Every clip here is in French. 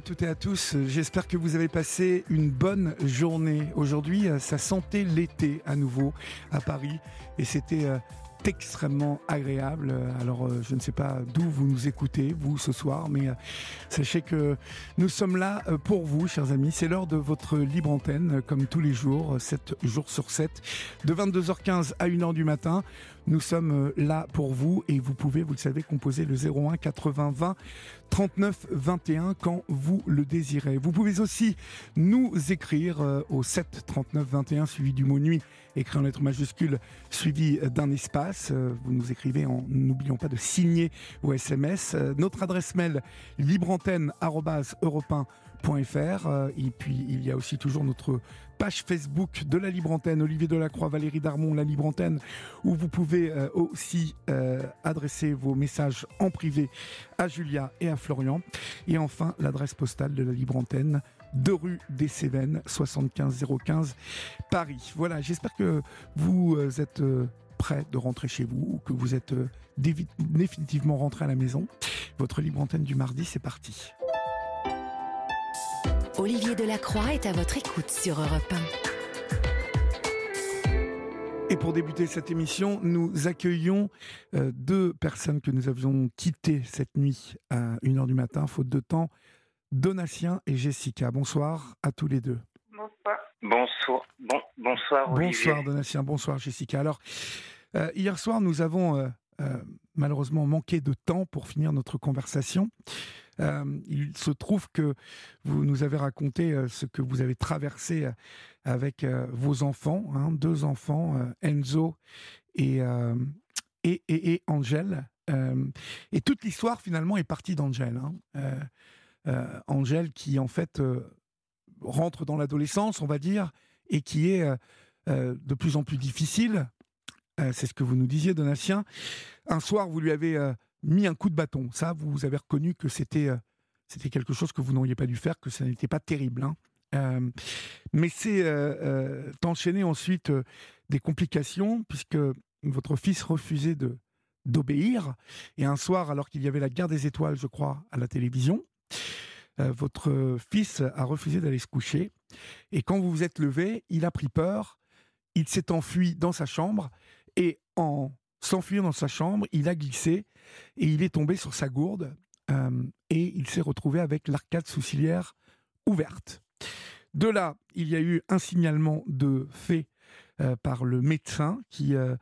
À toutes et à tous. J'espère que vous avez passé une bonne journée. Aujourd'hui, euh, ça sentait l'été à nouveau à Paris et c'était euh, extrêmement agréable. Alors, euh, je ne sais pas d'où vous nous écoutez, vous, ce soir, mais sachez que nous sommes là pour vous, chers amis. C'est l'heure de votre libre antenne, comme tous les jours, 7 jours sur 7, de 22h15 à 1h du matin. Nous sommes là pour vous et vous pouvez, vous le savez, composer le 01 80 20 39 21 quand vous le désirez. Vous pouvez aussi nous écrire euh, au 7 39 21 suivi du mot nuit écrit en lettres majuscules suivi d'un espace. Euh, vous nous écrivez en n'oublions pas de signer vos SMS. Euh, notre adresse mail libreantenne@europain et puis il y a aussi toujours notre page Facebook de la Libre Antenne, Olivier Delacroix, Valérie Darmon, la Libre Antenne, où vous pouvez euh, aussi euh, adresser vos messages en privé à Julia et à Florian. Et enfin, l'adresse postale de la Libre Antenne, de rue des Cévennes, 75015 Paris. Voilà, j'espère que vous euh, êtes prêts de rentrer chez vous ou que vous êtes définitivement rentré à la maison. Votre Libre Antenne du mardi, c'est parti. Olivier Delacroix est à votre écoute sur Europe 1. Et pour débuter cette émission, nous accueillons euh, deux personnes que nous avions quittées cette nuit à 1h du matin, faute de temps, Donatien et Jessica. Bonsoir à tous les deux. Bonsoir. Bonsoir. Bon, bonsoir Olivier. Bonsoir Donatien, bonsoir Jessica. Alors, euh, hier soir, nous avons euh, malheureusement manqué de temps pour finir notre conversation. Euh, il se trouve que vous nous avez raconté euh, ce que vous avez traversé euh, avec vos enfants, hein, deux enfants, Enzo et, et, et, Angèle. et toute l'histoire finalement est partie d'Angèle. Hein. Angèle qui en fait rentre dans l'adolescence, on va dire, et qui est de plus en plus difficile. C'est ce que vous nous disiez, Donatien. Un soir, vous lui avez mis un coup de bâton. Ça, vous avez reconnu que c'était euh, c'était quelque chose que vous n'auriez pas dû faire, que ça n'était pas terrible. Hein. Euh, mais c'est euh, enchaîné ensuite des complications, puisque votre fils refusait d'obéir. Et un soir, alors qu'il y avait la guerre des étoiles, je crois, à la télévision, votre fils a refusé d'aller se coucher. Et quand vous vous êtes levé, il a pris peur, il s'est enfui dans sa chambre, et en s'enfuyant dans sa chambre, il a glissé et il est tombé sur sa gourde euh, et il s'est retrouvé avec l'arcade sourcilière ouverte. De là, il y a eu un signalement de fait euh, par le médecin qui, euh,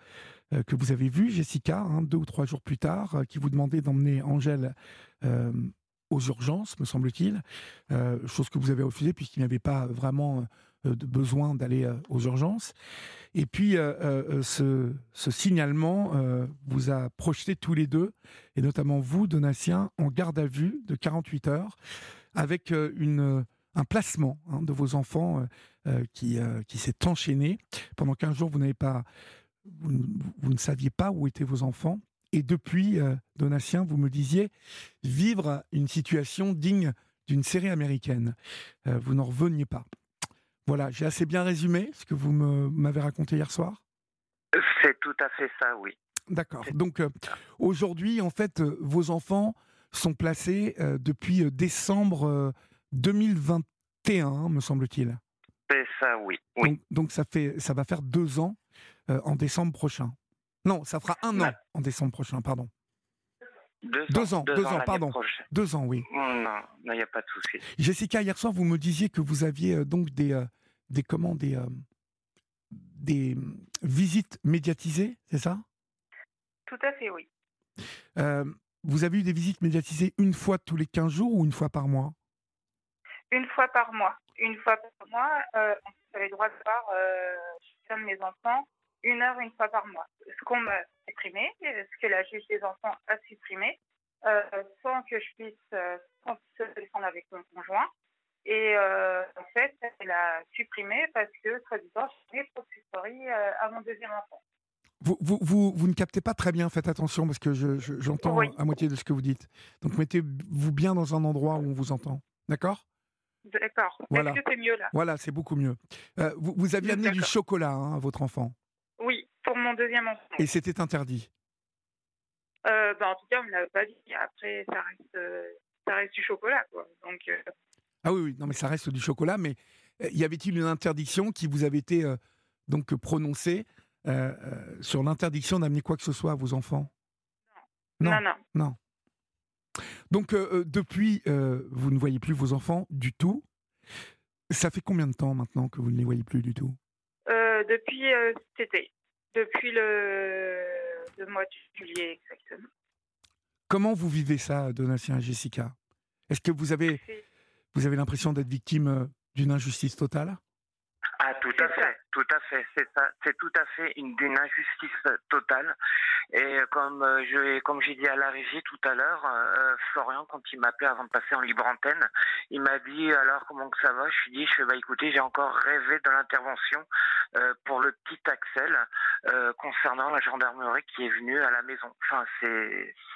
que vous avez vu, Jessica, hein, deux ou trois jours plus tard, qui vous demandait d'emmener Angèle aux urgences, me semble-t-il, chose que vous avez refusée puisqu'il n'avait pas vraiment de besoin d'aller aux urgences. Et puis, euh, euh, ce, signalement euh, vous a projeté tous les deux, et notamment vous, Donatien, en garde à vue de 48 heures, avec une, un placement hein, de vos enfants qui, qui s'est enchaîné. Pendant 15 jours, vous n'avez pas, vous, vous, ne saviez pas où étaient vos enfants. Et depuis, Donatien, vous me disiez vivre une situation digne d'une série américaine. vous n'en reveniez pas. Voilà, j'ai assez bien résumé ce que vous m'avez raconté hier soir? C'est tout à fait ça, oui. D'accord. Donc euh, aujourd'hui, en fait, euh, vos enfants sont placés euh, depuis décembre 2021, me semble-t-il. C'est ça, oui. oui. Donc, ça, fait, ça va faire deux ans en décembre prochain. Non, ça fera un an en décembre prochain, pardon. Deux, ans, deux, ans, pardon. Deux ans, oui. Non, il n'y a pas de souci. Jessica, hier soir, vous me disiez que vous aviez donc des, des comment des, euh, des visites médiatisées, c'est ça? Tout à fait, oui. Euh, vous avez eu des visites médiatisées une fois tous les 15 jours ou une fois par mois? Une fois par mois. Une fois par mois, euh, on avait le droit de voir chacun de mes enfants une heure une fois par mois. Ce qu'on m'a supprimé, ce que la juge des enfants a supprimé, sans que je puisse se défendre avec mon conjoint. Et en fait, elle a supprimé parce que, soi-disant, je trop de à mon deuxième enfant. Vous, vous, vous, vous, ne captez pas très bien, faites attention parce que j'entends je, à moitié de ce que vous dites. Donc mettez-vous bien dans un endroit où on vous entend. D'accord? D'accord. Voilà. Est-ce que c'est mieux là? Voilà, c'est beaucoup mieux. Euh, vous, vous, aviez amené du chocolat hein, à votre enfant mon deuxième enfant. Et c'était interdit? Euh, bah, En tout cas, on ne l'avait pas dit. Après, ça reste, euh, ça reste du chocolat. Quoi. Donc, euh, Ah oui, oui, non, mais ça reste du chocolat. Mais y avait-il une interdiction qui vous avait été donc prononcée sur l'interdiction d'amener quoi que ce soit à vos enfants? Non. Non, non. Donc, euh, depuis, vous ne voyez plus vos enfants du tout. Ça fait combien de temps maintenant que vous ne les voyez plus du tout? Depuis cet été. Depuis le, le, mois de juillet, exactement. Comment vous vivez ça, Donatien et Jessica? Est-ce que vous avez, vous avez l'impression d'être victime d'une injustice totale? Ah, tout à fait, tout à fait, c'est tout à fait une, injustice totale. Et comme euh, je, comme j'ai dit à la régie tout à l'heure, euh, Florian, quand il m'a appelé avant de passer en libre antenne, il m'a dit alors comment que ça va? Je suis dit, je fais bah écoutez, j'ai encore rêvé de l'intervention euh, pour le petit Axel concernant la gendarmerie qui est venue à la maison. Enfin,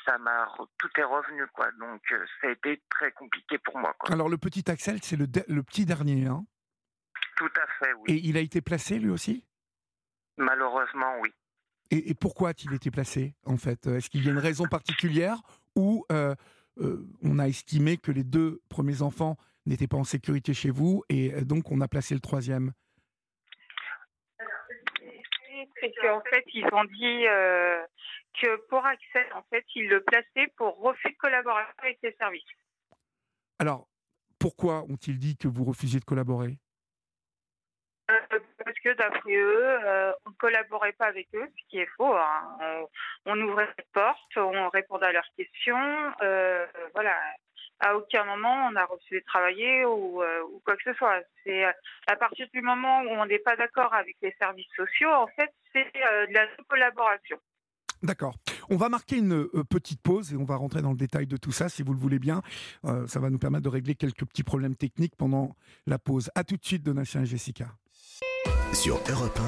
ça m'a, tout est revenu quoi. Donc ça a été très compliqué pour moi. Alors le petit Axel, c'est le, le petit dernier, hein? Tout à fait, oui. Et il a été placé lui aussi? Malheureusement, oui. Et, pourquoi a-t-il été placé, en fait? Est-ce qu'il y a une raison particulière ou euh, euh, on a estimé que les deux premiers enfants n'étaient pas en sécurité chez vous et euh, donc on a placé le troisième? C'est qu'en fait, ils ont dit que pour Axel, en fait, ils le plaçaient pour refus de collaboration avec les services. Alors, pourquoi ont-ils dit que vous refusiez de collaborer? Parce que d'après eux, euh, on ne collaborait pas avec eux, ce qui est faux. Hein. On, ouvrait les portes, on répondait à leurs questions. Euh, voilà. À aucun moment on a refusé de travailler ou, quoi que ce soit. C'est à partir du moment où on n'est pas d'accord avec les services sociaux, en fait, c'est de la collaboration. D'accord. On va marquer une petite pause et on va rentrer dans le détail de tout ça, si vous le voulez bien. ça va nous permettre de régler quelques petits problèmes techniques pendant la pause. À tout de suite, Donatien et Jessica. Sur Europe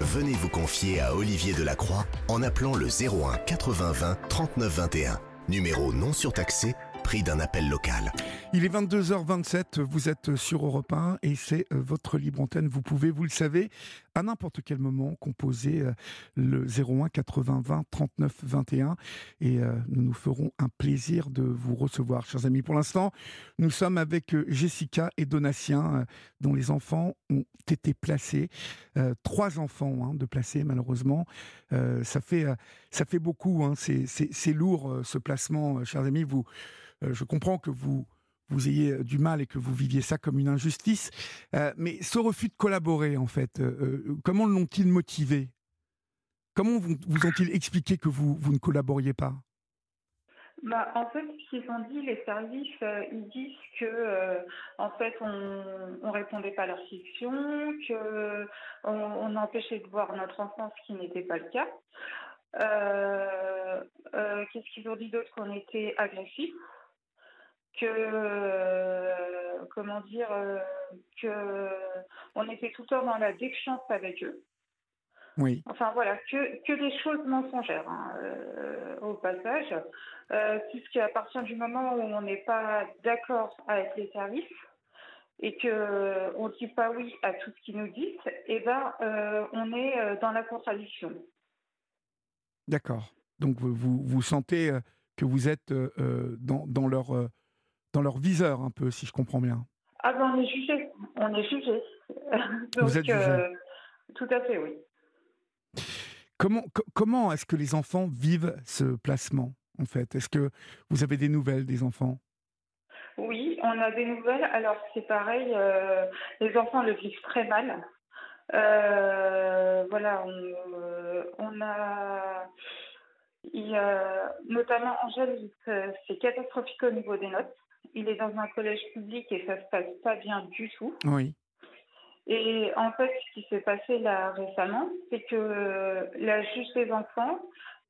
1, venez vous confier à Olivier Delacroix en appelant le 01 80 20 39 21. Numéro non surtaxé prix d'un appel local. Il est 22h27, vous êtes sur Europe 1 et c'est euh, votre libre antenne. Vous pouvez, vous le savez, à n'importe quel moment composer euh, le 01 80 20 39 21 et euh, nous nous ferons un plaisir de vous recevoir, chers amis. Pour l'instant, nous sommes avec Jessica et Donatien, dont les enfants ont été placés. trois enfants hein, de placés, malheureusement. ça, fait, ça fait beaucoup, hein. c'est lourd ce placement, chers amis. Vous, euh, je comprends que vous vous ayez euh, du mal et que vous viviez ça comme une injustice. Euh, mais ce refus de collaborer, en fait, comment l'ont-ils motivé? Comment vous, ont-ils expliqué que vous, vous ne collaboriez pas? Bah, en fait, ce qu'ils ont dit, les services, ils disent que, en fait, on ne répondait pas à leurs questions, que on, empêchait de voir notre enfant, ce qui n'était pas le cas. Qu'est-ce qu'ils ont dit d'autre? Qu'on était agressifs que euh, comment dire euh, que on était tout le temps dans la défiance avec eux. Oui. Enfin voilà, que, que des choses mensongères hein, euh, au passage, puisqu'à partir du moment où on n'est pas d'accord avec les services et que on dit pas oui à tout ce qu'ils nous disent, eh ben on est dans la contradiction. D'accord. Donc vous, vous sentez que vous êtes dans, dans leur dans leur viseur un peu, si je comprends bien. Ah ben on est jugé, on est jugé. Vous êtes jugé. Euh, tout à fait, oui. Comment, comment est-ce que les enfants vivent ce placement, en fait? Est-ce que vous avez des nouvelles des enfants? Oui, on a des nouvelles. Alors c'est pareil, euh, les enfants le vivent très mal. Euh, voilà, on, a, il y a notamment Angèle, c'est catastrophique au niveau des notes il est dans un collège public et ça se passe pas bien du tout. Oui. Et en fait, ce qui s'est passé là récemment, c'est que la juge des enfants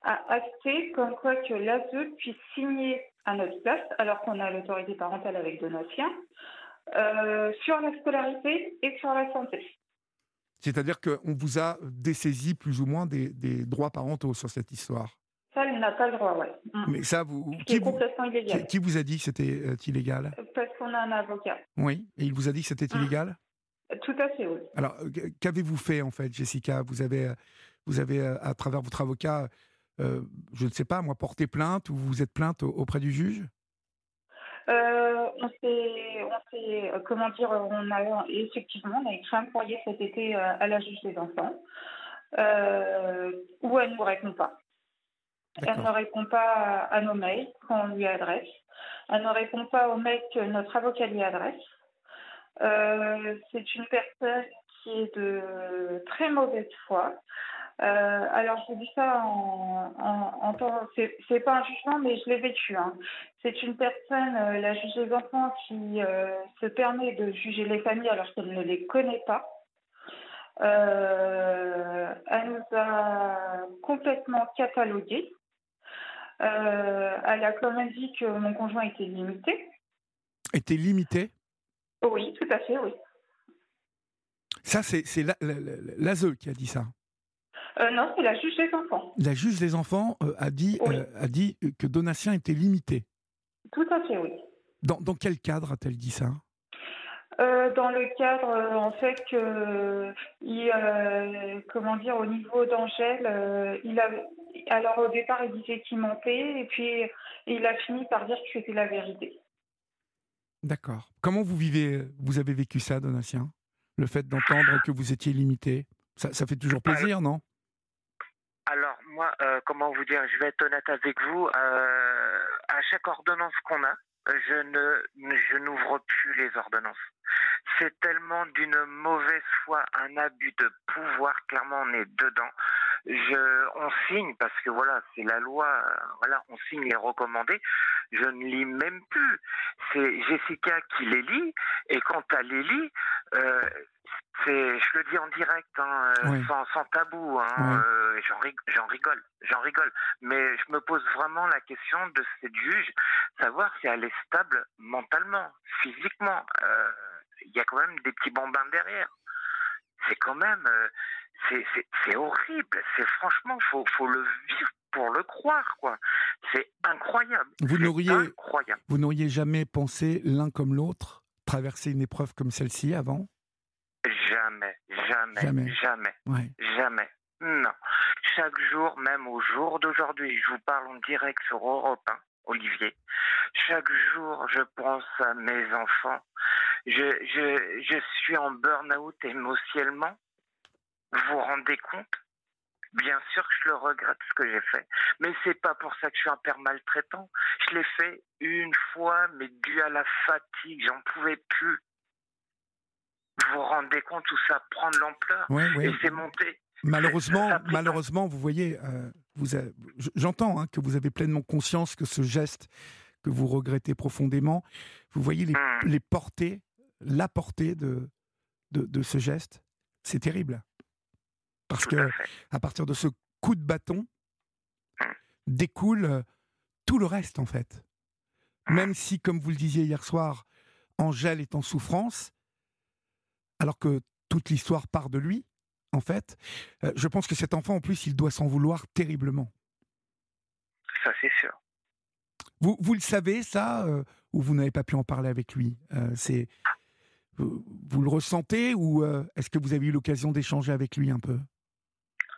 a acté comme quoi que l'ASE puisse signer à notre place, alors qu'on a l'autorité parentale avec Donatien, euh, sur la scolarité et sur la santé. C'est-à-dire qu'on vous a dessaisi plus ou moins des, des, droits parentaux sur cette histoire Ça, il n'a pas le droit, oui. Mm. Mais ça, vous. Qui, est complètement illégal. Qui, qui, vous a dit que c'était euh, illégal? Parce qu'on a un avocat. Oui, et il vous a dit que c'était Mm. illégal? Tout à fait, oui. Alors, euh, qu'avez-vous fait en fait, Jessica? Vous avez, euh, vous avez à travers votre avocat, euh, je ne sais pas, moi, porté plainte ou vous êtes plainte auprès du juge? Euh, on s'est, on s'est, comment dire, on a effectivement, on a écrit un courrier cet été à la juge des enfants euh, où elle ne nous répond pas. Elle ne répond pas à nos mails qu'on lui adresse. Elle ne répond pas aux mails que notre avocat lui adresse. Euh, c'est une personne qui est de très mauvaise foi. Euh, alors, je dis ça en, en, en temps. C'est pas un jugement, mais je l'ai vécu. Hein. C'est une personne, euh, la juge des enfants, qui se permet de juger les familles alors qu'elle ne les connaît pas. Elle nous a complètement catalogués. Elle a quand même dit que mon conjoint était limité. Était limité? Oui, tout à fait, oui. Ça, c'est l'ASE la, la, la, qui a dit ça euh, Non, c'est la juge des enfants. La juge des enfants euh, a, dit, Oui. euh, a dit que Donatien était limité. Tout à fait, oui. Dans, dans quel cadre a-t-elle dit ça? Euh, dans le cadre, euh, en fait, que, il, euh, comment dire, au niveau d'Angèle, euh, il a, alors au départ, il disait qu'il mentait, et puis il a fini par dire que c'était la vérité. D'accord. Comment vous vivez, vous avez vécu ça, Donatien? Le fait d'entendre que vous étiez limité? Ça, ça fait toujours plaisir, non? Alors, moi, euh, comment vous dire, je vais être honnête avec vous, euh, à chaque ordonnance qu'on a, je ne, je n'ouvre plus les ordonnances. C'est tellement d'une mauvaise foi, un abus de pouvoir. Clairement, on est dedans. Je, on signe parce que voilà, c'est la loi. Voilà, on signe les recommandés. Je ne lis même plus. C'est Jessica qui les lit. Et quand elle les lit, euh, je le dis en direct, hein, euh, Oui. sans, sans tabou. Hein, Oui. euh, j'en, rig- j'en rigole, j'en rigole. Mais je me pose vraiment la question de cette juge, savoir si elle est stable mentalement, physiquement. Euh, Il y a quand même des petits bambins derrière. C'est quand même, euh, c'est, horrible. C'est franchement, faut, faut le vivre pour le croire, quoi. C'est incroyable. Vous n'auriez- incroyable. Vous n'auriez jamais pensé l'un comme l'autre traverser une épreuve comme celle-ci avant? Jamais, jamais, Jamais. jamais. Ouais. Jamais. Non. Chaque jour, même au jour d'aujourd'hui, je vous parle en direct sur Europe 1, Olivier. Chaque jour, je pense à mes enfants. Je, je, je suis en burn-out émotionnellement. Vous vous rendez compte? Bien sûr que je le regrette ce que j'ai fait. Mais c'est pas pour ça que je suis un père maltraitant. Je l'ai fait une fois, mais dû à la fatigue, j'en pouvais plus. Vous vous rendez compte où ça prend de l'ampleur Ouais, ouais. et c'est monté. Malheureusement, malheureusement, vous voyez, euh, vous j'entends hein, que vous avez pleinement conscience que ce geste que vous regrettez profondément, vous voyez les, Hmm. les portées, la portée de, de, de ce geste, c'est terrible. Parce Tout que à partir de ce coup de bâton Hmm. découle euh, tout le reste en fait. Hmm. Même si, comme vous le disiez hier soir, Angèle est en souffrance, alors que toute l'histoire part de lui, en fait, euh, je pense que cet enfant, en plus, il doit s'en vouloir terriblement. Ça, c'est sûr. Vous, vous le savez, ça, euh, ou vous n'avez pas pu en parler avec lui Euh, C'est vous, vous le ressentez ou est-ce que vous avez eu l'occasion d'échanger avec lui un peu?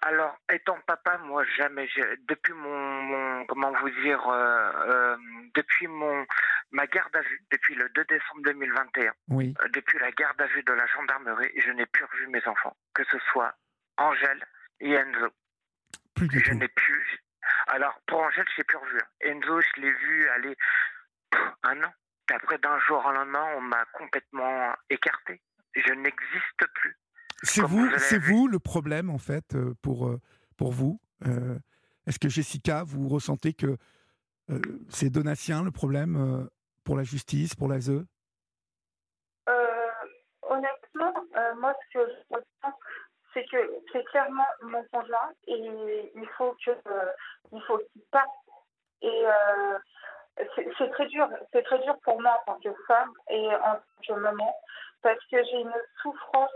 Alors, étant papa, moi, jamais. Depuis mon, mon- comment vous dire, euh, euh, depuis mon ma garde à vue, depuis le 2 décembre 2021, Oui. euh, depuis la garde à vue de la gendarmerie, je n'ai plus revu mes enfants, que ce soit Angèle et Enzo. Plus du Je n'ai plus. Alors, pour Angèle, je l'ai plus revu. Enzo, je l'ai vu aller un an. Après, d'un jour au lendemain, on m'a complètement écarté. Je n'existe plus. C'est vous, c'est vous le problème en fait euh, pour euh, pour vous. Euh, Est-ce que Jessica, vous ressentez que euh, c'est Donatien le problème euh, pour la justice, pour l'ASE Euh, honnêtement, euh, moi, ce que je pense, c'est que c'est clairement mon conjoint et il faut que euh, il faut qu'il parte. Et euh, c'est très dur, c'est très dur pour moi en tant que femme et en tant que maman parce que j'ai une souffrance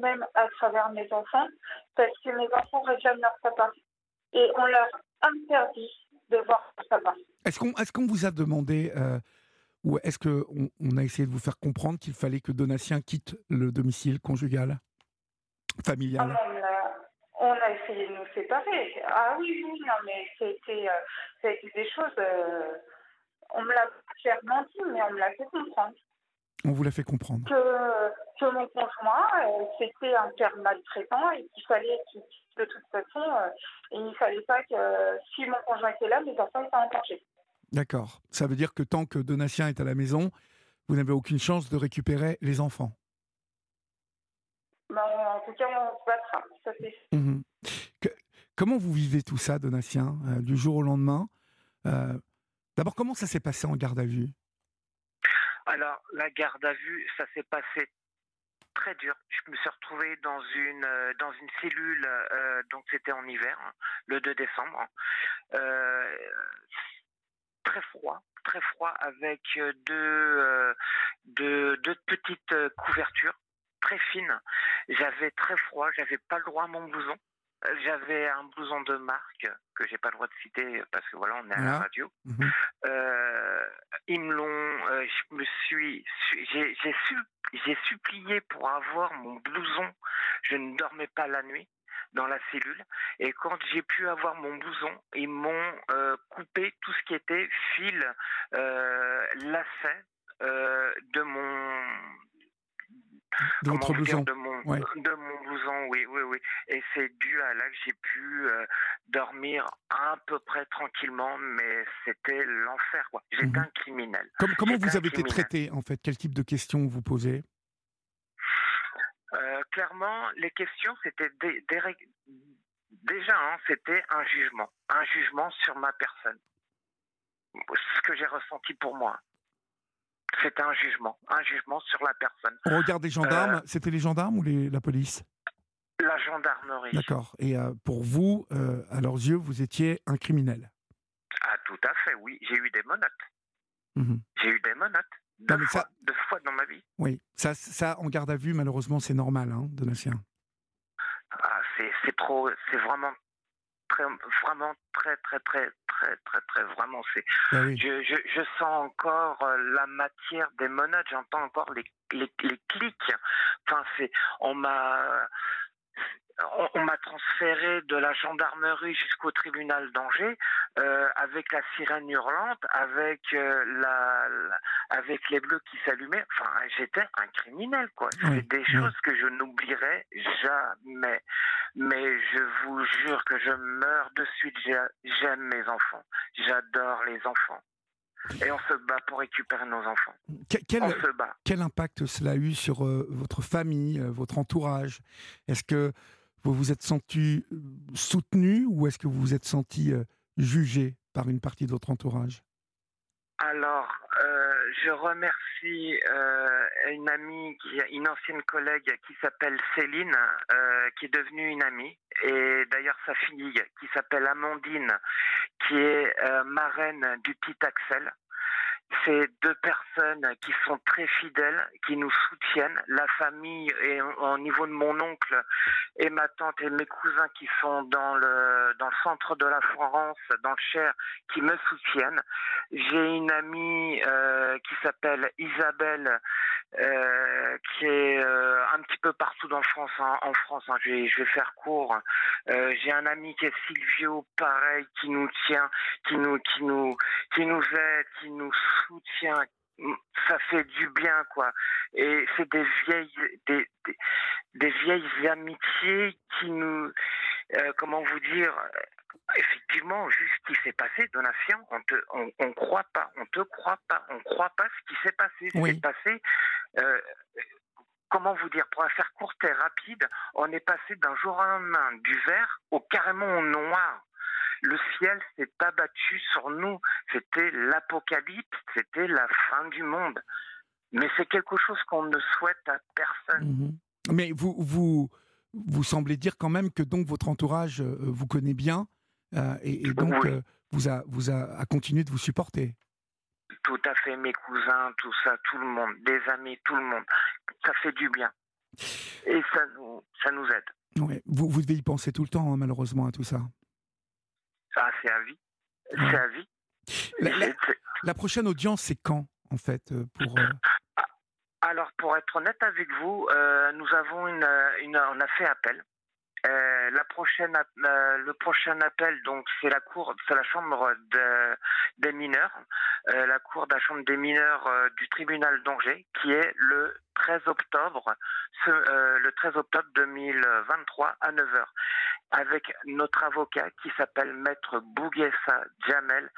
même à travers mes enfants parce que mes enfants réclament leur papa et on leur interdit de voir leur papa. Est-ce qu'on est qu'on vous a demandé ou est-ce qu'on on a essayé de vous faire comprendre qu'il fallait que Donatien quitte le domicile conjugal, familial? Ah on, a, essayé de nous séparer. Ah oui, oui, non, mais c'était euh, des choses. Euh, on me l'a clairement dit, mais on me l'a fait comprendre. On vous l'a fait comprendre. Que, que mon conjoint, euh, c'était un père maltraitant et qu'il fallait qu'il de toute façon, il ne fallait pas que si mon conjoint était là, mes enfants étaient en danger. D'accord. Ça veut dire que tant que Donatien est à la maison, vous n'avez aucune chance de récupérer les enfants. Ben, en tout cas, on se battra. Ça, mmh comment vous vivez tout ça, Donatien, euh, du jour au lendemain? Euh, D'abord, comment ça s'est passé en garde à vue? Alors, la garde à vue, ça s'est passé très dur. Je me suis retrouvé dans une euh, dans une cellule, donc c'était en hiver, hein, le 2 décembre très froid, très froid avec euh, deux, petites euh, couvertures très fines. J'avais très froid, j'avais pas le droit à mon blouson. J'avais un blouson de marque que j'ai pas le droit de citer parce que voilà, on est à la radio. Mhm. Euh, ils me l'ont, je me suis, j'ai, j'ai supplié pour avoir mon blouson. Je ne dormais pas la nuit dans la cellule. Et quand j'ai pu avoir mon blouson, ils m'ont euh, coupé tout ce qui était fil, euh, lacet euh, de mon de votre blouson. de, mon, de mon blouson, oui, oui, oui. Et c'est dû à là que j'ai pu euh, dormir à peu près tranquillement, mais c'était l'enfer, quoi. J'étais mhm. un criminel. comment vous avez été traité, en fait? Quel type de questions vous posez? Euh, clairement, les questions, c'était déjà, hein, c'était un jugement, un jugement sur ma personne. Ce que j'ai ressenti pour moi. C'était un jugement, un jugement sur la personne. On regarde des gendarmes, euh, c'était les gendarmes ou la police? La gendarmerie. D'accord. Et euh, pour vous, à leurs yeux, vous étiez un criminel? Ah, tout à fait, oui. J'ai eu des menottes. Mmh j'ai eu des menottes. Deux, fois, fois dans ma vie. Oui, ça, ça en garde à vue, malheureusement, c'est normal, hein, Donatien. Ah, c'est trop, c'est vraiment très, vraiment très, très, très, très, très, très, vraiment, c'est. Ben je, je, je, sens encore euh, la matière des monotes, j'entends encore les, les, les clics. Enfin, c'est, on m'a, on, m'a transféré de la gendarmerie jusqu'au tribunal d'Angers euh, avec la sirène hurlante, avec euh, la, avec les bleus qui s'allumaient. Enfin, j'étais un criminel, quoi. C'est des choses que je n'oublierai jamais. Mais je vous jure que je meurs de suite. J'aime mes enfants. J'adore les enfants. Et on se bat pour récupérer nos enfants. Quel, on se bat. quel impact cela a eu sur euh, votre famille, votre entourage? Est-ce que vous vous êtes senti euh, soutenu ou est-ce que vous vous êtes senti euh, jugé par une partie de votre entourage? Alors, euh, je remercie une amie, une ancienne collègue qui s'appelle Céline, qui est devenue une amie, et d'ailleurs sa fille qui s'appelle Amandine, qui est marraine du petit Axel c'est deux personnes qui sont très fidèles, qui nous soutiennent. La famille, et au niveau de mon oncle et ma tante et mes cousins qui sont dans le, dans le centre de la France, dans le Cher, qui me soutiennent. J'ai une amie euh, qui s'appelle Isabelle, euh, qui est euh, un petit peu partout dans France. Hein, en France, hein, je, vais, faire court. J'ai un ami qui est Silvio, pareil, qui nous tient, qui nous, qui nous, qui nous aide, qui nous soutient. Ça fait du bien, quoi. Et c'est des vieilles, des, des, vieilles amitiés qui nous, comment vous dire, effectivement, juste ce qui s'est passé, Donatien, on te, on, on, croit pas, on te croit pas, on croit pas ce qui s'est passé. Ce qui s'est passé, euh, comment vous dire, pour faire courte et rapide, on est passé d'un jour à un lendemain du vert au carrément au noir. Le ciel s'est abattu sur nous. C'était l'apocalypse, c'était la fin du monde. Mais c'est quelque chose qu'on ne souhaite à personne. Mhm. Mais vous, vous, vous semblez dire quand même que donc votre entourage euh, vous connaît bien euh, et, et donc Oui. euh, vous, a, vous a, a continué de vous supporter. Tout à fait, mes cousins, tout ça, tout le monde, des amis, tout le monde. Ça fait du bien. Et ça nous, ça nous aide. Ouais. Vous, vous devez y penser tout le temps, hein, malheureusement, à tout ça. Ça, c'est à vie. C'est à vie. La, prochaine audience, c'est quand, en fait euh, pour, euh, Alors, pour être honnête avec vous, euh, nous avons une, une, on a fait appel. Euh, la prochaine, app- euh, le prochain appel, donc c'est la cour, c'est la chambre de- des mineurs, euh, la cour de la chambre des mineurs du tribunal d'Angers, qui est le 13 octobre, ce, le 13 octobre 2023 à 9h, avec notre avocat qui s'appelle Maître Bouguessa Jamel.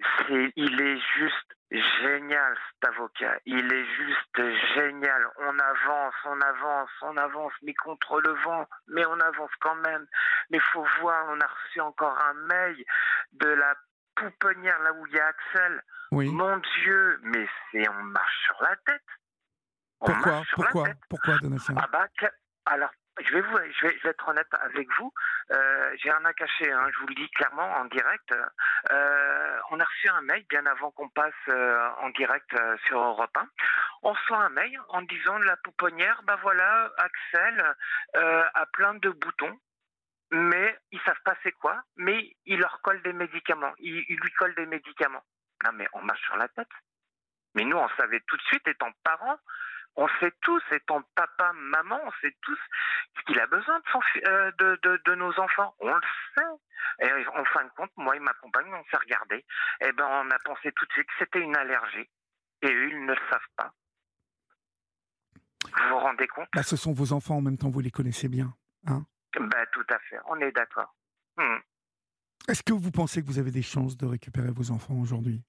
C'est, il est juste génial cet avocat. Il est juste génial. On avance, on avance, on avance, mais contre le vent, mais on avance quand même. Mais faut voir, on a reçu encore un mail de la pouponnière là où il y a Axel. Oui. Mon Dieu, mais c'est on marche sur la tête. On Pourquoi Pourquoi tête. Pourquoi, Donatien? Ah bah, alors, je vais, vous, être honnête avec vous. Euh, J'ai à cacher, hein, je vous le dis clairement en direct. Euh, on a reçu un mail bien avant qu'on passe euh, en direct sur Europe 1. On reçoit un mail en disant de la pouponnière, bah voilà, Axel a plein de boutons. Mais ils savent pas c'est quoi, mais il leur colle des médicaments. Il, il lui colle des médicaments. Non mais on marche sur la tête. Mais nous on savait tout de suite, étant parents, on sait tous, étant papa, maman, on sait tous ce qu'il a besoin de, son fi- euh, de, de, de nos enfants. On le sait. Et en fin de compte, moi et ma compagne, on s'est regardé. Et ben, on a pensé tout de suite que c'était une allergie. Et eux, ils ne le savent pas. Vous vous rendez compte? Là, ce sont vos enfants, en même temps, vous les connaissez bien. Ben, tout à fait. On est d'accord. Hmm. Est-ce que vous pensez que vous avez des chances de récupérer vos enfants aujourd'hui?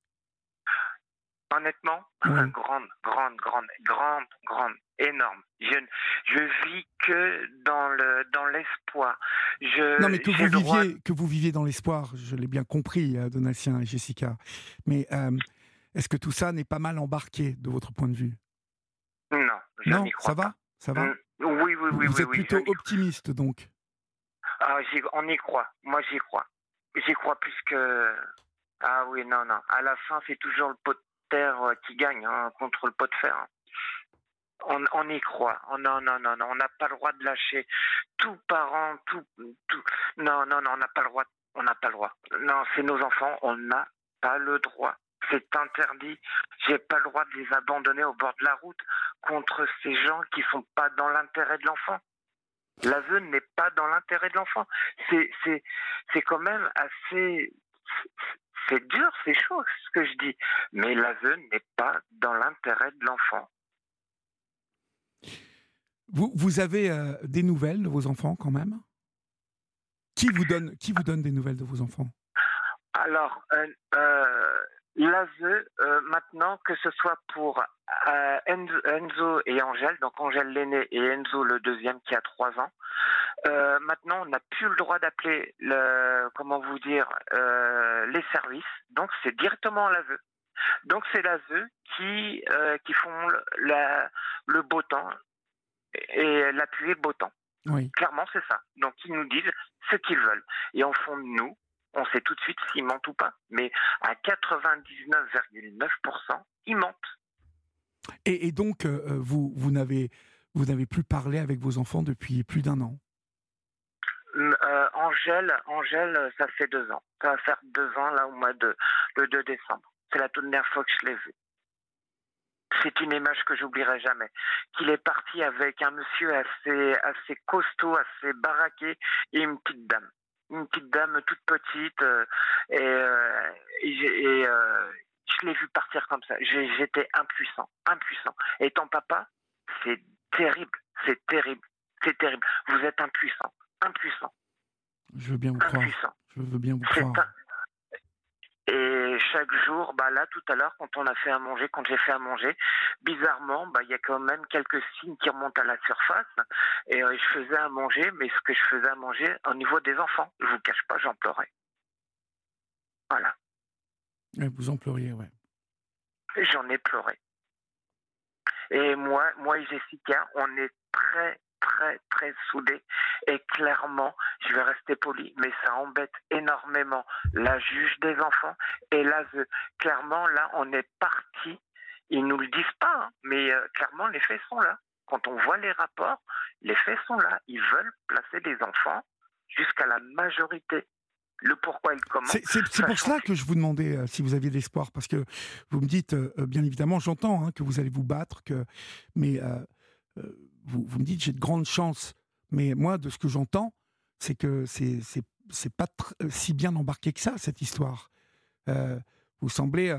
Honnêtement, grande, grande, grande, grande, grande, énorme. Je, ne- je vis que dans le dans l'espoir. Je Non, mais que vous droit- viviez, que vous viviez dans l'espoir, je l'ai bien compris, euh, Donatien et Jessica. Mais euh, est-ce que tout ça n'est pas mal embarqué de votre point de vue? Non, je Non, crois ça va. Ça va Mm, Oui, oui, oui, Vous oui, êtes oui, plutôt optimiste, donc. Ah, j'y- on y croit. Moi, j'y crois. J'y crois plus que. Ah oui, non, non. À la fin, c'est toujours le pot de terre euh, qui gagne hein, contre le pot de fer. On, y croit. Oh, non, non, non. On n'a pas le droit de lâcher. Tout parent, tout, tout. Non, non, non. On n'a pas le droit. On n'a pas le droit. Non, c'est nos enfants. On n'a pas le droit. C'est interdit. J'ai pas le droit de les abandonner au bord de la route contre ces gens qui sont pas dans l'intérêt de l'enfant. L'aveu n'est pas dans l'intérêt de l'enfant. C'est, c'est quand même assez. C'est dur, c'est chaud ce que je dis. Mais l'aveu n'est pas dans l'intérêt de l'enfant. Vous, vous avez euh, des nouvelles de vos enfants, quand même? Qui vous, donne, qui vous donne des nouvelles de vos enfants? Alors, euh, euh, l'aveu, euh, maintenant, que ce soit pour euh, Enzo, Enzo et Angèle, donc Angèle l'aîné et Enzo le deuxième qui a trois ans, euh, maintenant on n'a plus le droit d'appeler le, comment vous dire, euh, les services. Donc c'est directement l'aveu. Donc c'est l'aveu qui qui font le, la- le beau temps et l'appui beau temps. Oui. Clairement, c'est ça. Donc, ils nous disent ce qu'ils veulent. Et en fond de nous, on sait tout de suite s'ils mentent ou pas. Mais à 99,9%, ils mentent. Et, et donc, euh, euh, vous, vous n'avez vous n'avez plus parlé avec vos enfants depuis plus d'un an? Euh, Angèle, Angèle, ça fait deux ans. Ça va faire deux ans, là, au mois de le 2 décembre. C'est la toute dernière fois que je l'ai vue. C'est une image que j'oublierai jamais. Qu'il est parti avec un monsieur assez, assez costaud, assez baraqué et une petite dame. Une petite dame toute petite. euh, et euh, et, et, euh, je l'ai vu partir comme ça. J'étais impuissant, impuissant. Étant papa, c'est terrible, c'est terrible, c'est terrible. Vous êtes impuissant, impuissant, Je veux bien vous croire. impuissant. Je veux bien vous croire. Et chaque jour, bah là tout à l'heure, quand on a fait à manger, quand j'ai fait à manger, bizarrement, bah il y a quand même quelques signes qui remontent à la surface. Et euh, je faisais à manger, mais ce que je faisais à manger au niveau des enfants, je vous cache pas, j'en pleurais. Voilà, Vous en pleuriez, ouais. J'en ai pleuré. Et moi, moi et Jessica, on est très, très, très soudés. Et clairement, je vais rester poli, mais ça embête énormément la juge des enfants et la Clairement, là, on est parti. Ils nous le disent pas, hein, mais euh, clairement, les faits sont là. Quand on voit les rapports, les faits sont là. Ils veulent placer des enfants jusqu'à la majorité le pourquoi et le comment. C'est pour cela que je vous demandais euh, si vous aviez de l'espoir, parce que vous me dites, euh, bien évidemment, j'entends hein, que vous allez vous battre, que, mais vous, me dites j'ai de grandes chances. Mais moi, de ce que j'entends, c'est que c'est pas si bien embarqué que ça, cette histoire. vous semblez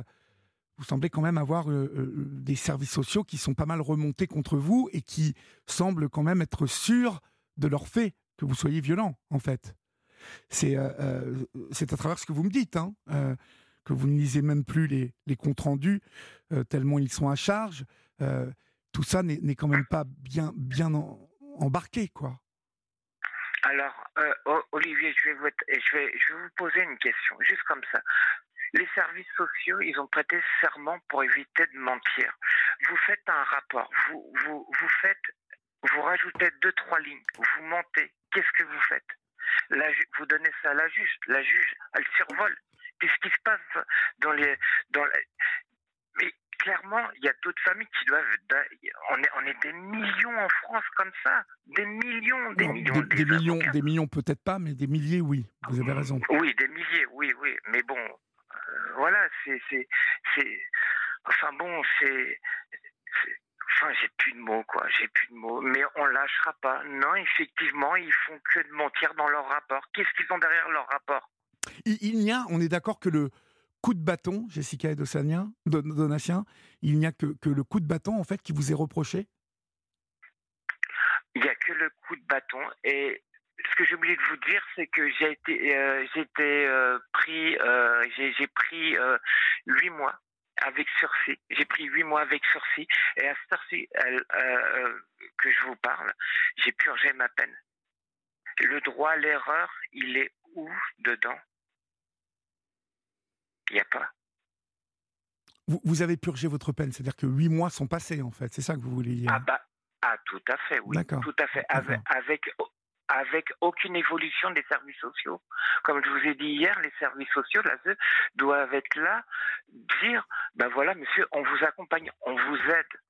vous semblez quand même avoir des services sociaux qui sont pas mal remontés contre vous et qui semblent quand même être sûrs de leur fait que vous soyez violent, en fait. C'est c'est à travers ce que vous me dites, hein, que vous ne lisez même plus les, les comptes rendus, tellement ils sont à charge. Tout ça n'est quand même pas bien, embarqué, quoi. Alors, Olivier, je vais, vous, poser une question, juste comme ça. Les services sociaux, ils ont prêté serment pour éviter de mentir. Vous faites un rapport, vous, vous, faites, vous rajoutez deux, trois lignes, vous mentez. Qu'est-ce que vous faites? Vous donnez ça à la juge. La juge, elle survole. Qu'est-ce qui se passe dans les, dans clairement, il y a d'autres familles qui doivent. On est, on est des millions en France comme ça. Des millions, des millions. Des, millions, des millions peut-être pas, mais des milliers, oui. Vous avez raison. Oui, des milliers, oui, oui. Mais bon, voilà, c'est, enfin bon, c'est, enfin j'ai plus de mots quoi, j'ai plus de mots, mais on lâchera pas. Non, effectivement, ils font que de mentir dans leur rapport. Qu'est-ce qu'ils ont derrière leur rapport? Il, n'y a, on est d'accord que le coup de bâton, Jessica et Donatien, il n'y a que, le coup de bâton en fait qui vous est reproché? Il n'y a que le coup de bâton et ce que j'ai oublié de vous dire, c'est que j'ai été, euh, euh, pris, euh, j'ai pris huit mois avec sursis. J'ai pris huit mois avec sursis et à ce que je vous parle, j'ai purgé ma peine. Le droit à l'erreur, il est où dedans? Il n'y a pas. Vous, vous, avez purgé votre peine, c'est-à-dire que huit mois sont passés en fait, c'est ça que vous voulez dire? Ah bah, ah tout à fait, oui, tout à fait, avec, avec avec aucune évolution des services sociaux. Comme je vous ai dit hier, les services sociaux, là, doivent être là, dire, ben voilà, monsieur, on vous accompagne, on vous aide,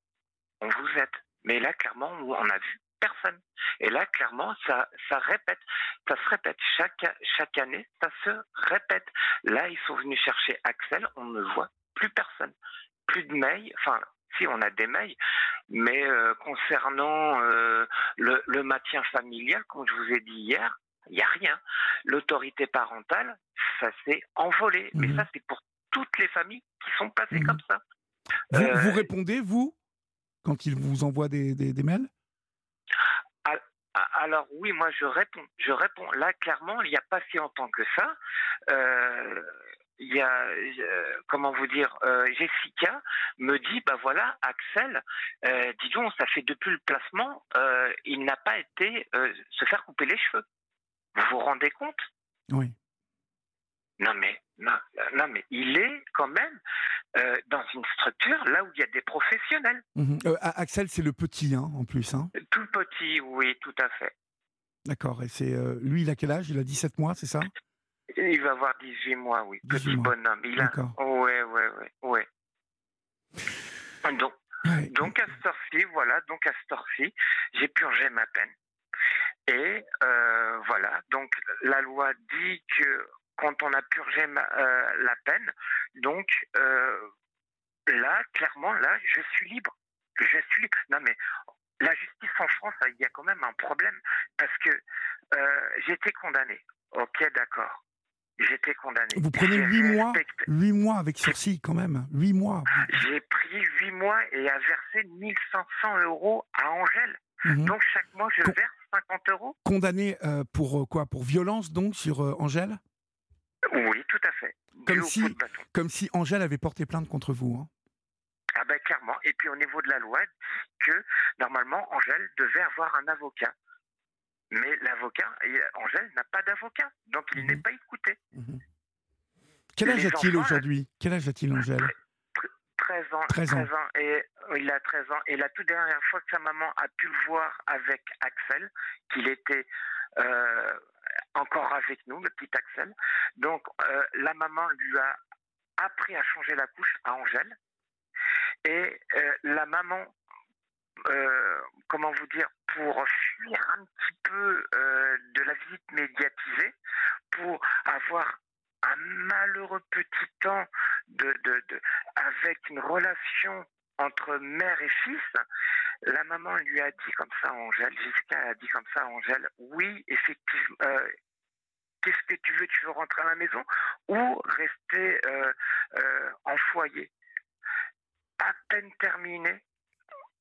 on vous aide. Mais là, clairement, on n'a vu personne. Et là, clairement, ça, ça répète, ça se répète chaque, chaque année, ça se répète. Là, ils sont venus chercher Axel, on ne voit plus personne, plus de mails, enfin, si on a des mails, mais euh, concernant euh, le, maintien familial, comme je vous ai dit hier, il n'y a rien. L'autorité parentale, ça s'est envolé. Mais mhm. ça, c'est pour toutes les familles qui sont passées mhm. comme ça. Vous, euh, répondez, vous, quand ils vous envoient des, des, mails? Alors oui, moi je réponds. Je réponds. Là, clairement, il n'y a pas si longtemps que ça il y a, comment vous dire, euh, Jessica me dit, bah voilà, Axel, euh, dis donc, ça fait depuis le placement, euh, il n'a pas été se faire couper les cheveux. Vous vous rendez compte? Oui. Non mais, non, non, mais il est quand même dans une structure là où il y a des professionnels. Mhm. Axel, c'est le petit, hein, en plus. Hein. Tout petit, oui, tout à fait. D'accord. Et c'est lui, il a quel âge? Il a 17 mois, c'est ça? Il va avoir 18 mois, oui. Petit bonhomme. Il a... Ouais, ouais, ouais, ouais. Donc, donc à ce voilà, donc à ce j'ai purgé ma peine. Et euh, voilà, donc la loi dit que quand on a purgé euh, la peine, donc euh, là, clairement, là, je suis libre. Je suis libre. Non mais la justice en France, il y a quand même un problème parce que j'ai été condamné. Ok, d'accord. J'étais condamné. Vous prenez huit mois, huit mois avec sursis quand même, huit mois. J'ai pris huit mois et a versé 1500 euros à Angèle. Mhm. Donc chaque mois, je verse 50 euros. Condamné euh, pour euh, quoi? Pour violence donc sur euh, Angèle? Oui, tout à fait. Comme si, comme si Angèle avait porté plainte contre vous. Hein. Ah ben clairement. Et puis au niveau de la loi, que normalement Angèle devait avoir un avocat. Mais l'avocat, Angèle n'a pas d'avocat, donc il n'est mhm. pas écouté. Mhm. Quel âge a-t-il aujourd'hui? Quel âge a-t-il, Angèle? 13 ans. 13 ans. Et, il a 13 ans. Et la toute dernière fois que sa maman a pu le voir avec Axel, qu'il était euh, encore avec nous, le petit Axel. Donc, euh, la maman lui a appris à changer la couche à Angèle. Et euh, la maman, comment vous dire, pour fuir un petit peu de la visite médiatisée, pour avoir un malheureux petit temps de, de, de, avec une relation entre mère et fils, la maman lui a dit comme ça Angèle, Jessica a dit comme ça Angèle, oui, effectivement, euh, qu'est-ce que tu veux Tu veux rentrer à la maison ou rester euh, euh, en foyer? À peine terminé,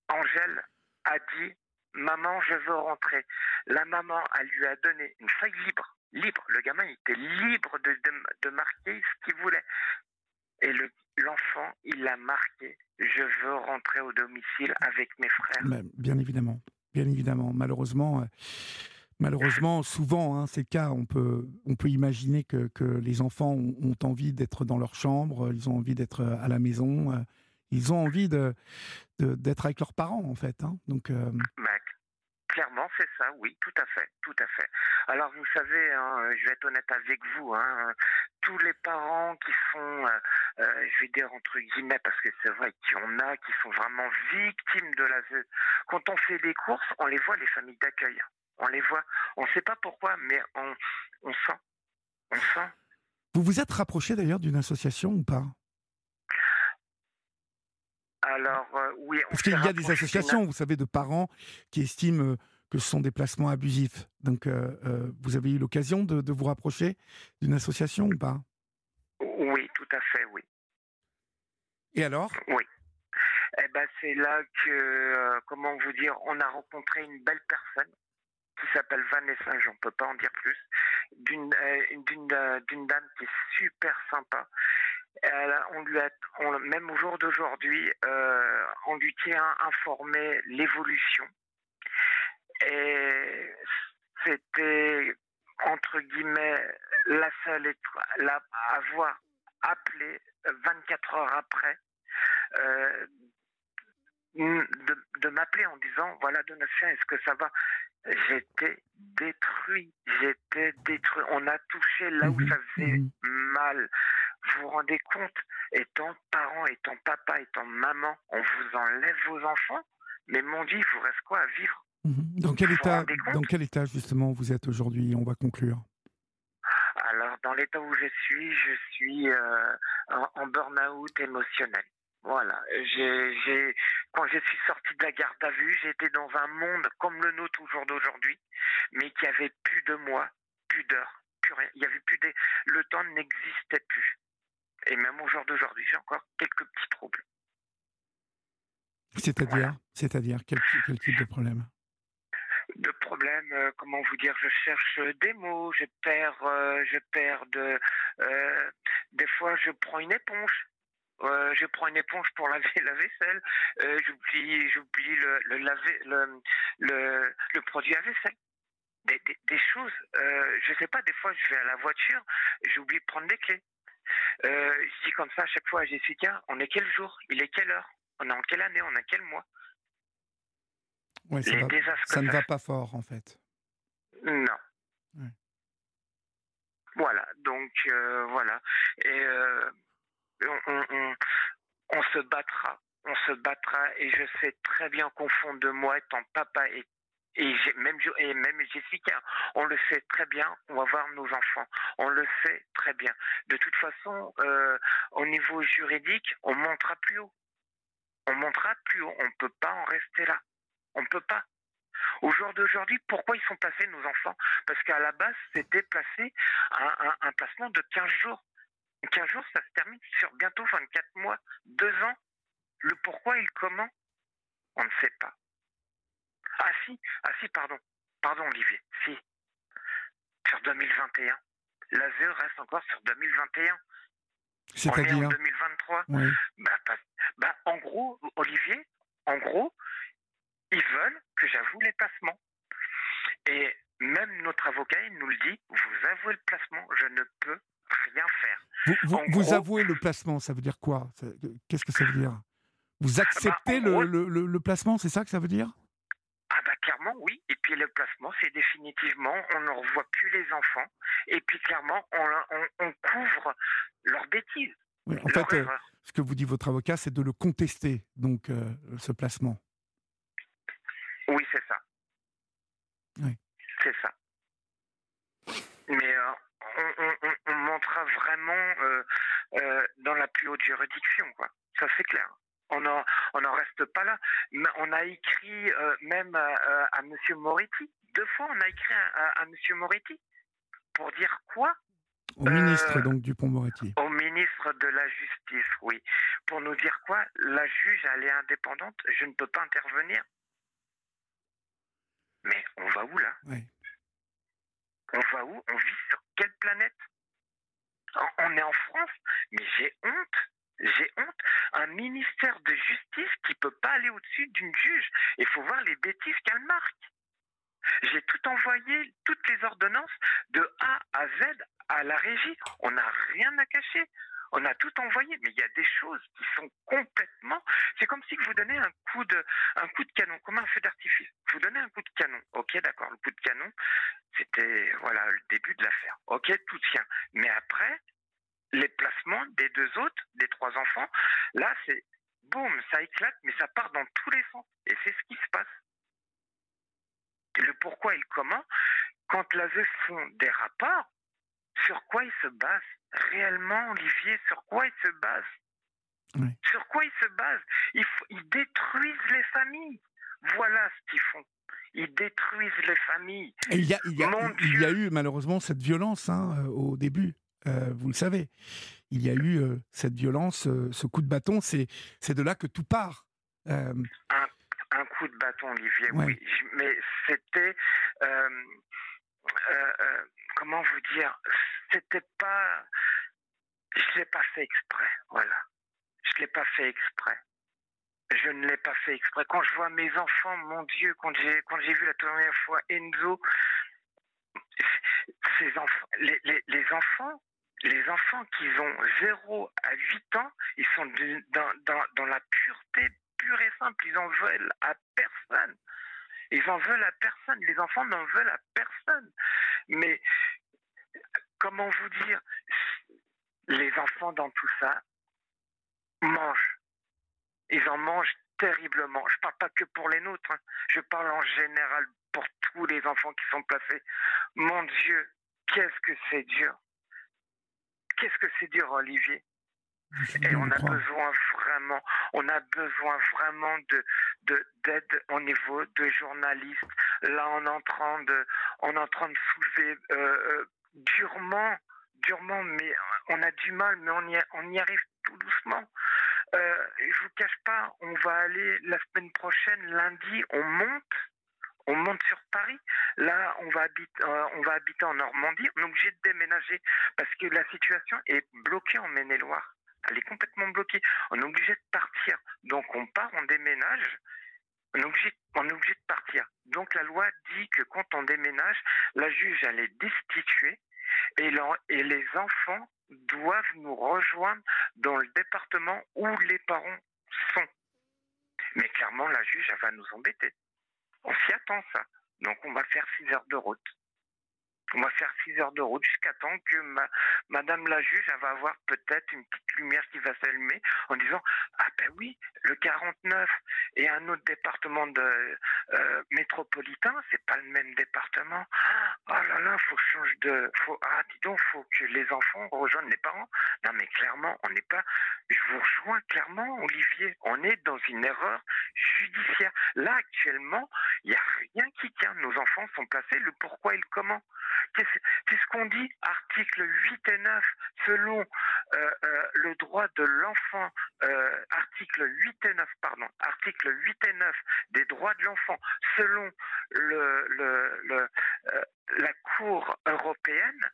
Angèle a dit, maman, je veux rentrer. La maman, lui a donné une feuille libre, libre. Le gamin était libre de, de marquer ce qu'il voulait. Et l'enfant, il l'a marqué. Je veux rentrer au domicile avec mes frères. bien évidemment, bien évidemment. Malheureusement, euh, malheureusement, souvent, hein, ces cas, on peut, on peut imaginer que, que les enfants ont, envie d'être dans leur chambre, ils ont envie d'être à la maison, euh, ils ont envie de, d'être avec leurs parents, en fait. Hein. Donc, euh, Clairement, c'est ça, oui, tout à fait, tout à fait. Alors, vous savez, hein, je vais être honnête avec vous, hein, tous les parents qui sont, euh, euh, je vais dire entre guillemets, parce que c'est vrai qu'il y en a qui sont vraiment victimes de la... Quand on fait des courses, on les voit, les familles d'accueil. On les voit. On ne sait pas pourquoi, mais on, on sent. On sent. Vous vous êtes rapproché d'ailleurs d'une association ou pas? Alors, euh, oui. Parce qu'il y a des associations, vous savez, de parents qui estiment euh, que ce sont des placements abusifs. Donc, euh, vous avez eu l'occasion de, vous rapprocher d'une association ou pas? Oui, tout à fait, oui. Et alors? Oui. Eh ben, c'est là que, comment vous dire, on a rencontré une belle personne qui s'appelle Vanessa, j'en peux pas en dire plus, d'une d'une dame qui est super sympa on lui a, même au jour d'aujourd'hui, euh, on lui tient informé l'évolution. Et c'était, entre guillemets, la seule la, avoir appelé 24 heures après, euh, de, de m'appeler en disant voilà Donatien est-ce que ça va? J'étais détruit j'étais détruit on a touché là où mhm. ça faisait mhm. mal vous vous rendez compte, étant parent, étant papa, étant maman, on vous enlève vos enfants, mais mon Dieu, il vous reste quoi à vivre? Mhm. dans, quel état, dans quel état, justement, vous êtes aujourd'hui? On va conclure. Alors, dans l'état où je suis, je suis euh, en, burn-out émotionnel. Voilà. J'ai, quand je suis sorti de la garde à vue, j'étais dans un monde comme le nôtre au jour d'aujourd'hui, mais qui avait plus de moi, plus d'heures, plus rien. Il y avait plus des, le temps n'existait plus. Et même au jour d'aujourd'hui, j'ai encore quelques petits troubles. C'est-à-dire C'est-à-dire quel, type de problème? De problèmes, euh, comment vous dire, je cherche des mots, je perds, euh, je perds de, euh, des fois je prends une éponge, je prends une éponge pour laver la vaisselle, j'oublie, j'oublie le, le, laver, le, le, le produit à vaisselle. Des, des, des choses, je sais pas, des fois je vais à la voiture, j'oublie de prendre des clés. Euh, je dis comme ça à chaque fois à Jessica, on est quel jour? Il est quelle heure? On est en quelle année? On est quel mois? Ouais, ça, ça ne va pas fort en fait. Non. Voilà, donc euh, voilà. Et euh, on, on, se battra. On se battra et je sais très bien qu'au fond de moi, étant papa et et même, Jessica, on le sait très bien, on va voir nos enfants. On le sait très bien. De toute façon, euh, au niveau juridique, on montera plus haut. On montera plus haut. On ne peut pas en rester là. On ne peut pas. Au jour d'aujourd'hui, pourquoi ils sont placés, nos enfants? Parce qu'à la base, c'était placé un, un, placement de 15 jours. 15 jours, ça se termine sur bientôt 24 mois, 2 ans. Le pourquoi et le comment, on ne sait pas. Ah si, ah si, pardon. Pardon Olivier, si. Sur 2021. L'ASE reste encore sur 2021. C'est-à-dire en 2023. Bah, bah, en gros, Olivier, en gros, ils veulent que j'avoue les placements. Et même notre avocat, il nous le dit, vous avouez le placement, je ne peux rien faire. Vous, vous, avouez le placement, ça veut dire quoi? Qu'est-ce que ça veut dire? Vous acceptez Bah, en le, gros- le- le- le placement, c'est ça que ça veut dire? Clairement oui. Et puis le placement, c'est définitivement, on ne revoit plus les enfants. Et puis clairement, on, on, on couvre leurs bêtises. Oui, En leur fait, euh, ce que vous dit votre avocat, c'est de le contester, donc, euh, ce placement. Oui, c'est ça. Oui. C'est ça. Mais euh, on, on- on- on montera vraiment dans la plus haute juridiction, quoi. Ça c'est clair. On n'en on en reste pas là. On a écrit euh, même à, à- Monsieur Moretti. Deux fois, on a écrit à, à, à Monsieur Moretti pour dire quoi? Au Euh, ministre, donc, Dupont-Moretti. Au ministre de la Justice, oui. Pour nous dire quoi? La juge, elle est indépendante. Je ne peux pas intervenir. Mais on va où là? Oui. On va où? On vit sur quelle planète? On est en France, mais j'ai honte. J'ai honte. Un ministère de justice qui peut pas aller au-dessus d'une juge. Il faut voir les bêtises qu'elle marque. J'ai tout envoyé, toutes les ordonnances, de A à Z à la régie. On n'a rien à cacher. On a tout envoyé, mais il y a des choses qui sont complètement. C'est comme si vous donnez un coup de, canon, comme un feu d'artifice. Vous donnez un coup de canon. Ok, d'accord. Le coup de canon, c'était voilà le début de l'affaire. Ok, tout tient. Mais après, les placements des deux autres, des trois enfants, là, c'est boum, ça éclate, mais ça part dans tous les sens. Et c'est ce qui se passe. Et le pourquoi et le comment, quand l'ASE font des rapports, sur quoi ils se basent? Réellement, Olivier Sur quoi ils se basent? Oui. Sur quoi ils se basent? Ils, détruisent les familles. Voilà ce qu'ils font. Ils détruisent les familles. Et il y a, il y a, Mon il y a Dieu. eu malheureusement cette violence hein, euh, au début. Euh, vous le savez. Il y a eu euh, cette violence, euh, ce coup de bâton. C'est de là que tout part. Un coup de bâton, Olivier, Ouais. oui. Mais c'était. comment vous dire C'était pas. Je l'ai pas fait exprès, voilà. Je l'ai pas fait exprès. Je ne l'ai pas fait exprès. Quand je vois mes enfants, mon Dieu, quand j'ai quand j'ai vu la première fois Enzo, ces enfants, les, les, les enfants, les enfants qui ont 0 à 8 ans, ils sont dans, la pureté pure et simple. Ils en veulent à personne. Ils en veulent à personne. Les enfants n'en veulent à personne. Mais comment vous dire Les enfants dans tout ça mangent. Ils en mangent terriblement. Je parle pas que pour les nôtres. hein. Je parle en général pour tous les enfants qui sont placés. Mon Dieu, qu'est-ce que c'est dur. Qu'est-ce que c'est dur, Olivier. Et on a besoin vraiment, on a besoin vraiment de de- d'aide au niveau de journalistes. Là, on est en train de, on est en train de soulever euh, euh, durement, durement, mais on a du mal, mais on y, on y arrive tout doucement. Euh, je vous cache pas, on va aller la semaine prochaine, lundi, on monte. On monte sur Paris. Là, on va habiter, euh, on va habiter en Normandie. On est obligé de déménager parce que la situation est bloquée en Maine-et-Loire. Elle est complètement bloquée. On est obligé de partir. Donc on part, on déménage. On est, obligé, on est de partir. Donc la loi dit que quand on déménage, la juge elle est destituée et, et les enfants doivent nous rejoindre dans le département où les parents sont. Mais clairement, la juge, elle va nous embêter. On s'y attend, ça. Donc on va faire 6 heures de route. On va faire 6 heures de route jusqu'à temps que ma, Madame la juge, va avoir peut-être une petite lumière qui va s'allumer en disant Ah ben oui, le 49 et un autre département de euh, métropolitain, c'est pas le même département. Oh là là, faut que je change de. Faut, ah, dis donc, faut que les enfants rejoignent les parents. Non, mais clairement, on n'est pas. Je vous rejoins clairement, Olivier. On est dans une erreur judiciaire. Là, actuellement, il n'y a rien qui tient. Nos enfants sont placés, le pourquoi et le comment. Qu'est-ce qu'est-ce qu'on dit Article 8 et 9, selon euh, euh, le droit de l'enfant, euh, article 8 et 9, pardon, article 8 et 9 des droits de l'enfant, selon le, le, le, euh, la Cour européenne,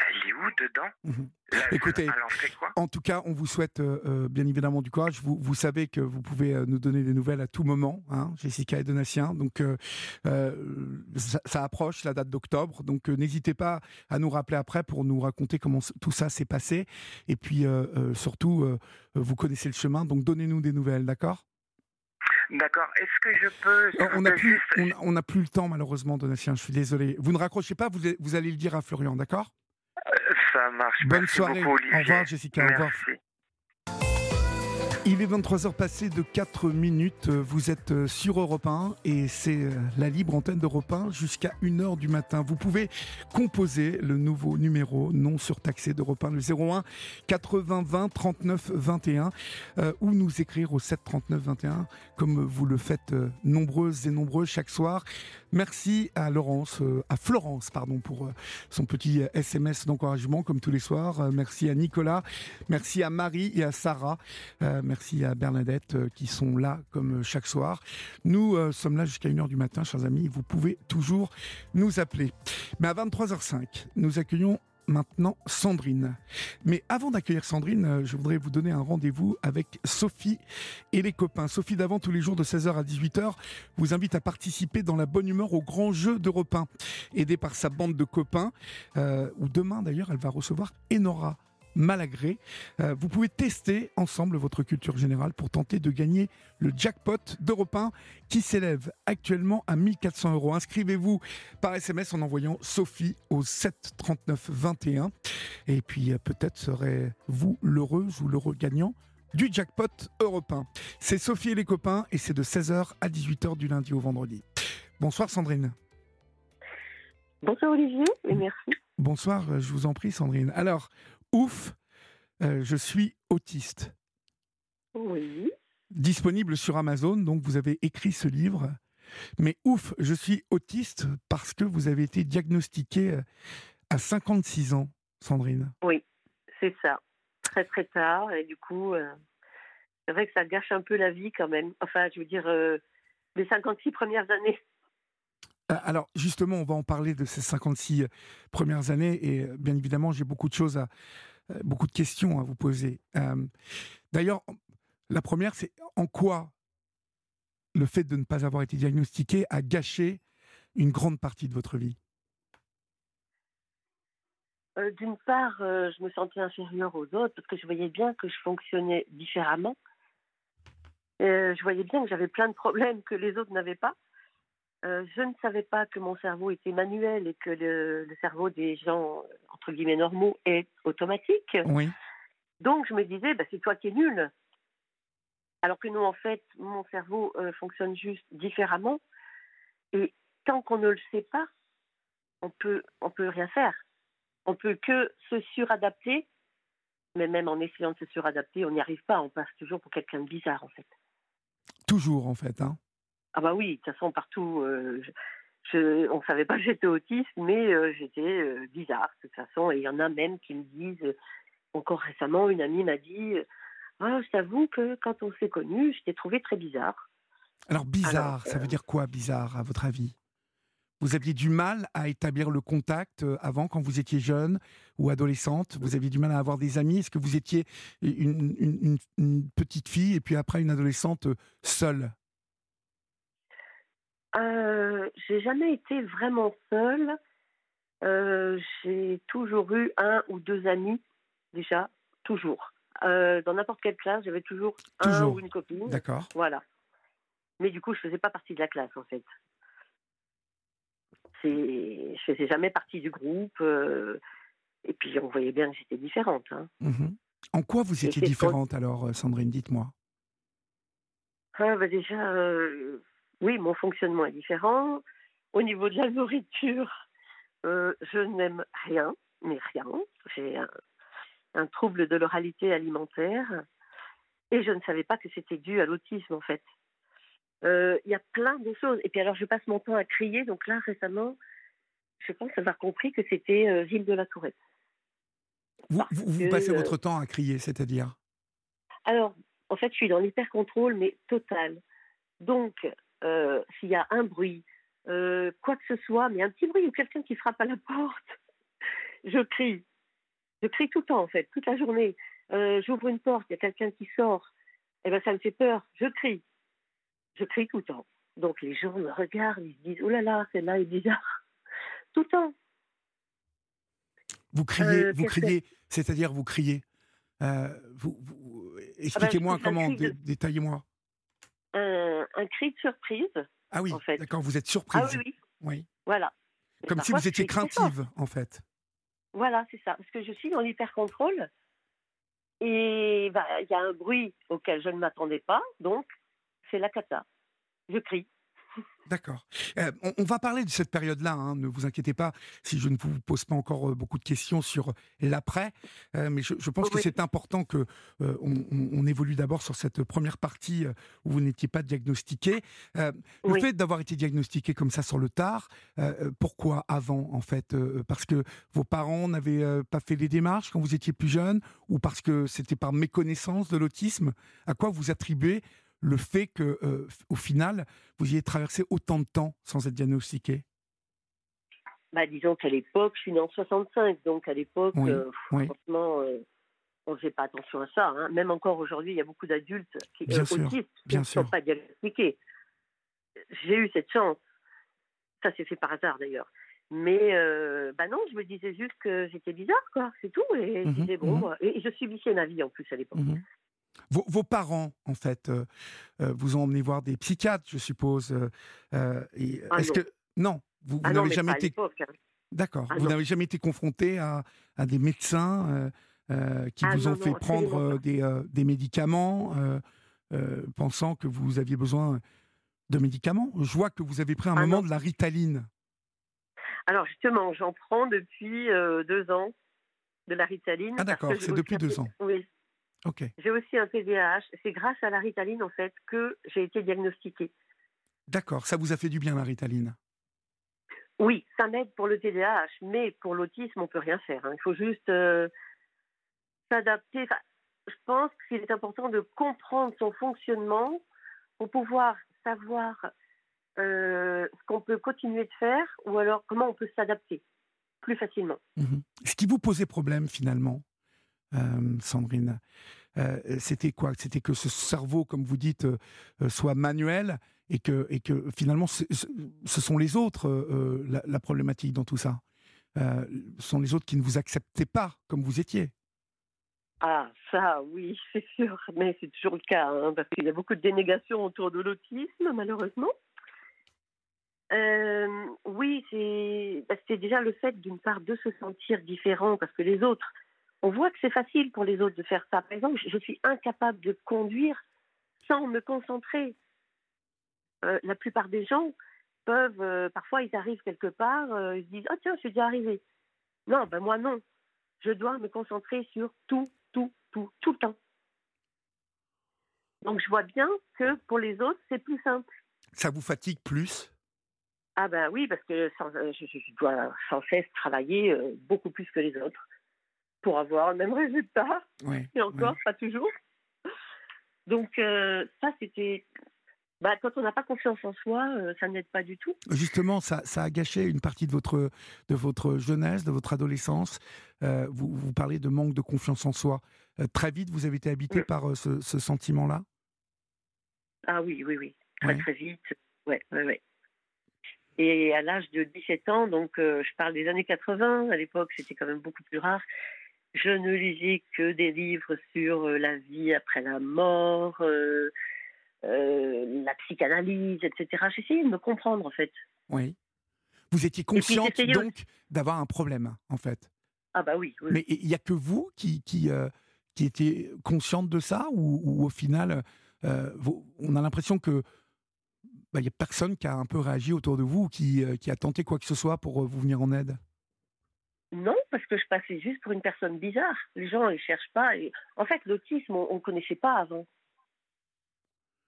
Elle est où dedans Mhm. Écoutez, en fait quoi En tout cas, on vous souhaite euh, euh, bien évidemment du courage. Vous, vous savez que vous pouvez euh, nous donner des nouvelles à tout moment, hein, Jessica et Donatien. Donc, euh, ça, ça approche la date d'octobre. Donc, euh, n'hésitez pas à nous rappeler après pour nous raconter comment tout ça s'est passé. Et puis, surtout, vous connaissez le chemin. Donc, donnez-nous des nouvelles, d'accord? D'accord. Est-ce que je peux. On n'a plus, on, plus le temps malheureusement, Donatien. Je suis désolé. Vous ne raccrochez pas. Vous, vous allez le dire à Florian, d'accord? Ça marche. Bonne Merci soirée. beaucoup, Olivier. Au revoir, Jessica. Au revoir. Il est 23h passé de 4 minutes. Vous êtes euh, sur Europe 1 et c'est euh, la libre antenne d'Europe 1 jusqu'à 1h du matin. Vous pouvez composer le nouveau numéro non surtaxé d'Europe 1, le 01 80 20 39 21 euh, ou nous écrire au 7 39 21 comme vous le faites euh, nombreuses et nombreux chaque soir. Merci à Laurence, euh, à Florence, pardon, pour euh, son petit euh, SMS d'encouragement comme tous les soirs. Euh, merci à Nicolas, merci à Marie et à Sarah. Euh, merci à Bernadette euh, qui sont là comme euh, chaque soir. Nous euh, sommes là jusqu'à 1h du matin, chers amis. Vous pouvez toujours nous appeler. Mais à 23h05, nous accueillons maintenant Sandrine. Mais avant d'accueillir Sandrine, euh, je voudrais vous donner un rendez-vous avec Sophie et les copains. Sophie d'avant, tous les jours de 16h à 18h, vous invite à participer dans la bonne humeur au grand jeu d'Europe 1. Aidée par sa bande de copains, euh, où demain d'ailleurs, elle va recevoir Enora. Malagré. Euh, vous pouvez tester ensemble votre culture générale pour tenter de gagner le jackpot d'Europe 1 qui s'élève actuellement à 1400 euros. Inscrivez-vous par SMS en envoyant Sophie au 7 39 21. Et puis euh, peut-être serez-vous l'heureuse ou l'heureux gagnant du jackpot européen. C'est Sophie et les copains et c'est de 16h à 18h du lundi au vendredi. Bonsoir Sandrine. Bonsoir Olivier, et merci. Bonsoir, je vous en prie Sandrine. Alors, ouf, euh, je suis autiste. Oui. Disponible sur Amazon, donc vous avez écrit ce livre. Mais ouf, je suis autiste parce que vous avez été diagnostiqué euh, à 56 ans, Sandrine. Oui, c'est ça. Très très tard, et du coup, euh, c'est vrai que ça gâche un peu la vie quand même. Enfin, je veux dire, euh, les 56 premières années. Euh, Alors justement, on va en parler de ces 56 premières années et euh, bien évidemment, j'ai beaucoup de choses à, euh, beaucoup de questions à vous poser. Euh, D'ailleurs, la première, c'est en quoi le fait de ne pas avoir été diagnostiqué a gâché une grande partie de votre vie? Euh, D'une part, euh, je me sentais inférieure aux autres parce que je voyais bien que je fonctionnais différemment. Euh, je voyais bien que j'avais plein de problèmes que les autres n'avaient pas. Euh, je ne savais pas que mon cerveau était manuel et que le, le cerveau des gens, entre guillemets, normaux est automatique. Oui. Donc, je me disais, bah, c'est toi qui es nul. Alors que non, en fait, mon cerveau euh, fonctionne juste différemment. Et tant qu'on ne le sait pas, on peut, on peut rien faire. On peut que se suradapter. Mais même en essayant de se suradapter, on n'y arrive pas. On passe toujours pour quelqu'un de bizarre, en fait. Toujours, en fait. Hein. Ah bah oui, de toute façon, partout, euh, je, on ne savait pas que j'étais autiste, mais euh, j'étais euh, bizarre, de toute façon. Et il y en a même qui me disent, encore récemment, une amie m'a dit, ah, je t'avoue que quand on s'est connus, je t'ai trouvé très bizarre. Alors, bizarre, Alors, ça veut dire quoi, bizarre, à votre avis? Vous aviez du mal à établir le contact avant, quand vous étiez jeune ou adolescente? Vous aviez du mal à avoir des amis? Est-ce que vous étiez une, une- une- une petite fille et puis après une adolescente seule? Euh, j'ai jamais été vraiment seule. Euh, j'ai toujours eu un ou deux amis, déjà, toujours. Euh, dans n'importe quelle classe, j'avais toujours, un ou une copine. D'accord. Voilà. Mais du coup, je faisais pas partie de la classe, en fait. Je faisais jamais partie du groupe. euh, et puis, on voyait bien que j'étais différente. hein. Mhm. En quoi vous étiez différente alors, Sandrine Dites-moi? Ah, bah déjà, oui, mon fonctionnement est différent. Au niveau de la nourriture, euh, je n'aime rien, mais rien. J'ai un, un trouble de l'oralité alimentaire et je ne savais pas que c'était dû à l'autisme en fait. Euh, Il y a plein de choses. Et puis alors, je passe mon temps à crier. Donc là, récemment, je pense avoir compris que c'était euh, Ville de la Tourette. Vous, passez euh, votre temps à crier, c'est-à-dire? Alors, en fait, je suis dans l'hyper-contrôle, mais total. Donc, euh, s'il y a un bruit, euh, quoi que ce soit, mais un petit bruit ou quelqu'un qui frappe à la porte, je crie. Je crie tout le temps, en fait, toute la journée. Euh, J'ouvre une porte, il y a quelqu'un qui sort. Eh ben, ça me fait peur. Je crie. Je crie tout le temps. Donc les gens me regardent, ils se disent Oh là là, celle-là est bizarre. Tout le temps. Vous criez, vous criez, c'est-à-dire vous criez. Vous, vous- expliquez-moi Ah ben, je- comment, dé- détaillez-moi. Un, un cri de surprise. Ah oui, en fait. d'accord, vous êtes surprise. Ah oui, oui. Voilà. Et Comme si vous étiez craintive, en fait. Voilà, c'est ça. Parce que je suis dans l'hyper-contrôle. Et bah, il y a un bruit auquel je ne m'attendais pas. Donc, c'est la cata. Je crie. D'accord. Euh, on, on va parler de cette période-là, hein, ne vous inquiétez pas si je ne vous pose pas encore euh, beaucoup de questions sur l'après, euh, mais je, je pense que c'est important que euh, on, évolue d'abord sur cette première partie où vous n'étiez pas diagnostiqué. Le Oui. fait d'avoir été diagnostiqué comme ça sur le tard, pourquoi avant en fait Parce que vos parents n'avaient pas fait les démarches quand vous étiez plus jeune, ou parce que c'était par méconnaissance de l'autisme? À quoi vous attribuez le fait que, euh, au final, vous y ayez traversé autant de temps sans être diagnostiqué? Bah, disons qu'à l'époque, je suis née en 65. Donc, à l'époque, Oui, euh, oui. franchement, euh, on ne faisait pas attention à ça. hein. Même encore aujourd'hui, il y a beaucoup d'adultes qui Bien sûr, autistes qui bien ne sont pas diagnostiqués. J'ai eu cette chance. Ça s'est fait par hasard d'ailleurs. Mais euh, bah non, je me disais juste que j'étais bizarre, quoi. C'est tout. Et je Mhm, disais, bon, mhm. bah, et je subissais ma vie en plus à l'époque. Mhm. Vos, vos parents, en fait, euh, euh, vous ont emmené voir des psychiatres, je suppose. euh, Ah Est-ce non. que non, vous, vous Ah n'avez mais jamais été hein. d'accord. Ah vous n'avez jamais été confronté à, à des médecins qui vous non, ont fait prendre des, des médicaments, pensant que vous aviez besoin de médicaments? Je vois que vous avez pris un moment non. de la Ritaline. Alors justement, j'en prends depuis deux ans de la Ritaline. Ah d'accord, c'est depuis deux ans. Oui, J'ai aussi un TDAH. C'est grâce à la Ritaline en fait que j'ai été diagnostiquée. d'accord. Ça vous a fait du bien la Ritaline? Oui, ça m'aide pour le TDAH, mais pour l'autisme, on peut rien faire. hein. Il faut juste euh, s'adapter. Enfin, je pense qu'il est important de comprendre son fonctionnement pour pouvoir savoir euh, ce qu'on peut continuer de faire ou alors comment on peut s'adapter plus facilement. Mhm. Ce qui vous posait problème finalement, euh, Sandrine, euh, c'était quoi? C'était que ce cerveau, comme vous dites, euh, soit manuel et que, et que finalement ce, sont les autres la, problématique dans tout ça. Ce sont les autres qui ne vous acceptaient pas comme vous étiez. Ah, ça, oui, c'est sûr, mais c'est toujours le cas, hein, parce qu'il y a beaucoup de dénégation autour de l'autisme, malheureusement. Oui, bah, c'est déjà le fait, d'une part, de se sentir différent, parce que les autres, on voit que c'est facile pour les autres de faire ça. Par exemple, je- suis incapable de conduire sans me concentrer. Euh, la plupart des gens peuvent, euh, parfois, ils arrivent quelque part, euh, ils se disent, ah tiens, je suis déjà arrivé. Non, ben moi non. Je dois me concentrer sur tout, tout, tout, tout le temps. Donc je vois bien que pour les autres, c'est plus simple. Ça vous fatigue plus? Ah ben oui, parce que sans- je, je dois sans cesse travailler beaucoup plus que les autres pour avoir le même résultat, Oui. et encore, pas toujours. Donc euh, ça, c'était... Bah, quand on n'a pas confiance en soi, euh, ça n'aide pas du tout. Justement, ça, ça a gâché une partie de votre, de votre jeunesse, de votre adolescence. Euh, vous, vous parlez de manque de confiance en soi. Très vite, vous avez été habité Oui. par ce, ce sentiment-là? Ah oui, oui, oui. Très, Ouais. très vite. Ouais, ouais, ouais. Et à l'âge de 17 ans, donc euh, je parle des années 80, à l'époque c'était quand même beaucoup plus rare, je ne lisais que des livres sur euh, la vie après la mort, euh, euh, la psychanalyse, etc. J'essayais de me comprendre en fait. Oui. Vous étiez consciente donc d'avoir un problème, en fait. Ah bah oui, oui. Mais il n'y a que vous qui, qui, euh, qui étiez consciente de ça ou, ou au final, vous- on a l'impression que bah, il n'y a personne qui a un peu réagi autour de vous ou qui, qui a tenté quoi que ce soit pour vous venir en aide? Non, parce que je passais juste pour une personne bizarre. Les gens, ils cherchent pas. Et... En fait, l'autisme, on ne connaissait pas avant.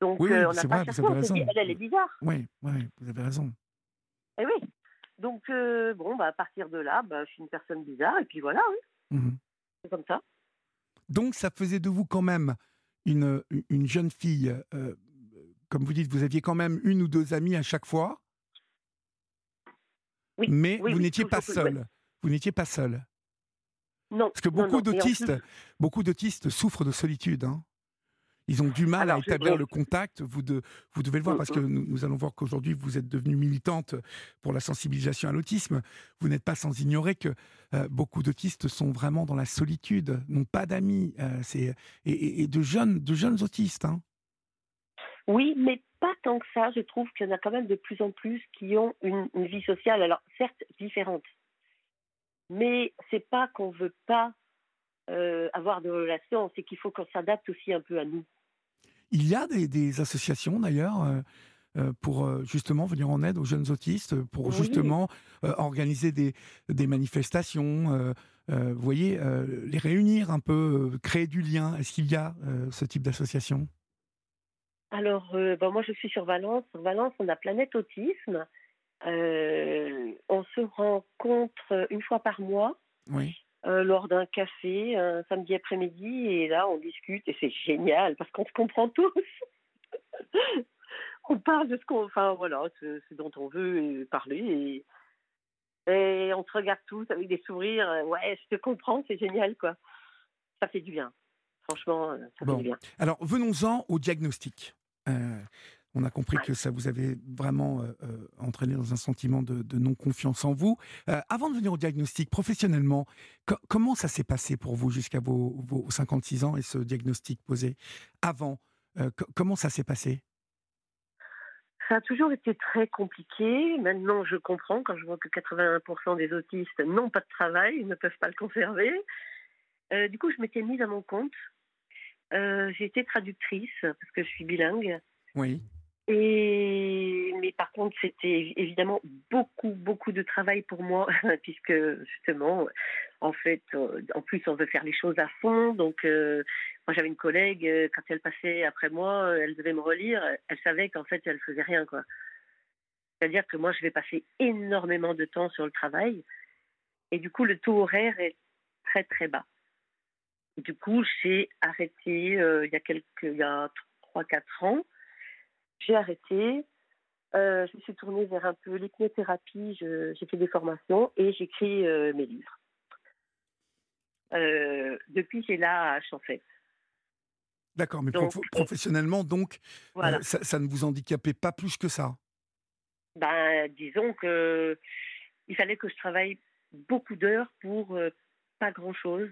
Donc, Oui, euh, on n'a c'est pas vrai, vous cherché, avez on s'est dit, raison. elle, elle est bizarre. Oui, oui, vous avez raison. Eh oui. Donc, euh, bon, bah, à partir de là, bah, je suis une personne bizarre, et puis voilà, oui, Mhm. c'est comme ça. Donc ça faisait de vous quand même une, une jeune fille, euh, comme vous dites, vous aviez quand même une ou deux amies à chaque fois, Oui, mais oui, vous oui, n'étiez pas seule. Vous n'étiez pas seule. Non. Parce que beaucoup d'autistes, plus- beaucoup d'autistes souffrent de solitude. hein. Ils ont du mal Alors, à établir le contact. Vous, de- vous devez le voir Mm, parce que nous, nous allons voir qu'aujourd'hui vous êtes devenue militante pour la sensibilisation à l'autisme. Vous n'êtes pas sans ignorer que euh, beaucoup d'autistes sont vraiment dans la solitude, n'ont pas d'amis. euh, et, et- et de jeunes, de jeunes autistes. hein. Oui, mais pas tant que ça. Je trouve qu'il y en a quand même de plus en plus qui ont une, une vie sociale, alors certes différente, mais c'est pas qu'on veut pas euh, avoir de relations, c'est qu'il faut qu'on s'adapte aussi un peu à nous. Il y a des, des associations d'ailleurs. euh, euh, pour justement venir en aide aux jeunes autistes, pour Oui. justement euh, organiser des, des manifestations, euh, euh, vous voyez, les réunir un peu, créer du lien. Est-ce qu'il y a ce type d'association? Alors, ben, moi, je suis sur Valence. Sur Valence, on a Planète Autisme. Euh, on se rencontre une fois par mois Oui. euh, lors d'un café, un samedi après-midi, et là, on discute, et c'est génial parce qu'on se comprend tous. on parle de ce qu'on, enfin voilà, ce, ce dont on veut parler, et, et on se regarde tous avec des sourires. euh, Ouais, je te comprends, c'est génial, quoi. Ça fait du bien. Franchement, euh, ça Bon. fait du bien. Alors, venons-en au diagnostic. Euh, on a compris que ça vous avait vraiment euh, euh, entraîné dans un sentiment de, de non-confiance en vous. Euh, avant de venir au diagnostic, professionnellement, co- comment ça s'est passé pour vous jusqu'à vos, vos 56 ans et ce diagnostic posé Avant, euh, co- comment ça s'est passé? Ça a toujours été très compliqué. Maintenant, je comprends quand je vois que 81% des autistes n'ont pas de travail, ne peuvent pas le conserver. Euh, du coup, je m'étais mise à mon compte. Euh, j'ai été traductrice parce que je suis bilingue. Oui. Et mais par contre, c'était évidemment beaucoup, beaucoup de travail pour moi, puisque justement, en fait, euh, en plus, on veut faire les choses à fond. Donc, euh, moi, j'avais une collègue, euh, quand elle passait après moi, elle devait me relire. Elle savait qu'en fait, elle faisait rien, quoi. C'est-à-dire que moi, je vais passer énormément de temps sur le travail, et du coup, le taux horaire est très, très bas. Du coup, j'ai arrêté il y a quelques, il y a trois, quatre ans. J'ai arrêté. Euh, je me suis tournée vers un peu l'hypnothérapie. J'ai fait des formations et j'écris euh, mes livres. Euh, depuis, j'ai l'AH en fait. D'accord, mais Donc, prof- professionnellement, donc, Voilà. ça, ça ne vous handicapait pas plus que ça? Ben, disons que il fallait que je travaille beaucoup d'heures pour pas grand-chose.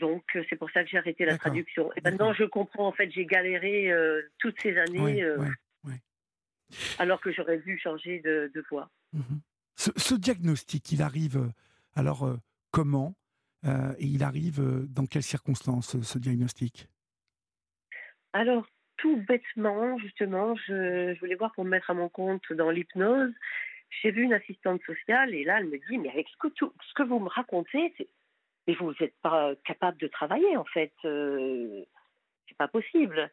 Donc, euh, c'est pour ça que j'ai arrêté la traduction. Et maintenant, je comprends. En fait, j'ai galéré euh, toutes ces années, euh, alors que j'aurais dû changer de, de voie. Mhm. Ce, ce diagnostic, il arrive alors euh, comment Et il arrive dans quelles circonstances, ce, diagnostic? Alors, tout bêtement, justement, je, je voulais voir pour me mettre à mon compte dans l'hypnose. J'ai vu une assistante sociale et là, elle me dit, mais avec ce que, tout- ce que vous me racontez, c'est- mais vous n'êtes pas capable de travailler, en fait. Euh, c'est pas possible.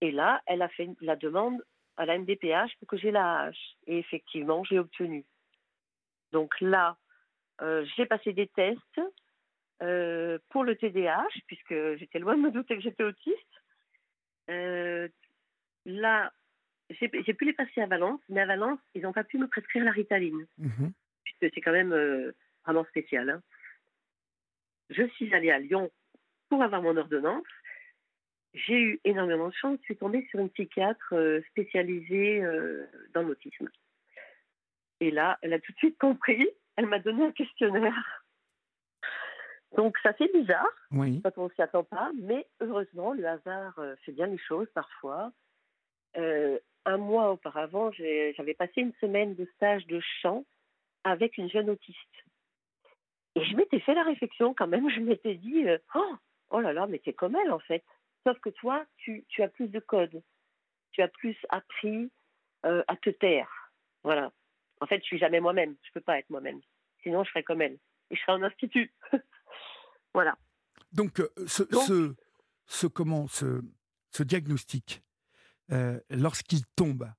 Et là, elle a fait la demande à la MDPH pour que j'ai la hache. Et effectivement, j'ai obtenu. Donc là, euh, j'ai passé des tests euh, pour le TDAH, puisque j'étais loin de me douter que j'étais autiste. Euh, là, j'ai pu les passer à Valence, mais à Valence, ils n'ont pas pu me prescrire la ritaline, Mhm. puisque c'est quand même vraiment spécial. hein. Je suis allée à Lyon pour avoir mon ordonnance. J'ai eu énormément de chance. Je suis tombée sur une psychiatre euh, spécialisée euh, dans l'autisme. Et là, elle a tout de suite compris. Elle m'a donné un questionnaire. Donc, ça fait bizarre Oui. quand on s'y attend pas, mais heureusement, le hasard euh, fait bien les choses parfois. Euh, un mois auparavant, j'avais passé une semaine de stage de chant avec une jeune autiste. Et je m'étais fait la réflexion quand même, je m'étais dit, euh, oh, oh là là, mais c'est comme elle en fait. Sauf que toi, tu, tu as plus de codes, tu as plus appris euh, à te taire. Voilà. En fait, je suis jamais moi-même, je peux pas être moi-même. Sinon, je serais comme elle. Et je serais en institut. voilà. Donc, euh, ce, Donc- ce, ce- comment, ce, ce diagnostic, lorsqu'il tombe,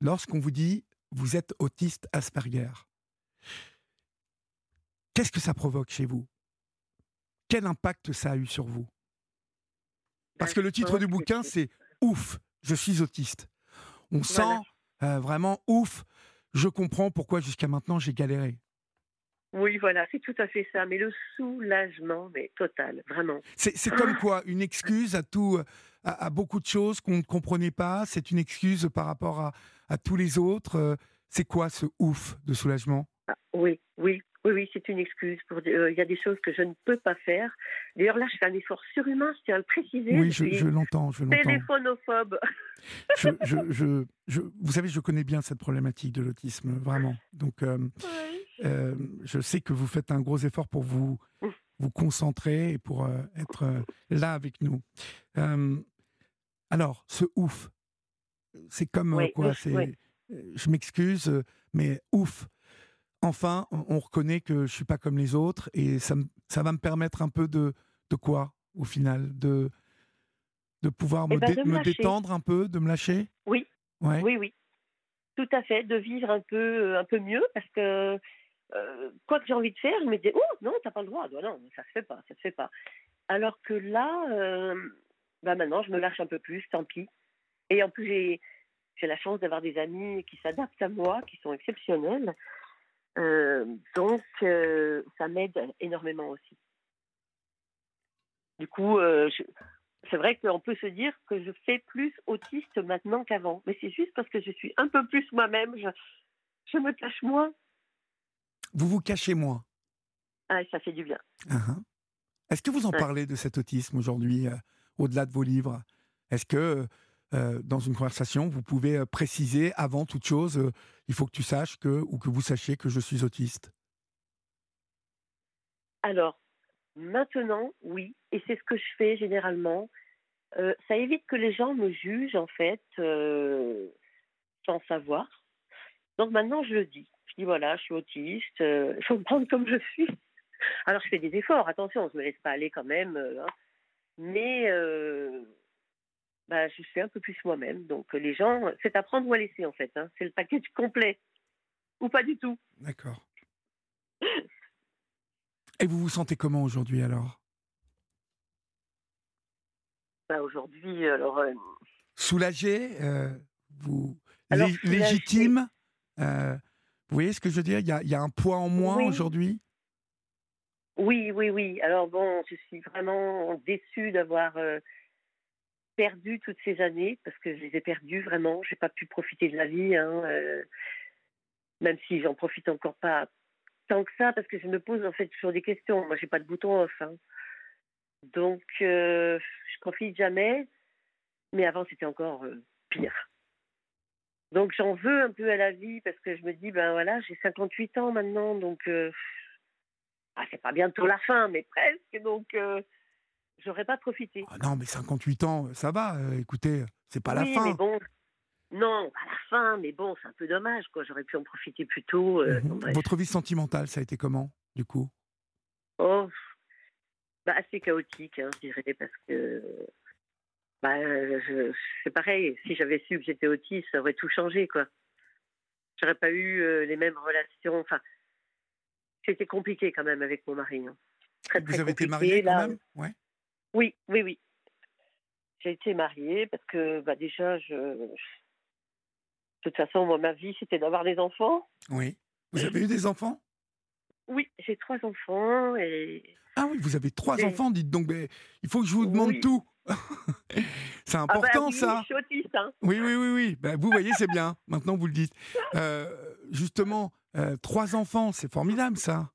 lorsqu'on vous dit vous êtes autiste Asperger, qu'est-ce que ça provoque chez vous? Quel impact ça a eu sur vous? Parce Ben, que le titre du bouquin, c'est- Ouf, je suis autiste. On sent euh, vraiment ouf, je comprends pourquoi jusqu'à maintenant j'ai galéré. Oui, voilà, c'est tout à fait ça. Mais le soulagement, mais total, vraiment. C'est comme quoi? Une excuse à tout, à, à beaucoup de choses qu'on ne comprenait pas. C'est une excuse par rapport à, à tous les autres. Euh, C'est quoi ce ouf de soulagement? Ah, oui, oui, oui, oui, c'est une excuse. Pour, euh, il y a des choses que je ne peux pas faire. D'ailleurs, là, je fais un effort surhumain, je tiens à le préciser. Oui, je, l'entends, je l'entends. téléphonophobe. Je, je, je, je- vous savez, je connais bien cette problématique de l'autisme, vraiment. Donc, euh, euh, je sais que vous faites un gros effort pour vous, vous concentrer et pour euh, être euh, là avec nous. Euh, alors, ce ouf, c'est comme Oui, quoi ouf, c'est, oui. Je m'excuse, mais ouf. Enfin, on on reconnaît que je suis pas comme les autres et ça, ça va me permettre un peu de, de quoi, au final De, de pouvoir me, Eh ben, dé- de me me lâcher. détendre un peu, de me lâcher? Oui. Ouais. Oui, oui. Tout à fait, de vivre un peu, un peu mieux, parce que euh, quoi que j'ai envie de faire, je me dis, oh non, t'as pas le droit, non, non, ça se fait pas, ça se fait pas. Alors que là, euh, bah maintenant, je me lâche un peu plus, tant pis. Et en plus, j'ai j'ai la chance d'avoir des amis qui s'adaptent à moi, qui sont exceptionnels. Euh, donc, euh, ça m'aide énormément aussi. Du coup, euh, je- c'est vrai qu'on peut se dire que je fais plus autiste maintenant qu'avant. Mais c'est juste parce que je suis un peu plus moi-même. Je, je me cache moins. Vous vous cachez moins. Ah, ça fait du bien. Ah. Est-ce que vous en Ouais. parlez de cet autisme aujourd'hui, euh, au-delà de vos livres? Est-ce que euh, dans une conversation, vous pouvez préciser avant toute chose, euh, il faut que tu saches que, ou que vous sachiez que je suis autiste Alors, maintenant, oui. Et c'est ce que je fais généralement. Euh, ça évite que les gens me jugent, en fait, euh, sans savoir. Donc maintenant, je le dis. Je dis, voilà, je suis autiste. euh, Il faut me prendre comme je suis. Alors, je fais des efforts. Attention, je ne me laisse pas aller quand même. hein. Mais bah, je suis un peu plus moi-même. Donc, les gens, c'est à prendre ou à laisser, en fait. hein. C'est le package complet. Ou pas du tout. D'accord. Et vous vous sentez comment aujourd'hui alors? Bah, Aujourd'hui, alors... euh, Soulagé euh, vous, Alors. Légitime euh, Vous voyez ce que je veux dire? Il y, a, il y a un poids en moins Oui. aujourd'hui? Oui, oui, oui. Alors bon, je suis vraiment déçue d'avoir euh, perdu toutes ces années parce que je les ai perdues vraiment. J'ai pas pu profiter de la vie, hein, euh, même si j'en profite encore pas tant que ça parce que je me pose en fait toujours des questions. Moi, j'ai pas de bouton off, hein. donc euh, je profite jamais. Mais avant, c'était encore euh, pire. Donc j'en veux un peu à la vie parce que je me dis ben voilà, j'ai 58 ans maintenant, donc euh, ah, c'est pas bientôt la fin, mais presque, donc j'aurais pas profité. Ah Non, mais 58 ans, ça va. euh, écoutez, c'est pas la fin. mais bon, non, pas la fin, mais bon, c'est un peu dommage, quoi. J'aurais pu en profiter plus tôt. euh, Mhm. Votre vie sentimentale, ça a été comment, du coup? Oh, bah, assez chaotique, hein, je dirais, parce que bah, c'est pareil. Si j'avais su que j'étais autiste, ça aurait tout changé, quoi. J'aurais pas eu euh, les mêmes relations. Enfin, c'était compliqué quand même avec mon mari. hein. Très, très Vous avez été compliqué, marié quand même? Ouais. Oui, oui, oui. J'ai été mariée parce que bah, déjà, je... de toute façon, moi, ma vie, c'était d'avoir des enfants. Oui. Vous avez eu des enfants? Oui, j'ai trois enfants et Ah oui, vous avez trois Et- enfants, dites donc. mais il faut que je vous demande Oui. tout. c'est Ah bah important, oui, ça. Je suis autiste, hein. Oui, oui, oui, oui. Ben, vous voyez, c'est bien. Maintenant, vous le dites. Euh, justement, euh, trois enfants, c'est formidable, ça.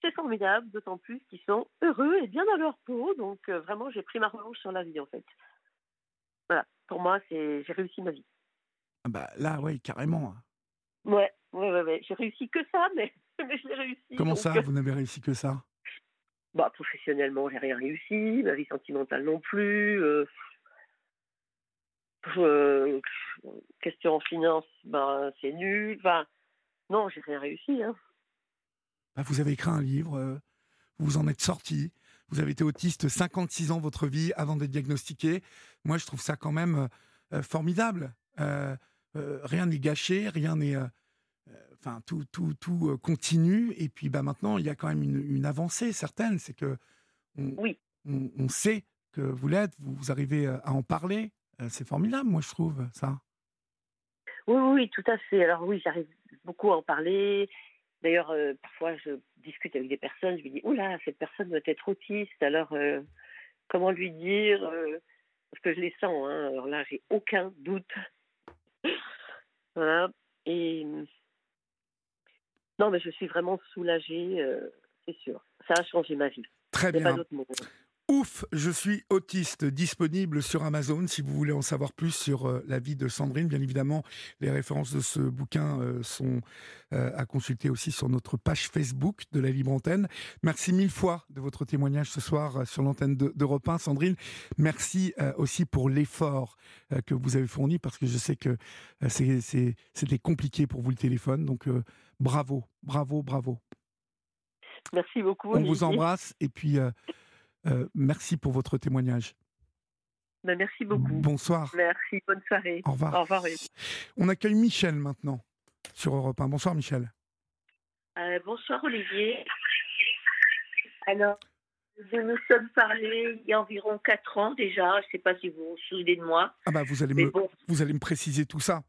C'est formidable, d'autant plus qu'ils sont heureux et bien dans leur peau. Donc euh, vraiment, j'ai pris ma revanche sur la vie, en fait. Voilà, pour moi, c'est j'ai réussi ma vie. Ah Bah, là, oui, carrément. Ouais, ouais, ouais, ouais. J'ai réussi que ça, mais, mais je l'ai réussi. Comment donc, ça, euh, vous n'avez réussi que ça? Bah, professionnellement, j'ai rien réussi. Ma vie sentimentale non plus. euh, euh, question en finance, ben, c'est nul. Enfin, non, j'ai rien réussi. Hein. Bah, Vous avez écrit un livre, euh, vous en êtes sorti. Vous avez été autiste 56 ans votre vie avant d'être diagnostiqué. Moi, je trouve ça quand même euh, euh, formidable. Rien n'est gâché, rien n'est. Enfin, tout, tout, tout continue. Et puis, bah, maintenant, il y a quand même une, une avancée certaine. C'est que on, Oui. on, on sait que vous l'êtes, vous, vous arrivez à en parler. C'est formidable, moi, je trouve ça. Oui, oui, tout à fait. Alors oui, j'arrive beaucoup à en parler. D'ailleurs, euh, parfois, je discute avec des personnes, je lui dis, oula, cette personne doit être autiste, alors euh, comment lui dire euh, Parce que je les sens, hein, alors là, j'ai aucun doute. voilà. Et non, mais je suis vraiment soulagée, c'est sûr. Ça a changé ma vie. Très bien. Ouf, je suis autiste, disponible sur Amazon si vous voulez en savoir plus sur euh, la vie de Sandrine. Bien évidemment, les références de ce bouquin euh, sont euh, à consulter aussi sur notre page Facebook de la Libre Antenne. Merci mille fois de votre témoignage ce soir sur l'antenne d'Europe 1. Sandrine, merci aussi pour l'effort que vous avez fourni parce que je sais que c'était compliqué pour vous le téléphone. Donc bravo, bravo, bravo. Merci beaucoup. On vous embrasse et puis euh, merci pour votre témoignage. Ben, merci beaucoup. Bonsoir. Merci, bonne soirée. Au revoir. Au revoir. On accueille Michel maintenant sur Europe 1. Bonsoir Michel. Euh, bonsoir Olivier. Alors, nous nous sommes parlé il y a environ 4 ans déjà. Je ne sais pas si vous vous souvenez de moi. Ah bah vous allez, me, vous allez me préciser tout ça.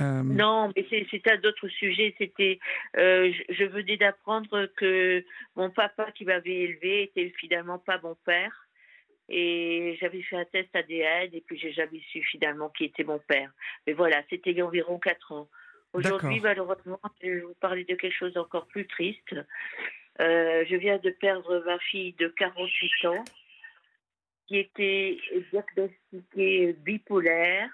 Euh, non, mais c'est un autre sujet. C'était, euh, je, venais d'apprendre que mon papa qui m'avait élevé était finalement pas mon père. Et j'avais fait un test ADN et puis j'ai jamais su finalement qui était mon père. Mais voilà, c'était il y a environ 4 ans. Aujourd'hui, malheureusement, je vais vous parler de quelque chose d'encore plus triste. Euh, je viens de perdre ma fille de 48 ans qui était diagnostiquée bipolaire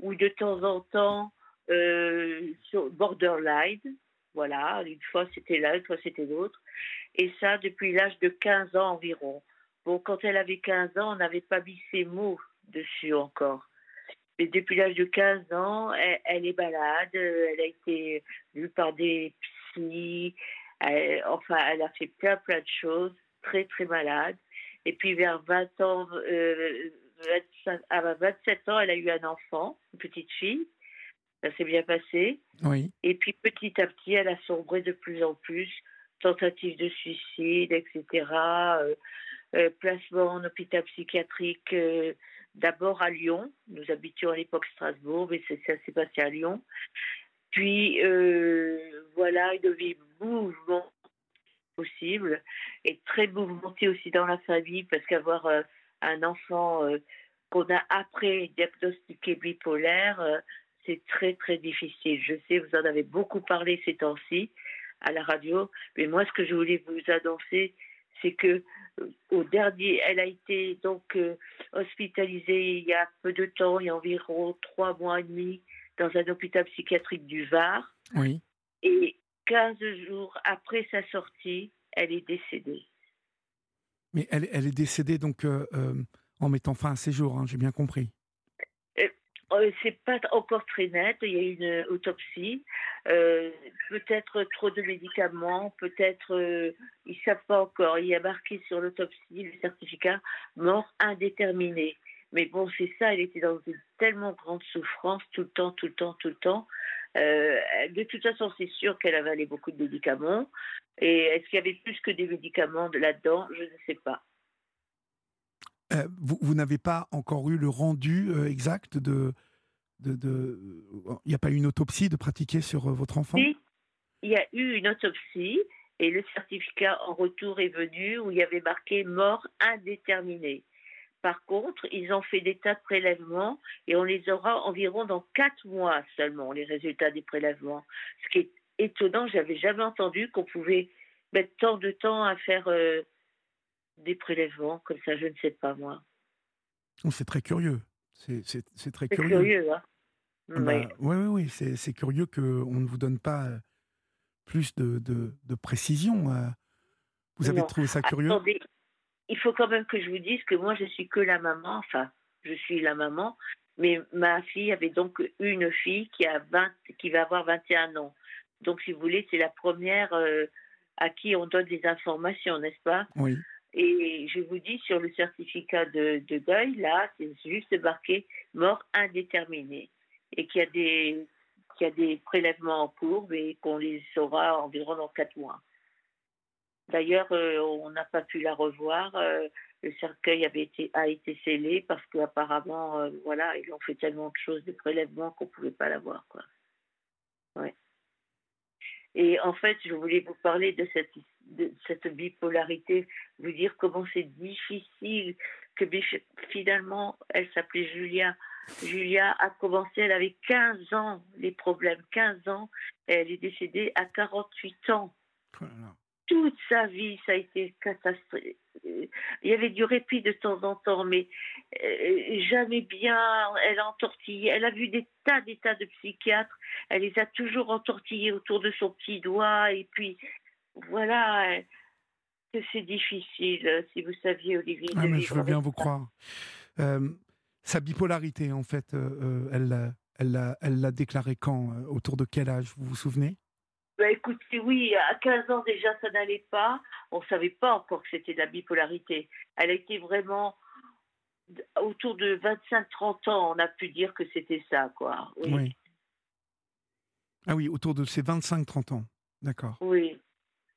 où de temps en temps euh, borderline. Voilà, une fois c'était l'un, une fois c'était l'autre. Et ça depuis l'âge de 15 ans environ. Bon, quand elle avait 15 ans, on n'avait pas mis ces mots dessus encore. Mais depuis l'âge de 15 ans, elle, est malade. Elle a été vue par des psys. enfin, elle a fait plein, plein de choses. Très, très malade. Et puis vers 20 ans, euh, à 27 ans, elle a eu un enfant, une petite fille ça s'est bien passé. Oui. Et puis petit à petit, elle a sombré de plus en plus, tentative de suicide, etc. Euh, euh, placement en hôpital psychiatrique, euh, d'abord à Lyon. Nous habitions à l'époque Strasbourg, mais ça s'est passé à Lyon. Puis voilà, une vie mouvement possible et très mouvementée aussi dans la famille parce qu'avoir un enfant qu'on a après diagnostiqué bipolaire, c'est très très difficile. Je sais, vous en avez beaucoup parlé ces temps-ci à la radio, mais moi ce que je voulais vous annoncer, c'est que euh, au dernier, elle a été donc euh, hospitalisée il y a peu de temps, il y a environ trois mois et demi, dans un hôpital psychiatrique du Var. Oui. Et 15 jours après sa sortie, elle est décédée. Mais elle, elle est décédée donc euh, en mettant fin à ses jours, hein, j'ai bien compris. Euh, c'est pas encore très net. Il y a une autopsie. Euh, peut-être trop de médicaments, peut-être euh, ils savent pas encore. Il y a marqué sur l'autopsie le certificat mort indéterminée. Mais bon, c'est ça. Elle était dans une tellement grande souffrance tout le temps, tout le temps, tout le temps. de toute façon, c'est sûr qu'elle avalé beaucoup de médicaments. Et est-ce qu'il y avait plus que des médicaments là-dedans? Je ne sais pas. Euh, vous, n'avez pas encore eu le rendu euh, exact de. Il n'y a pas eu une autopsie de pratiquer sur euh, votre enfant? Oui, il y a eu une autopsie et le certificat en retour est venu où il y avait marqué mort indéterminée. Par contre, ils ont fait des tas de prélèvements et on les aura environ dans quatre mois seulement, les résultats des prélèvements. Ce qui est étonnant, j'avais jamais entendu qu'on pouvait mettre tant de temps à faire des prélèvements comme ça, je ne sais pas moi. Oh, c'est très curieux. C'est très curieux. curieux hein ah bah, oui, oui, oui. C'est curieux qu'on ne vous donne pas euh, plus de, de, précision. Euh. Vous avez trouvé ça curieux? Attendez, il faut quand même que je vous dise que moi, je suis que la maman. Enfin, je suis la maman. Mais ma fille avait donc une fille qui, a 20, qui va avoir 21 ans. Donc, si vous voulez, c'est la première euh, à qui on donne des informations, n'est-ce pas? Oui. Et je vous dis, sur le certificat de, deuil, là, c'est juste marqué mort indéterminée. Et qu'il y a des, qu'il y a des prélèvements en cours et qu'on les saura environ dans quatre mois. D'ailleurs, euh, on n'a pas pu la revoir. Euh, le cercueil avait été, a été scellé parce qu'apparemment, euh, voilà, ils ont fait tellement de choses, de prélèvements qu'on ne pouvait pas la voir. Quoi. Et en fait, je voulais vous parler de cette, de cette bipolarité, vous dire comment c'est difficile, que finalement, elle s'appelait Julia. Julia a commencé, elle avait 15 ans, les problèmes, 15 ans, et elle est décédée à 48 ans. Oh Toute sa vie, ça a été catastrophique. Il y avait du répit de temps en temps, mais euh, jamais bien. Elle a entortillé. Elle a vu des tas, des tas de psychiatres. Elle les a toujours entortillés autour de son petit doigt. Et puis, voilà, que c'est difficile, si vous saviez, Olivier. Ah, mais je veux bien vous croire. Euh, sa bipolarité, en fait, euh, elle, l'a, elle l'a déclaré quand Autour de quel âge Vous vous souvenez? Bah, écoutez, oui, à 15 ans déjà, ça n'allait pas. On ne savait pas encore que c'était de la bipolarité. Elle a été vraiment autour de 25-30 ans, on a pu dire que c'était ça, quoi. Oui. Ah oui, autour de ces 25-30 ans, d'accord. Oui.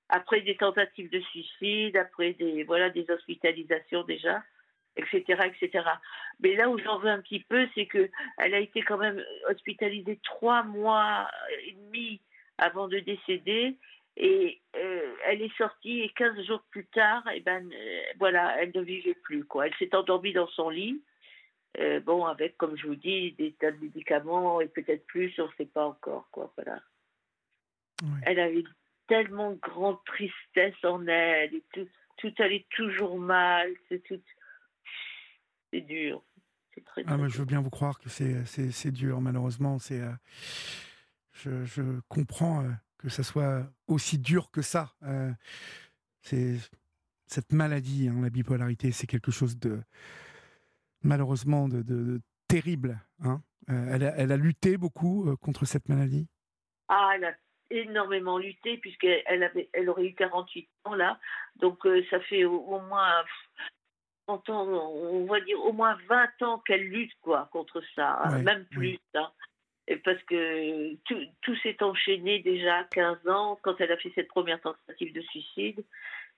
Après des tentatives de suicide, après des voilà des hospitalisations déjà, etc., etc. Mais là où j'en veux un petit peu, c'est que elle a été quand même hospitalisée trois mois et demi avant de décéder. Et euh, elle est sortie et 15 jours plus tard, et eh ben, euh, voilà, elle ne vivait plus. Quoi. Elle s'est endormie dans son lit. Euh, bon, avec, comme je vous dis, des tas de médicaments et peut-être plus, on ne sait pas encore. Quoi, voilà. Elle avait tellement grande tristesse en elle et tout, tout allait toujours mal. C'est tout, c'est dur. Très, ah, je veux bien vous croire que c'est dur, malheureusement. C'est, je, je, comprends que ça soit aussi dur que ça. Euh, c'est cette maladie, hein, la bipolarité, c'est quelque chose de malheureusement de, terrible. Hein. Euh, elle, a, elle, a, lutté beaucoup contre cette maladie? Ah, elle a énormément lutté puisqu'elle avait, elle aurait eu 48 ans là, donc ça fait au, moins on va dire au moins 20 ans qu'elle lutte quoi contre ça, hein, même plus. Hein parce que tout, s'est enchaîné déjà à 15 ans quand elle a fait cette première tentative de suicide.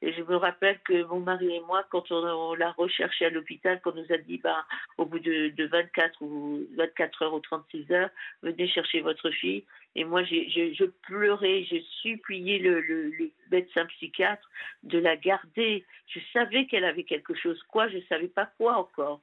Et je me rappelle que mon mari et moi, quand on, l'a recherché à l'hôpital, qu'on nous a dit, bah, au bout de, de, 24 ou 24 heures ou 36 heures, venez chercher votre fille. Et moi, je, pleurais, j'ai supplié le, le, le, médecin psychiatre de la garder. Je savais qu'elle avait quelque chose, quoi, je ne savais pas quoi encore.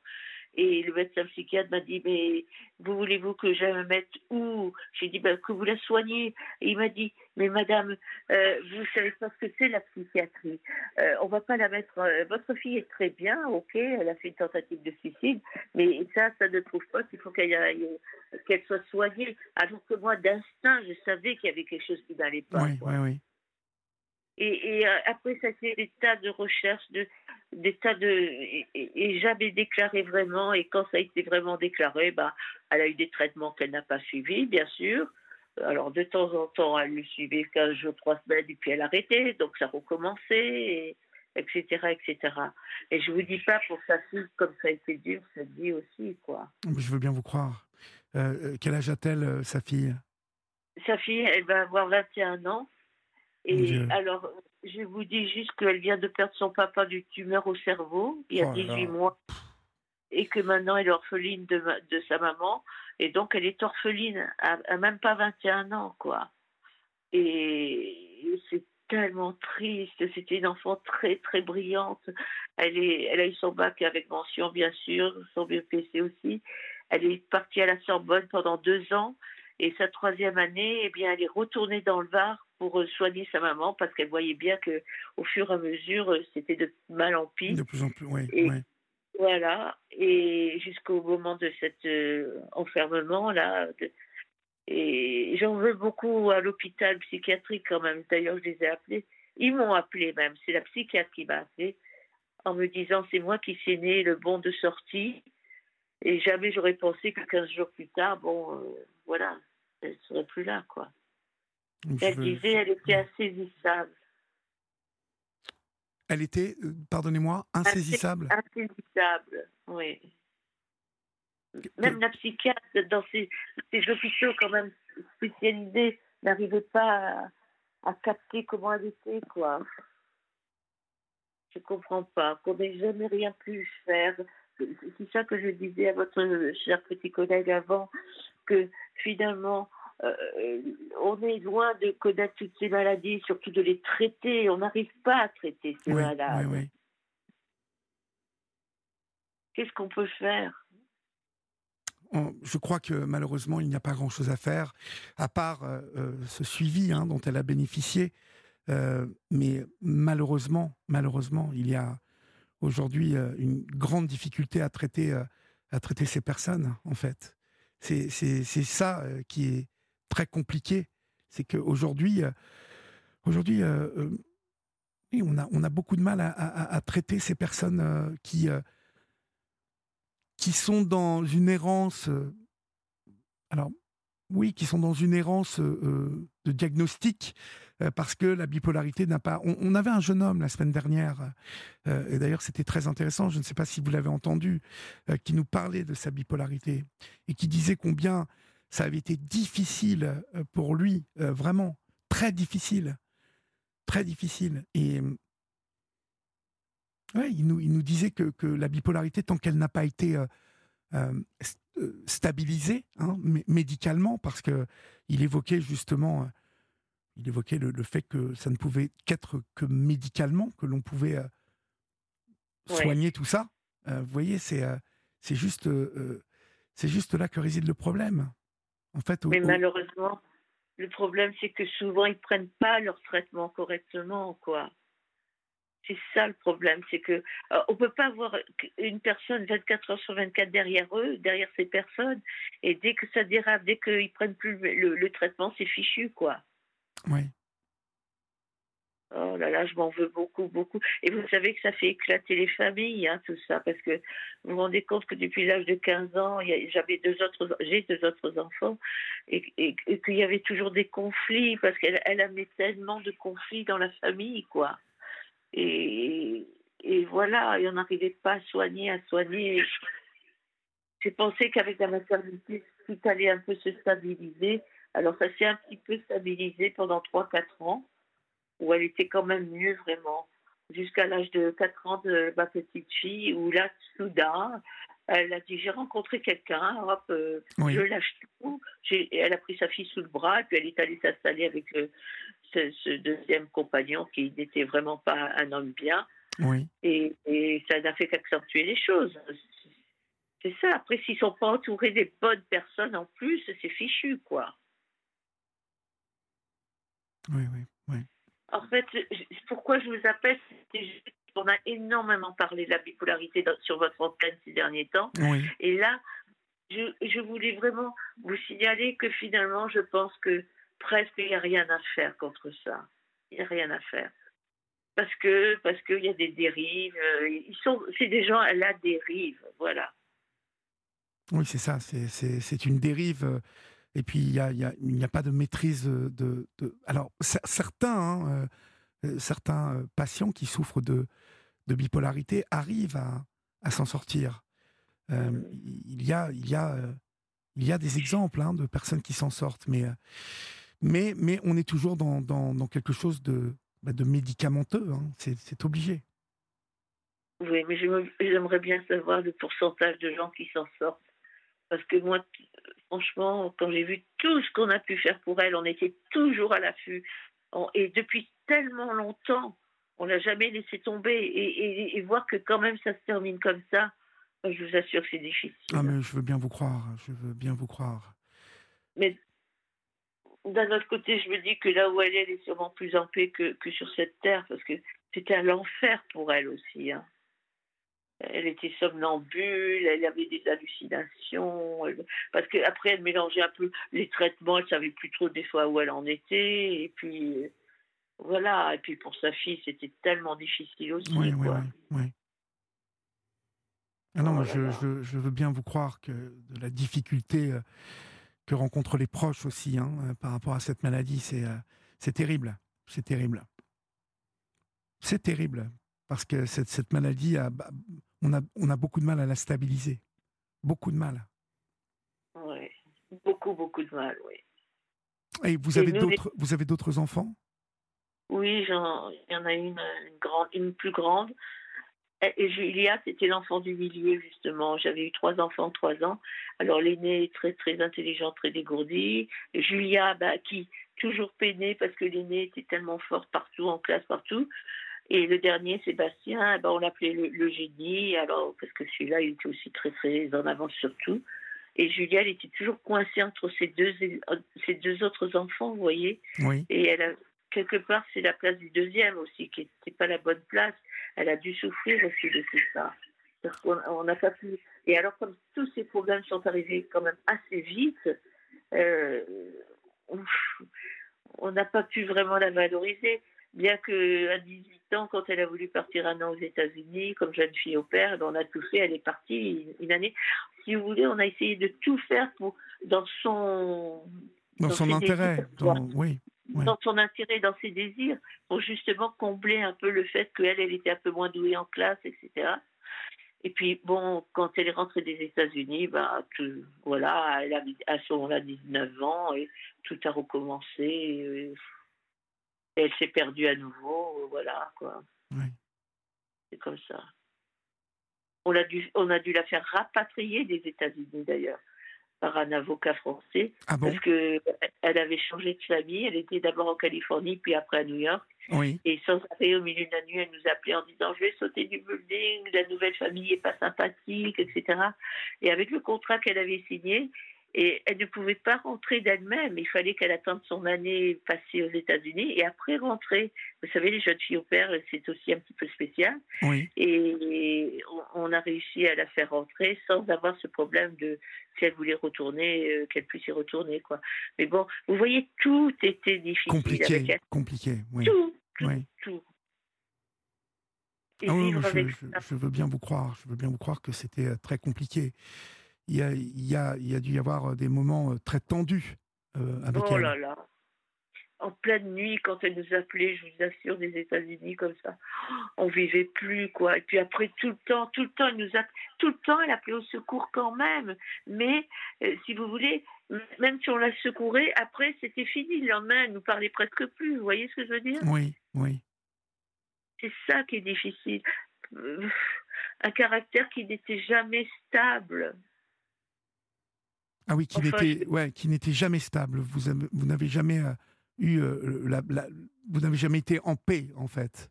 Et le médecin psychiatre m'a dit, mais vous voulez-vous que je me mette où? J'ai dit, ben, que vous la soignez. Et il m'a dit, mais madame, euh, vous savez pas ce que c'est la psychiatrie. Euh, on va pas la mettre. Euh, votre fille est très bien, ok, elle a fait une tentative de suicide, mais ça, ça ne trouve pas qu'il faut qu'elle soit soignée. Alors que moi, d'instinct, je savais qu'il y avait quelque chose qui n'allait pas. Oui, oui, oui. Et, et, après, ça fait des tas de recherches, de, des tas de. Et, jamais déclaré vraiment. Et quand ça a été vraiment déclaré, bah, elle a eu des traitements qu'elle n'a pas suivis, bien sûr. Alors, de temps en temps, elle le suivait 15 jours, 3 semaines, et puis elle arrêtait. Donc, ça recommençait, etc., etc. Et je vous dis pas pour sa fille, comme ça a été dur, ça dit aussi, quoi. Je veux bien vous croire. Euh, euh, quel âge a-t-elle, euh, sa fille? Sa fille, elle va avoir 21 ans. Et alors, je vous dis juste qu'elle vient de perdre son papa du tumeur au cerveau il y a 18 mois et que maintenant elle est orpheline de, de sa maman et donc elle est orpheline à, même pas 21 ans quoi. Et c'est tellement triste. C'était une enfant très très brillante. Elle est, elle a eu son bac avec mention bien sûr, son BPC aussi. Elle est partie à la Sorbonne pendant deux ans et sa troisième année, eh bien, elle est retournée dans le Var pour euh, soigner sa maman parce qu'elle voyait bien que au fur et à mesure euh, c'était de mal en pire. De plus en plus, oui. Voilà, et jusqu'au moment de cet euh, enfermement là. et j'en veux beaucoup à l'hôpital psychiatrique quand même. D'ailleurs, je les ai appelés. Ils m'ont appelé même. C'est la psychiatre qui m'a appelé en me disant c'est moi qui suis né le bon de sortie. Et jamais j'aurais pensé que 15 jours plus tard, bon, voilà, elle serait plus là, quoi elle disait elle était insaisissable. Elle était, euh, pardonnez-moi, insaisissable Insaisissable, oui. Même la psychiatre, dans ses, hôpitaux quand même spécialisés, n'arrivait pas à, capter comment elle était, quoi. Je comprends pas, qu'on n'ait jamais rien pu faire. C'est ça que je disais à votre cher petit collègue avant, que finalement, euh, on est loin de connaître toutes ces maladies, surtout de les traiter. On n'arrive pas à traiter ces Oui, malades. oui, oui. Qu'est-ce qu'on peut faire? Je crois que malheureusement, il n'y a pas grand-chose à faire, à part euh, euh, ce suivi hein, dont elle a bénéficié. Euh, mais malheureusement, malheureusement, il y a aujourd'hui euh, une grande difficulté à traiter, euh, à traiter ces personnes, en fait. C'est ça euh, qui est très compliqué. C'est qu'aujourd'hui, aujourd'hui, on, a, on a beaucoup de mal à, à- traiter ces personnes qui, qui sont dans une errance. alors, oui, qui sont dans une errance de diagnostic, parce que la bipolarité n'a pas. On, avait un jeune homme la semaine dernière, euh, et d'ailleurs c'était très intéressant, je ne sais pas si vous l'avez entendu, euh, qui nous parlait de sa bipolarité, et qui disait combien ça avait été difficile euh, pour lui, euh, vraiment, très difficile. Très difficile. Et. euh, Ouais, il nous, disait que, la bipolarité, tant qu'elle n'a pas été euh, euh, st- euh, stabilisée hein, mé- médicalement, parce que il évoquait justement, euh, il évoquait le, le fait que ça ne pouvait qu'être que médicalement que l'on pouvait euh, soigner tout ça. Euh, vous voyez, c'est euh, c'est juste c'est juste là que réside le problème. En fait, au- Mais au- malheureusement, le problème, c'est que souvent, ils prennent pas leur traitement correctement, quoi. C'est ça le problème, c'est que euh, on peut pas avoir une personne 24 heures sur 24 derrière eux, derrière ces personnes, et dès que ça dérape, dès qu'ils prennent plus le, le- le traitement, c'est fichu, quoi. Oui, Oh là là, je m'en veux beaucoup, beaucoup. Et vous savez que ça fait éclater les familles, hein, tout ça, parce que vous vous rendez compte que depuis l'âge de 15 ans, j'avais deux autres, j'ai deux autres enfants, et, qu'il y avait toujours des conflits, parce qu'elle elle tellement de conflits dans la famille, quoi. Et, et voilà, et on n'arrivait pas à soigner, à soigner. J'ai pensé qu'avec la maternité, tout allait un peu se stabiliser. Alors ça s'est un petit peu stabilisé pendant 3-4 ans où elle était quand même mieux vraiment, jusqu'à l'âge de 4 ans de ma petite fille, où là, soudain, elle a dit, j'ai rencontré quelqu'un, hop, euh, oui, je lâche tout. Elle a pris sa fille sous le bras, et puis elle est allée s'installer avec euh, ce, ce deuxième compagnon qui n'était vraiment pas un homme bien, oui. et, et ça n'a fait qu'accentuer les choses. C'est ça, après, s'ils ne sont pas entourés des bonnes personnes en plus, c'est fichu, quoi. Oui, oui, oui. En fait, pourquoi je vous appelle, c'est juste qu'on a énormément parlé de la bipolarité dans- sur votre antenne ces derniers temps. Oui, Et là, je, je voulais vraiment vous signaler que finalement, je pense que presque il n'y a rien à faire contre ça. Il n'y a rien à faire. Parce que parce qu'il y a des dérives. euh, Ils sont, c'est des gens à la dérive, voilà. oui, c'est ça. C'est- C'est c'est une dérive. Euh, Et puis, il n'y a, y a- pas de maîtrise de. de- Alors, cer- certains, hein, euh, euh, certains euh, patients qui souffrent de, de bipolarité arrivent à, à s'en sortir. Euh, il, y a, il, y a, euh, il y a des exemples hein, de personnes qui s'en sortent, mais, euh, mais, mais on est toujours dans, dans, dans quelque chose de, bah, de médicamenteux. hein. C'est obligé. Oui, mais j'aimerais bien savoir le pourcentage de gens qui s'en sortent. Parce que moi, franchement, quand j'ai vu tout ce qu'on a pu faire pour elle, on était toujours à l'affût. Et depuis tellement longtemps, on l'a jamais laissé tomber. Et, et- et voir que quand même ça se termine comme ça, je vous assure que c'est difficile. Ah, mais je veux bien vous croire. Je veux bien vous croire. Mais d'un autre côté, je me dis que là où elle est, elle est sûrement plus en paix que, que sur cette terre, parce que c'était un enfer pour elle aussi. hein. Elle était somnambule, elle avait des hallucinations, elle- parce qu'après elle mélangeait un peu les traitements, elle savait plus trop des fois où elle en était, et puis voilà, et puis pour sa fille c'était tellement difficile aussi. Oui, oui, quoi. oui, oui. Ah non, Oh je, là. je, je veux bien vous croire que de la difficulté euh, que rencontrent les proches aussi hein, euh, par rapport à cette maladie, c'est euh, c'est terrible. C'est terrible. C'est terrible. Parce que cette, cette maladie, a, on, a, on a beaucoup de mal à la stabiliser. Beaucoup de mal. Ouais. Beaucoup, beaucoup de mal, oui. Et vous Et avez les- d'autres vous avez d'autres enfants? Oui, j'en- il y en a une, une grande, une plus grande. et Julia, c'était l'enfant du milieu, justement. J'avais eu trois enfants, trois ans. Alors, l'aîné très, très intelligent, très dégourdi. Julia, bah, qui toujours peinait parce que l'aîné était tellement forte partout, en classe, partout. Et le dernier, Sébastien, bah, on l'appelait le, génie, alors, parce que celui-là, il était aussi très, très en avance sur tout. Et Julia, elle était toujours coincée entre ces deux, ces deux autres enfants, vous voyez. Oui. Et elle a, quelque part, c'est la place du deuxième aussi, qui n'était pas la bonne place. Elle a dû souffrir aussi de tout ça. Parce qu'on n'a pas pu. Et alors, comme tous ces problèmes sont arrivés quand même assez vite, euh, on n'a pas pu vraiment la valoriser. Bien qu'à 18 ans, quand elle a voulu partir un an aux États-Unis, comme jeune fille au père, ben, on a tout fait. Elle est partie une, année. Si vous voulez, on a essayé de tout faire pour, dans son. Dans, son intérêt. oui dans son intérêt, dans ses désirs, pour justement combler un peu le fait qu'elle, elle était un peu moins douée en classe, etc. Et puis, bon, quand elle est rentrée des États-Unis, bah, voilà, elle a à ce moment-là 19 ans et tout a recommencé. Et, elle s'est perdue à nouveau, voilà, quoi. C'est comme ça. On a, dû, on a dû la faire rapatrier des États-Unis, d'ailleurs par un avocat français ah parce que elle avait changé de famille. Elle était d'abord en Californie, puis après à New York. Oui. Et sans arrêt, au milieu de la nuit, elle nous appelait en disant Je vais sauter du building, la nouvelle famille est pas sympathique, etc. Et avec le contrat qu'elle avait signé, et elle ne pouvait pas rentrer d'elle-même. Il fallait qu'elle attende son année passée aux États-Unis et après rentrer. Vous savez, les jeunes filles au père, c'est aussi un petit peu spécial. Oui. Et on a réussi à la faire rentrer sans avoir ce problème de si elle voulait retourner, euh, qu'elle puisse y retourner. Quoi. Mais bon, vous voyez, tout était difficile. Compliqué, avec elle. compliqué, oui. Tout, tout, oui. tout. Ah oui, je, je, veux bien vous croire, je veux bien vous croire que c'était euh, très compliqué il y a, il y a, il y a dû y avoir euh, des moments euh, très tendus euh, avec oh elle. là là. En pleine nuit, quand elle nous appelait, je vous assure, des États-Unis comme ça, on vivait plus quoi. Et puis après tout le temps, tout le temps, elle nous a, tout le temps, elle appelait au secours quand même. Mais si vous voulez, même si on la secourait, après c'était fini. Le lendemain, elle nous parlait presque plus. Vous voyez ce que je veux dire? Oui, oui. C'est ça qui est difficile. Un caractère qui n'était jamais stable. Ah oui, qui n'était ouais, jamais stable. Vous, vous n'avez jamais euh, eu euh, la, vous n'avez jamais été en paix en fait.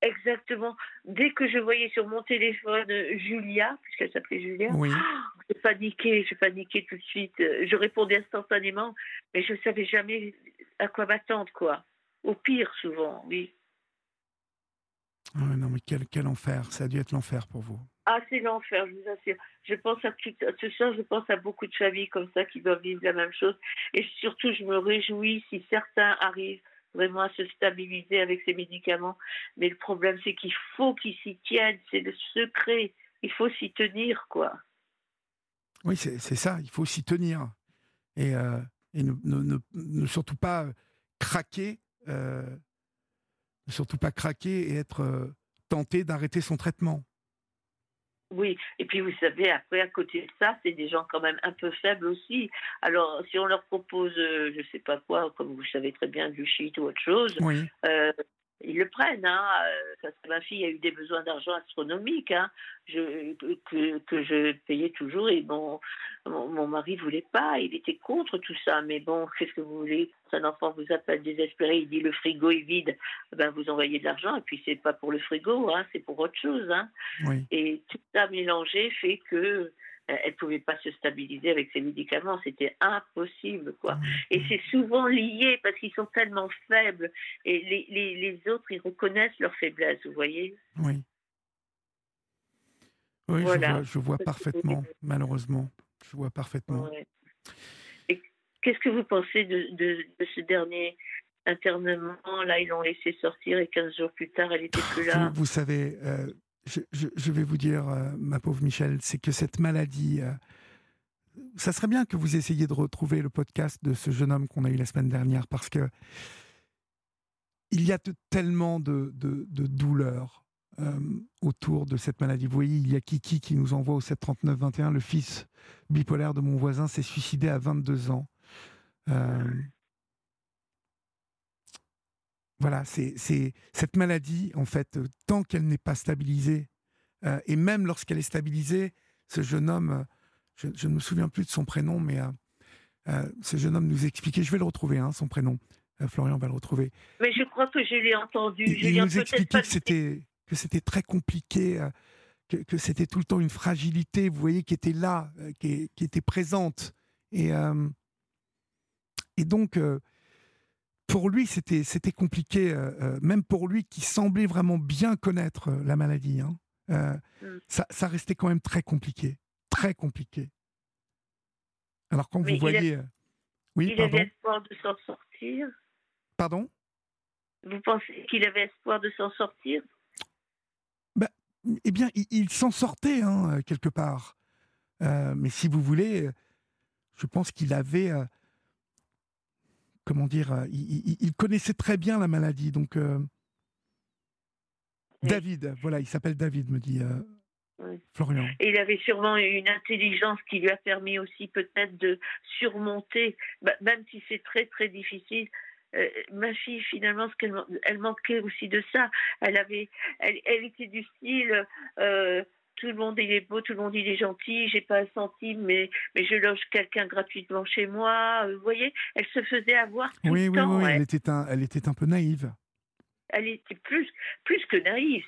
Exactement. Dès que je voyais sur mon téléphone Julia, puisqu'elle s'appelait Julia, oui. je paniquais, je paniquais tout de suite. Je répondais instantanément, mais je ne savais jamais à quoi m'attendre, quoi. Au pire, souvent, oui. Ah non, mais quel, quel enfer. Ça a dû être l'enfer pour vous. Ah, c'est l'enfer, je vous assure. Je pense à tout, ce soir, je pense à beaucoup de familles comme ça qui doivent vivre la même chose. Et surtout, je me réjouis si certains arrivent vraiment à se stabiliser avec ces médicaments. Mais le problème, c'est qu'il faut qu'ils s'y tiennent. C'est le secret. Il faut s'y tenir, quoi. Oui, c'est ça. Il faut s'y tenir. Et, euh, et ne, ne, ne, surtout pas craquer. Euh, surtout pas craquer et être euh, tenté d'arrêter son traitement. Oui, et puis vous savez, après, à côté de ça, c'est des gens quand même un peu faibles aussi. Alors, si on leur propose, euh, je ne sais pas quoi, comme vous savez très bien, du shit ou autre chose, euh, ils le prennent. Hein. Euh, ma fille a eu des besoins d'argent astronomiques hein, je, que, que, je payais toujours et bon, mon, mari ne voulait pas, il était contre tout ça. Mais bon, qu'est-ce que vous voulez? Un enfant vous appelle désespéré, il dit le frigo est vide, ben vous envoyez de l'argent et puis c'est pas pour le frigo, hein, c'est pour autre chose. Hein. Et tout ça mélangé fait que elle pouvait pas se stabiliser avec ses médicaments, c'était impossible quoi. Mmh. Et c'est souvent lié parce qu'ils sont tellement faibles et les, les, les, autres ils reconnaissent leur faiblesse, vous voyez. Oui. Oui, je, vois, parfaitement, malheureusement. Je vois parfaitement. Et qu'est-ce que vous pensez de, de, ce dernier internement? Là, ils l'ont laissé sortir et 15 jours plus tard, elle n'était plus là. Vous, savez, euh, je, vais vous dire, euh, ma pauvre Michel, c'est que cette maladie, euh, ça serait bien que vous essayiez de retrouver le podcast de ce jeune homme qu'on a eu la semaine dernière, parce que il y a tellement de, douleurs euh, autour de cette maladie. Vous voyez, il y a Kiki qui nous envoie au 739-21, le fils bipolaire de mon voisin s'est suicidé à 22 ans. Voilà, c'est cette maladie, en fait, tant qu'elle n'est pas stabilisée Euh, et même lorsqu'elle est stabilisée, ce jeune homme, je, ne me souviens plus de son prénom, mais ce jeune homme nous expliquait, je vais le retrouver, hein, son prénom. Florian va le retrouver. Mais je crois que je l'ai entendu. Il, nous expliquait que c'était très compliqué, que, c'était tout le temps une fragilité, vous voyez, qui était là, qui, qui était présente. Et, et donc, pour lui, c'était c'était compliqué, euh, euh, même pour lui qui semblait vraiment bien connaître euh, la maladie. Hein, mm. ça, ça, restait quand même très compliqué, très compliqué. Alors quand vous voyez, oui, il avait espoir de s'en sortir. Pardon? Vous pensez qu'il avait espoir de s'en sortir? Ben, Eh bien, il, s'en sortait hein, quelque part. mais si vous voulez, je pense qu'il avait comment dire, euh, il, connaissait très bien la maladie. Donc, euh, David, voilà, il s'appelle David, me dit euh, Florian. Et il avait sûrement une intelligence qui lui a permis aussi peut-être de surmonter, bah, même si c'est très très difficile. ma fille, finalement, ce qu'elle elle manquait aussi de ça. Elle avait, elle, elle était du style tout le monde il est beau, tout le monde il est gentil, j'ai pas un centime, mais, mais je loge quelqu'un gratuitement chez moi. Euh, vous voyez, elle se faisait avoir tout oui, le oui, temps. Oui, elle, était un, elle était un peu naïve. Elle était plus, plus que naïve.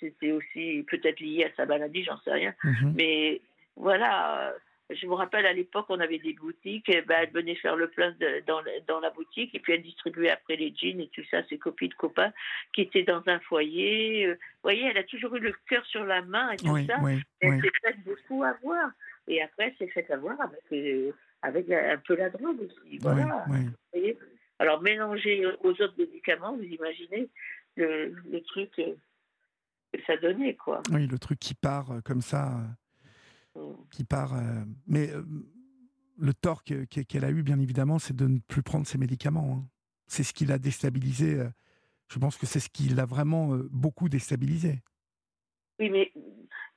C'était aussi peut-être lié à sa maladie, j'en sais rien. Mhm. Mais voilà, je me rappelle à l'époque, on avait des boutiques, et ben, elle venait faire le plein dans, dans, la boutique et puis elle distribuait après les jeans et tout ça, ses copines, copains qui étaient dans un foyer. Euh, vous voyez, elle a toujours eu le cœur sur la main et tout ça. elle s'est fait beaucoup avoir. Et après, elle s'est fait avoir avec, euh, avec un peu la drogue aussi. Voilà. Vous voyez Alors, mélangé aux autres médicaments, vous imaginez le, le truc euh, que ça donnait, quoi. Oui, le truc qui part comme ça qui part. Euh, mais euh, le tort qu'elle a eu, bien évidemment, c'est de ne plus prendre ses médicaments. Hein. C'est ce qui l'a déstabilisé. Euh, je pense que c'est ce qui l'a vraiment beaucoup déstabilisé. Oui, mais,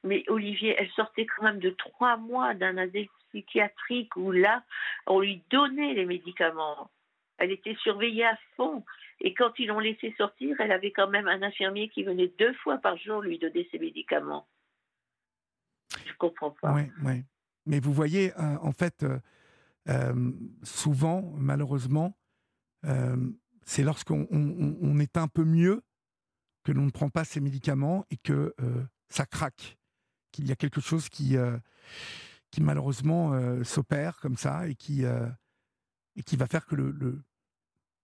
mais Olivier, elle sortait quand même de trois mois d'un asile psychiatrique où là, on lui donnait les médicaments. Elle était surveillée à fond. Et quand ils l'ont laissée sortir, elle avait quand même un infirmier qui venait deux fois par jour lui donner ses médicaments. Je comprends pas. Oui, oui. Mais vous voyez, euh, en fait, euh, euh, souvent, malheureusement, c'est lorsqu'on on, est un peu mieux que l'on ne prend pas ces médicaments et que ça craque, qu'il y a quelque chose qui, qui malheureusement s'opère comme ça et qui, et qui va faire que le, le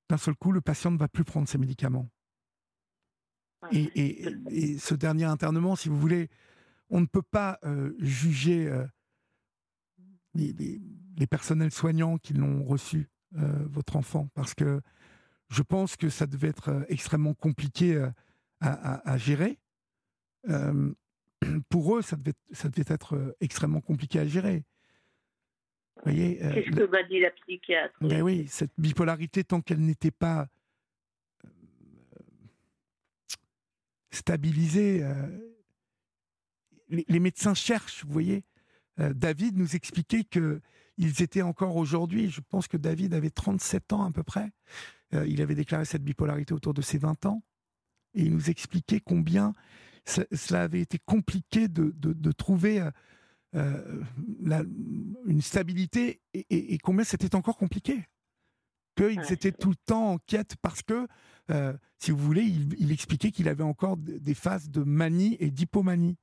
d'un seul coup, le patient ne va plus prendre ses médicaments. Et, et, et, ce dernier internement, si vous voulez, on ne peut pas euh, juger euh, les, personnels soignants qui l'ont reçu, euh, votre enfant, parce que je pense que ça devait être extrêmement compliqué à, gérer. pour eux, ça devait, ça devait être extrêmement compliqué à gérer. Qu'est-ce que m'a dit la psychiatre? Ben oui, cette bipolarité, tant qu'elle n'était pas stabilisée, les, médecins cherchent, vous voyez. Euh, David nous expliquait que ils étaient encore aujourd'hui, je pense que David avait 37 ans à peu près, euh, il avait déclaré cette bipolarité autour de ses 20 ans, et il nous expliquait combien cela avait été compliqué de, trouver euh, une stabilité et, combien c'était encore compliqué. Qu'ils étaient tout le temps en quête parce que, si vous voulez, il expliquait qu'il avait encore des phases de manie et d'hypomanie.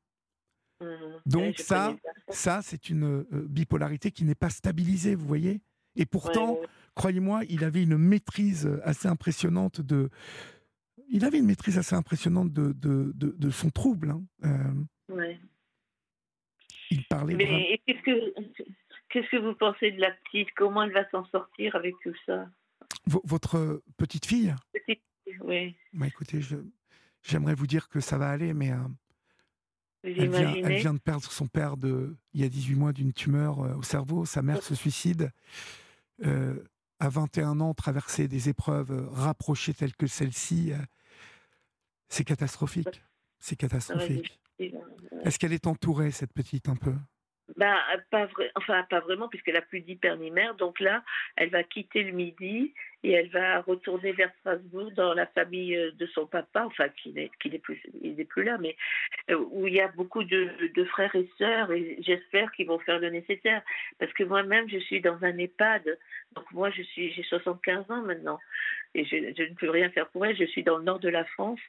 Mmh. Donc ça, ça c'est une euh, bipolarité qui n'est pas stabilisée, vous voyez? Et pourtant, croyez-moi, il avait une maîtrise assez impressionnante de. Il avait une maîtrise assez impressionnante de, de, de, son trouble. Hein. Euh, il parlait. Mais qu'est-ce que qu'est-ce que vous pensez de la petite? Comment elle va s'en sortir avec tout ça? Votre petite fille? Petite, oui. Bah, écoutez, j'aimerais vous dire que ça va aller, mais euh, elle vient, de perdre son père de, il y a 18 mois d'une tumeur euh, au cerveau. Sa mère se suicide. Euh, à 21 ans, traverser des épreuves euh, rapprochées telles que celle-ci, c'est catastrophique. C'est catastrophique. Est-ce qu'elle est entourée, cette petite, un peu? Bah, pas enfin pas vraiment puisqu'elle a plus d'hypernimère. Donc là, elle va quitter le Midi et elle va retourner vers Strasbourg dans la famille euh, de son papa, enfin qui n'est qui n'est plus il n'est plus là, mais euh, où il y a beaucoup de, frères et sœurs et j'espère qu'ils vont faire le nécessaire parce que moi-même je suis dans un EHPAD. Donc moi je suis j'ai 75 ans maintenant et je, je ne peux rien faire pour elle. Je suis dans le nord de la France.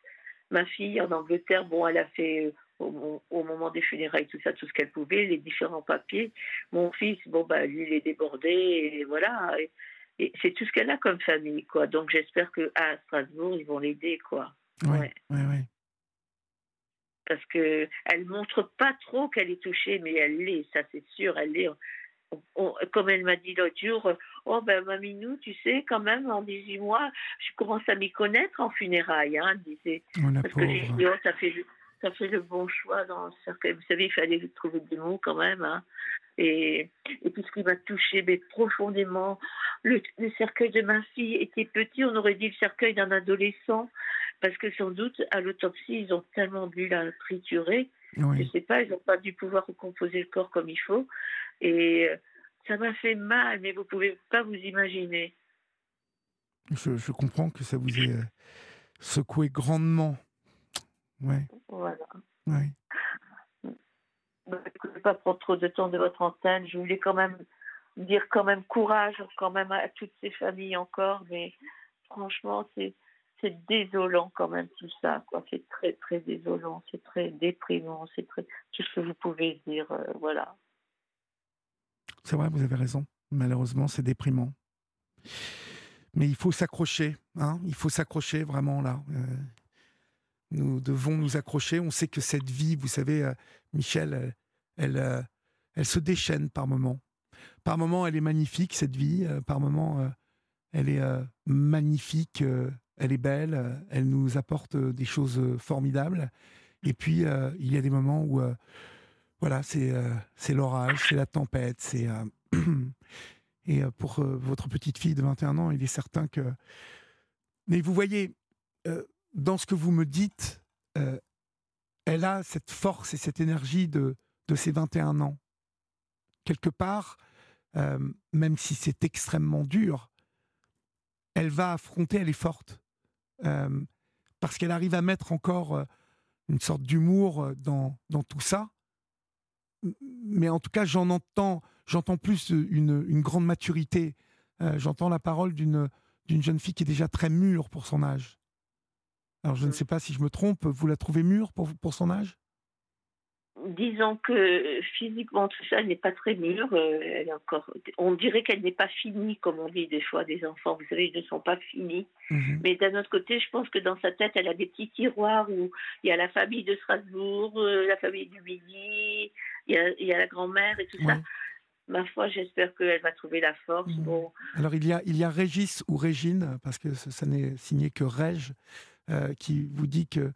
Ma fille en Angleterre, bon, elle a fait au, moment des funérailles, tout ça, tout ce qu'elle pouvait, les différents papiers. Mon fils, bon, bah, lui, il est débordé, et voilà. Et, c'est tout ce qu'elle a comme famille, quoi. Donc, j'espère qu'à Strasbourg, ils vont l'aider, quoi. Oui, oui, oui. Parce que elle montre pas trop qu'elle est touchée, mais elle l'est, ça c'est sûr, elle l'est. comme elle m'a dit l'autre jour, oh ben Maminou, tu sais, quand même, en 18 mois, je commence à m'y connaître en funérailles, hein, disait. Oh, Parce que j'ai dit, oh, ça fait ça fait le bon choix dans le cercueil. Vous savez, il fallait trouver des mots quand même. Hein. Et, et puis ce qui m'a touché mais profondément, le, cercueil de ma fille était petit, on aurait dit le cercueil d'un adolescent, parce que sans doute à l'autopsie, ils ont tellement dû la triturer. Je ne sais pas, ils n'ont pas dû pouvoir recomposer le corps comme il faut. Et euh, ça m'a fait mal, mais vous ne pouvez pas vous imaginer. Je, je comprends que ça vous ait euh, secoué grandement. Ouais. Voilà. Oui. Je ne vais pas prendre trop de temps de votre antenne. Je voulais quand même dire quand même courage quand même à toutes ces familles encore, mais franchement, c'est c'est désolant quand même tout ça. quoi. C'est très très désolant, c'est très déprimant, c'est très tout ce que vous pouvez dire. Euh, voilà. C'est vrai, vous avez raison. Malheureusement, c'est déprimant. Mais il faut s'accrocher, hein il faut s'accrocher vraiment là. Euh, nous devons nous accrocher. On sait que cette vie, vous savez, euh, Michel, euh, elle, euh, elle, se déchaîne par moments. Par moments, elle est magnifique, cette vie. Par moments, elle est magnifique, elle est belle, elle nous apporte des choses formidables. Et puis, il y a des moments où, voilà, c'est c'est l'orage, c'est la tempête, c'est... et pour votre petite fille de 21 ans, il est certain que... Mais vous voyez, dans ce que vous me dites, euh, elle a cette force et cette énergie de, de ses 21 ans. Quelque part, euh, même si c'est extrêmement dur, elle va affronter, elle est forte. Euh, parce qu'elle arrive à mettre encore une sorte d'humour dans, tout ça. Mais en tout cas, j'en entends, j'entends plus une, une grande maturité. j'entends la parole d'une jeune fille qui est déjà très mûre pour son âge. Alors je ne sais pas si je me trompe, vous la trouvez mûre pour, pour son âge? Disons que euh, physiquement tout ça, elle n'est pas très mûre. Euh, elle est encore, on dirait qu'elle n'est pas finie, comme on dit des fois des enfants. Vous savez, ils ne sont pas finis. Mhm. Mais d'un autre côté, je pense que dans sa tête, elle a des petits tiroirs où il y a la famille de Strasbourg, euh, la famille du Midi, il y a, il y a la grand-mère et tout ça ma foi, j'espère qu'elle va trouver la force. Mhm. Bon. Alors, il y, a, il y a Régis ou Régine, parce que ça n'est signé que Rég, euh, qui vous dit que euh,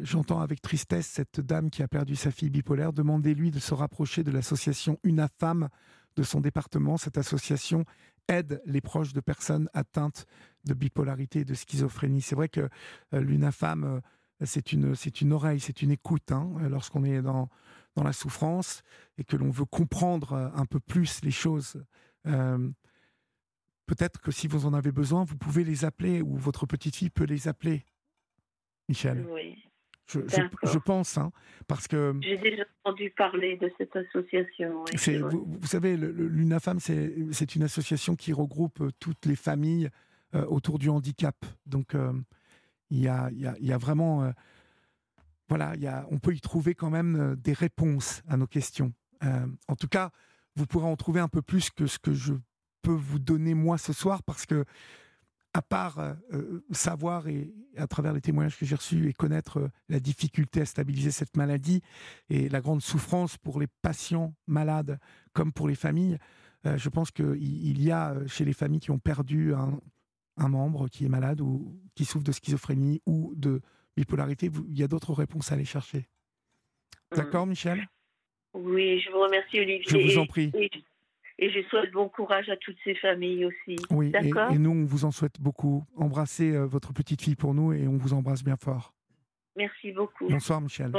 j'entends avec tristesse cette dame qui a perdu sa fille bipolaire. Demandez-lui de se rapprocher de l'association Una Femme de son département. Cette association aide les proches de personnes atteintes de bipolarité et de schizophrénie. C'est vrai que euh, l'UNAFAM, c'est une, c'est une oreille, c'est une écoute hein, lorsqu'on est dans, dans la souffrance et que l'on veut comprendre un peu plus les choses. Peut-être que si vous en avez besoin, vous pouvez les appeler ou votre petite fille peut les appeler, Michel. Oui. Je, je, pense, hein, parce que... J'ai déjà entendu parler de cette association. vous, savez, l'UNAFAM, c'est une association qui regroupe euh, toutes les familles euh, autour du handicap. Donc, euh, il y, a, y, a, y, a, vraiment... voilà, y a, on peut y trouver quand même des réponses à nos questions. en tout cas, vous pourrez en trouver un peu plus que ce que je peux vous donner moi ce soir parce que à part euh, euh, savoir et à travers les témoignages que j'ai reçus et connaître euh, la difficulté à stabiliser cette maladie et la grande souffrance pour les patients malades comme pour les familles, je pense qu'il il y a chez les familles qui ont perdu un, un, membre qui est malade ou qui souffre de schizophrénie ou de bipolarité, il y a d'autres réponses à aller chercher. Mmh. D'accord, Michel? Oui, je vous remercie, Olivier. Je vous en prie. Et je souhaite bon courage à toutes ces familles aussi. Oui, et, nous, on vous en souhaite beaucoup. Embrassez euh, votre petite fille pour nous et on vous embrasse bien fort. Merci beaucoup. Bonsoir, Michel.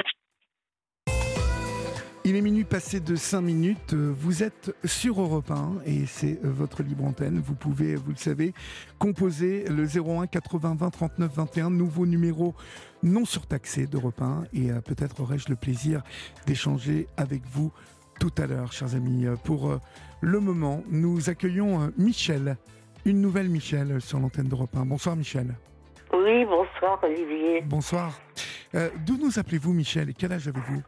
Il est minuit passé de 5 minutes. Vous êtes sur Europe 1 et c'est votre libre antenne. Vous pouvez, vous le savez, composer le 01 80 20 39 21, nouveau numéro non surtaxé d'Europe 1. Et euh, peut-être aurai-je le plaisir d'échanger avec vous tout à l'heure, chers amis. Pour euh, le moment, nous accueillons euh, Michel, une nouvelle Michel sur l'antenne d'Europe 1. Bonsoir Michel. Oui, bonsoir Olivier. Bonsoir. D'où nous appelez-vous Michel et quel âge avez-vous?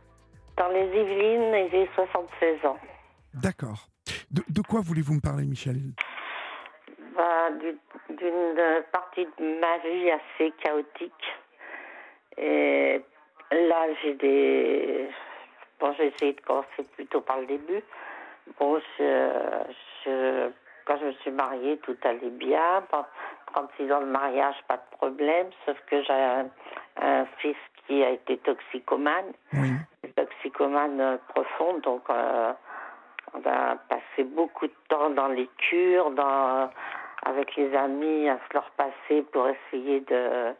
Dans les Yvelines et j'ai 76 ans. D'accord. De, quoi voulez-vous me parler, Michel? Bah, D'une partie de ma vie assez chaotique. Et là, j'ai des. Bon, j'ai essayé de commencer plutôt par le début. Bon, je, quand je me suis mariée, tout allait bien. 36 ans de mariage, pas de problème. Sauf que j'ai un, fils qui a été toxicomane. Oui toxicomane euh, profonde, donc euh, on a passé beaucoup de temps dans les cures, dans, avec les amis, à se leur passer pour essayer de,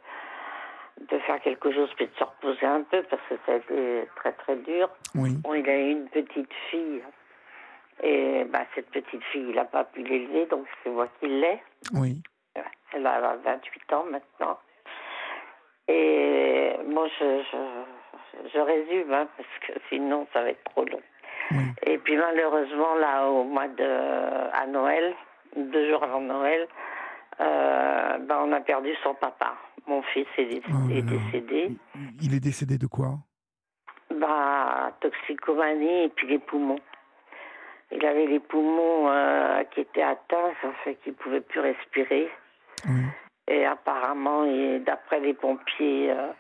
de faire quelque chose, puis de se reposer un peu, parce que ça a été très très dur. Oui. Bon, il a eu une petite fille, et bah, cette petite fille, il n'a pas pu l'élever, donc c'est moi qui l'ai. Oui. Elle a 28 ans maintenant. Et moi, je, je résume, hein, parce que sinon ça va être trop long. Et puis malheureusement, là, au mois de. à Noël, deux jours avant Noël, euh, ben, on a perdu son papa. Mon fils est, oh décédé. Il est décédé de quoi? Bah, Toxicomanie et puis les poumons. Il avait les poumons euh, qui étaient atteints, ça fait qu'il ne pouvait plus respirer. Et apparemment, d'après les pompiers, euh,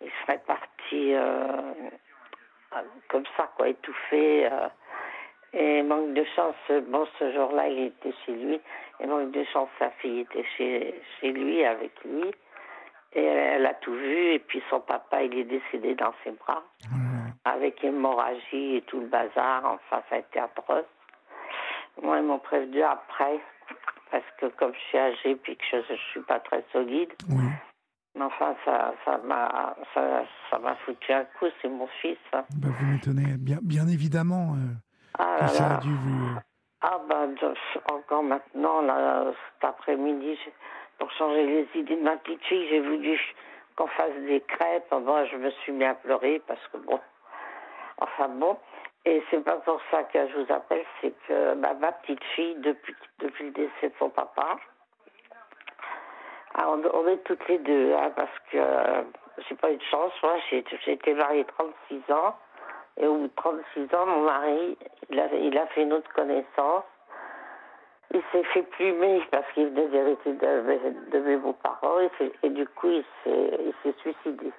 il serait parti euh, comme ça, quoi, étouffé. Et manque de chance, bon, ce jour-là, il était chez lui. Et manque de chance, sa fille était chez, chez lui, avec lui. Et elle, a tout vu. Et puis son papa, il est décédé dans ses bras, avec hémorragie et tout le bazar. Enfin, ça a été atroce. Moi, ils m'ont prévenu après, parce que comme je suis âgée puis que je ne suis pas très solide, mais enfin, ça, ça m'a, ça, ça m'a foutu un coup. C'est mon fils. Hein. Bah, vous m'étonnez, bien, bien évidemment. Euh, ah ça a dû vous. Euh, ah ben, encore maintenant, là, cet après-midi, pour changer les idées de ma petite fille, j'ai voulu qu'on fasse des crêpes. Moi, je me suis mis à pleurer parce que bon, enfin bon. Et c'est pas pour ça que je vous appelle, c'est que bah, ma petite fille, depuis, depuis le décès de son papa, ah, on, est toutes les deux, hein, parce que euh, j'ai pas eu de chance. Moi, j'ai été mariée 36 ans. Et au bout de 36 ans, mon mari, il il a fait une autre connaissance. Il s'est fait plumer parce qu'il venait d'hériter de, de, mes beaux-parents. Et, du coup, il s'est suicidé.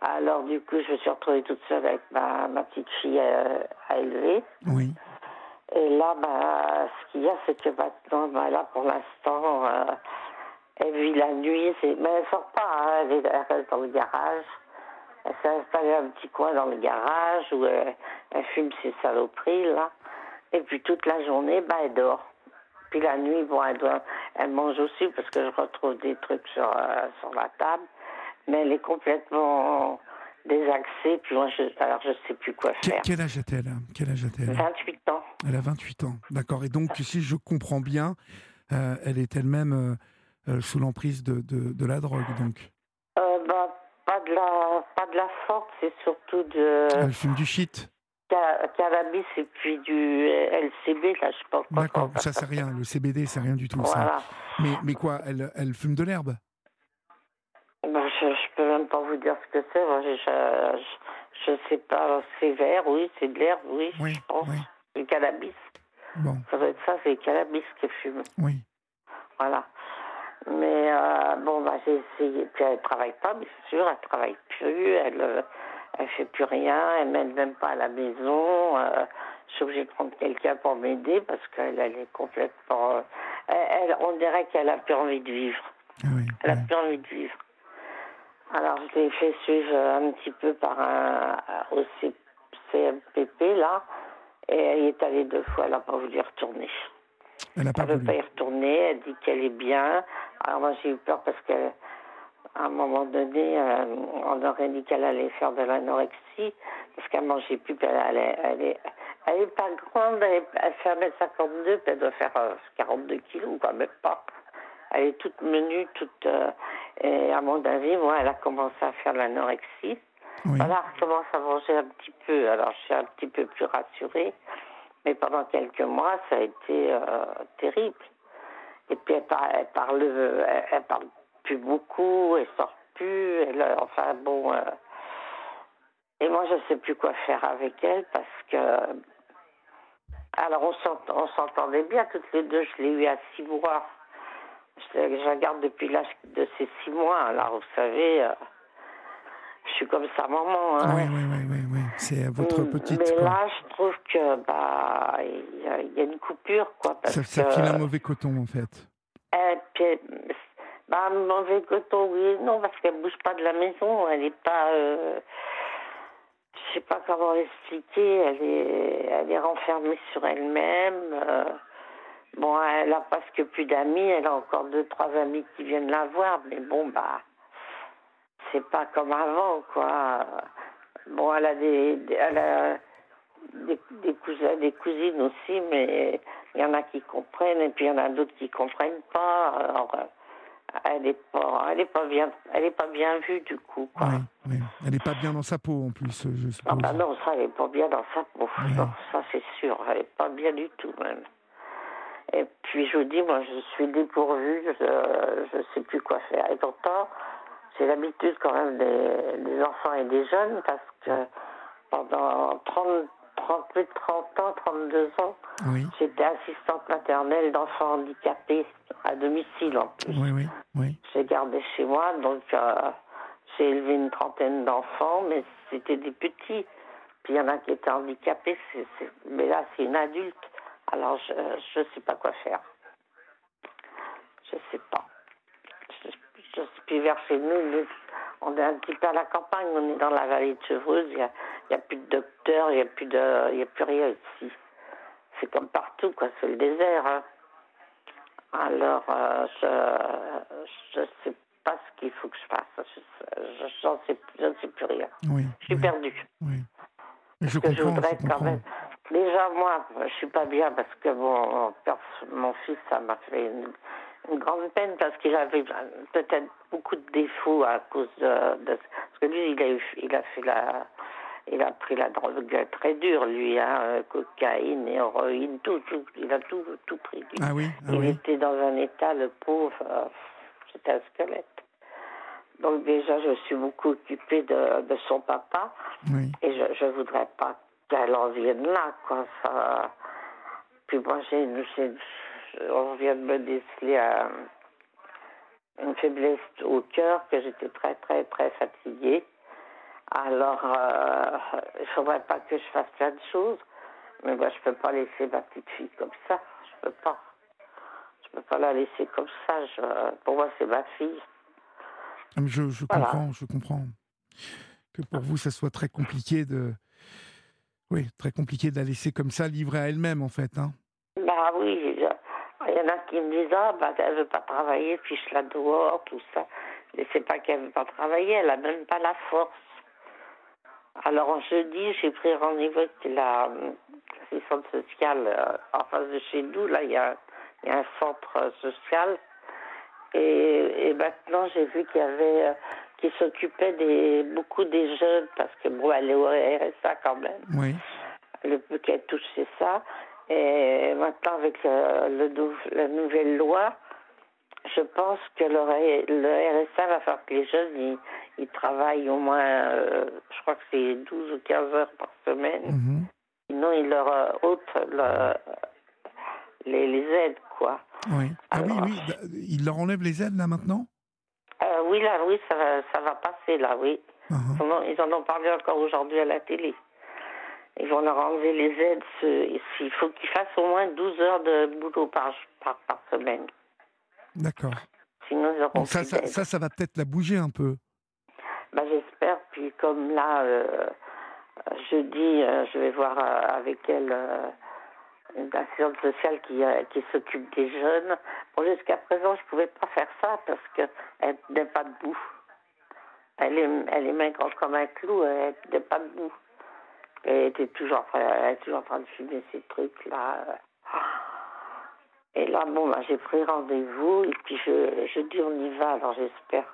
Alors, du coup, je me suis retrouvée toute seule avec ma, ma petite fille euh, à, élever. Oui. Et là, bah, ce qu'il y a, c'est que maintenant, bah, là, pour l'instant, euh, elle vit la nuit, mais elle sort pas, hein. elle, reste dans le garage. Elle s'est installée un petit coin dans le garage où elle, fume ses saloperies, là. Et puis toute la journée, bah, elle dort. Puis la nuit, bon, elle, doit, elle mange aussi parce que je retrouve des trucs sur, euh, sur la table. Mais elle est complètement désaxée. Puis moi, je, alors je sais plus quoi faire. Quel âge a-t-elle Quel âge a-t-elle? 28 ans. Elle a 28 ans, d'accord. Et donc, si je comprends bien, euh, elle est elle-même euh, sous l'emprise de, de, de, la drogue, donc bah, pas, de la, pas de la forte, c'est surtout de. Elle fume du shit Cannabis et puis du LCB, là, je pense pas. D'accord, ça, c'est rien. Le CBD, c'est rien du tout, ça. Mais, mais quoi, elle, elle fume de l'herbe? Bah, je, je peux même pas vous dire ce que c'est. Je, je, je, sais pas. C'est vert, oui, c'est de l'herbe, oui, oui, je pense. Oui. Le cannabis. Bon. Ça doit être ça, c'est le cannabis qu'elle fume. Oui. Voilà. Mais euh, bon, bah, j'ai essayé. Puis elle travaille pas, bien sûr, elle travaille plus, elle euh, elle fait plus rien, elle m'aide même pas à la maison. Euh, je suis obligée de prendre quelqu'un pour m'aider parce qu'elle elle est complètement. Elle, on dirait qu'elle a plus envie de vivre. Ah oui, elle a plus envie de vivre. Alors je l'ai fait suivre un petit peu par un au CMPP là, et elle y est allée deux fois, elle n'a pas voulu retourner. Elle ne veut pas y retourner, elle dit qu'elle est bien. Alors moi j'ai eu peur parce qu'à un moment donné, euh, on aurait dit qu'elle allait faire de l'anorexie. parce qu'elle mangeait plus. Elle est, elle est, elle est pas grande, elle, elle fait 1m52, puis elle doit faire 42 kilos, quoi, même pas. Elle est toute menue, toute. euh, et à mon avis, moi, elle a commencé à faire de l'anorexie. Oui. Voilà, elle commence à manger un petit peu. Alors, je suis un petit peu plus rassurée. Mais pendant quelques mois, ça a été euh, terrible. Et puis, elle, par- elle parle, elle, elle parle plus beaucoup, elle sort plus. Elle, euh, enfin, bon. euh, et moi, je ne sais plus quoi faire avec elle parce que. Alors, on s'ent- on s'entendait bien toutes les deux. Je l'ai eu à six mois. Je, je la garde depuis l'âge de ces six mois. Alors, vous savez, euh, je suis comme sa maman. hein. Oui, oui, oui, oui, oui. C'est votre Mm, petite. Mais quoi. là, je trouve que bah il y, a- il y a une coupure quoi parce ça, ça que file un mauvais coton, en fait. et puis, bah mauvais coton oui non parce qu'elle bouge pas de la maison, elle est pas euh, je sais pas comment l'expliquer, elle est elle est renfermée sur elle-même. euh, bon, elle a presque plus d'amis, elle a encore deux trois amis qui viennent la voir, mais bon bah c'est pas comme avant quoi. Bon, elle a des, des- elle a des, des cousins, des cousines aussi, mais il y en a qui comprennent et puis il y en a d'autres qui comprennent pas. Alors, euh, elle est pas, elle est pas bien, elle est pas bien vue du coup. Quoi. Elle n'est pas bien dans sa peau, en plus, je Ah bah non, ça, elle est pas bien dans sa peau. Ouais. Non, ça c'est sûr, elle est pas bien du tout même. Et puis je vous dis, moi je suis dépourvue, je je sais plus quoi faire. Et pourtant, j'ai l'habitude quand même des, des enfants et des jeunes parce que pendant 30, 30, plus de 30 ans, 32 ans, Oui, j'étais assistante maternelle d'enfants handicapés à domicile en plus. oui, oui, oui. J'ai gardé chez moi, donc euh, j'ai élevé une trentaine d'enfants, mais c'était des petits. Puis il y en a qui étaient handicapés, mais là c'est une adulte. Alors je ne sais pas quoi faire. Je sais pas. Je, je suis vers chez nous, nous, on est un petit peu à la campagne, on est dans la vallée de Chevreuse, il n'y a, plus de docteurs, il n'y a, plus de- y a plus rien ici. C'est comme partout, quoi, c'est le désert. hein. Alors, euh, je ne sais pas ce qu'il faut que je fasse. Je, je, j'en sais, je ne sais plus rien. oui Je suis oui, perdue. oui. Mais je Parce que je voudrais quand même. Déjà, moi, je suis pas bien parce que mon, mon fils, ça m'a fait une, une grande peine parce qu'il avait peut-être beaucoup de défauts à cause de. de- parce que lui, il a, eu- il a fait la. Il a pris la drogue très dure, lui, hein, euh, cocaïne, héroïne, tout, tout. Il a tout, tout pris. lui. Ah oui, ah il oui. était dans un état, le pauvre, euh, c'était un squelette. Donc déjà, je suis beaucoup occupée de, de son papa. Oui, Et je, je voudrais pas qu'elle en vienne là, quoi. Ça... Puis moi, j'ai, on vient de me déceler euh, une faiblesse au cœur, que j'étais très, très, très fatiguée. Alors, euh, il faudrait pas que je fasse plein de choses. Mais moi, je peux pas laisser ma petite fille comme ça. Je peux pas. Je peux pas la laisser comme ça. Je, pour moi, c'est ma fille. Je, je Voilà. comprends, je comprends. Que pour vous, ça soit très compliqué de... Oui, très compliqué de la laisser comme ça, livrée à elle-même, en fait. Hein. Bah oui, il y en a qui me disent ah bah elle veut pas travailler, puis je la dehors, tout ça. Mais c'est pas qu'elle veut pas travailler, elle a même pas la force. Alors en jeudi, j'ai pris rendez-vous avec la l'assistante sociale euh, en face de chez nous. Là, il y a, il y a un centre euh, social. Et, et maintenant, j'ai vu qu'il y avait euh, qui s'occupait des beaucoup des jeunes parce que bon, elle est au RSA quand même Oui, le peu qu'elle touche, c'est ça. Et maintenant, avec euh, le nou- la nouvelle loi, je pense que le, RSA va faire que les jeunes, ils, ils travaillent au moins, euh, je crois que c'est 12 ou 15 heures par semaine. mhm, Sinon, ils leur euh, ôtent le- les, les aides, quoi. oui. Ah oui, Alors- oui, d- il leur enlève les aides, là, maintenant? Euh, oui, là, oui, ça va, ça va passer, là, oui. Ils ont- Ils en ont parlé encore aujourd'hui à la télé. Ils vont leur enlever les aides. ce- Il faut qu'ils fassent au moins 12 heures de boulot par, par, par semaine. D'accord. Sinon, ils auront ça, ça, d'aide. ça, ça va peut-être la bouger un peu. Bah, J'espère. Puis comme là, euh, jeudi, euh, je vais voir euh, avec elle une assistante sociale qui, qui s'occupe des jeunes. Bon, jusqu'à présent, je pouvais pas faire ça parce qu'elle n'est pas debout. Elle est, elle est maigre comme un clou, elle n'est pas debout. Elle était toujours, elle est toujours en train de fumer ces trucs-là. Et là, bon, bah, j'ai pris rendez-vous et puis je, je dis on y va. Alors j'espère,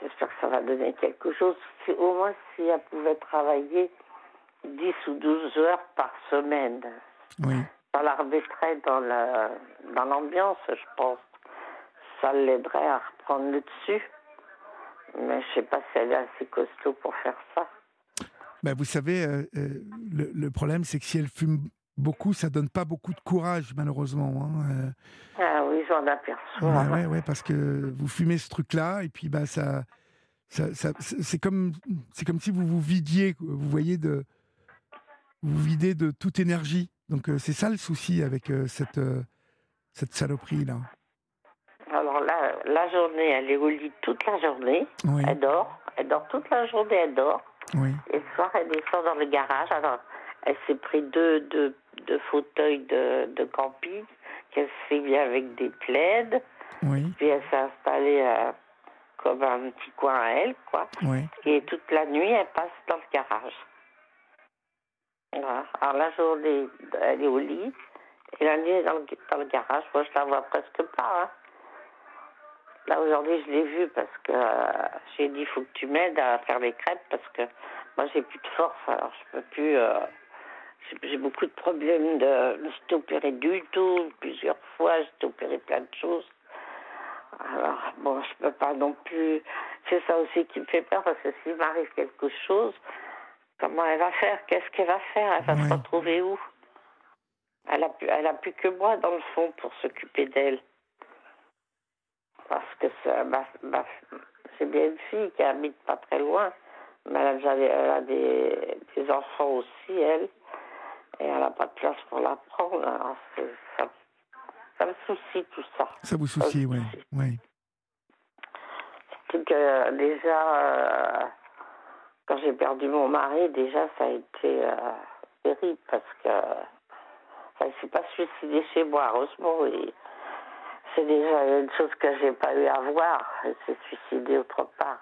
j'espère que ça va donner quelque chose. Au moins si elle pouvait travailler 10 ou 12 heures par semaine. Oui. Ça la remettrait dans la, dans l'ambiance, je pense. Ça l'aiderait à reprendre le dessus. Mais je sais pas si elle est assez costaud pour faire ça. Ben, vous savez, euh, euh, le, le, problème, c'est que si elle fume beaucoup, ça donne pas beaucoup de courage, malheureusement. Hein, euh. Ah oui, j'en aperçois. Ouais, ouais, parce que vous fumez ce truc-là, et puis bah, ça, ça, ça c'est comme, c'est comme si vous vous vidiez, vous voyez, de, vous videz de toute énergie. Donc c'est ça le souci avec cette, cette saloperie-là. Alors là, la journée, elle est au lit toute la journée. Oui. Elle dort. Elle dort toute la journée, elle dort. Oui. Et le soir, elle descend dans le garage. Alors, elle s'est pris deux, deux, deux fauteuils de, de camping qu'elle s'est mis avec des plaides. Oui. Puis elle s'est installée euh, comme un petit coin à elle, quoi. Oui. Et toute la nuit, elle passe dans le garage. Voilà. Alors la journée, elle est au lit. Et la nuit, elle est dans le, dans le garage. Moi, je la vois presque pas. Hein. Là, aujourd'hui, je l'ai vue parce que euh, j'ai dit, il faut que tu m'aides à faire les crêpes parce que moi, j'ai plus de force. Alors, je peux plus. Euh, j'ai beaucoup de problèmes. De, je suis opérée du tout, plusieurs fois. J'ai opéré plein de choses. Alors, bon, je peux pas non plus. C'est ça aussi qui me fait peur parce que s'il m'arrive quelque chose, comment elle va faire? Qu'est-ce qu'elle va faire? Elle va se retrouver où? Elle a, plus, elle a plus que moi, dans le fond, pour s'occuper d'elle. Parce que ça, ma, ma- c'est bien une fille qui habite pas très loin, mais elle a, déjà, elle a des, des enfants aussi, elle, et elle n'a pas de place pour la prendre. Alors c'est- ça, ça me soucie tout ça. Ça vous soucie, oui. oui. Surtout que déjà, euh, quand j'ai perdu mon mari, déjà ça a été euh, terrible parce que enfin, il ne s'est pas suicidé chez moi, heureusement. Et c'est déjà une chose que j'ai pas eu à voir. Il s'est suicidé autre part.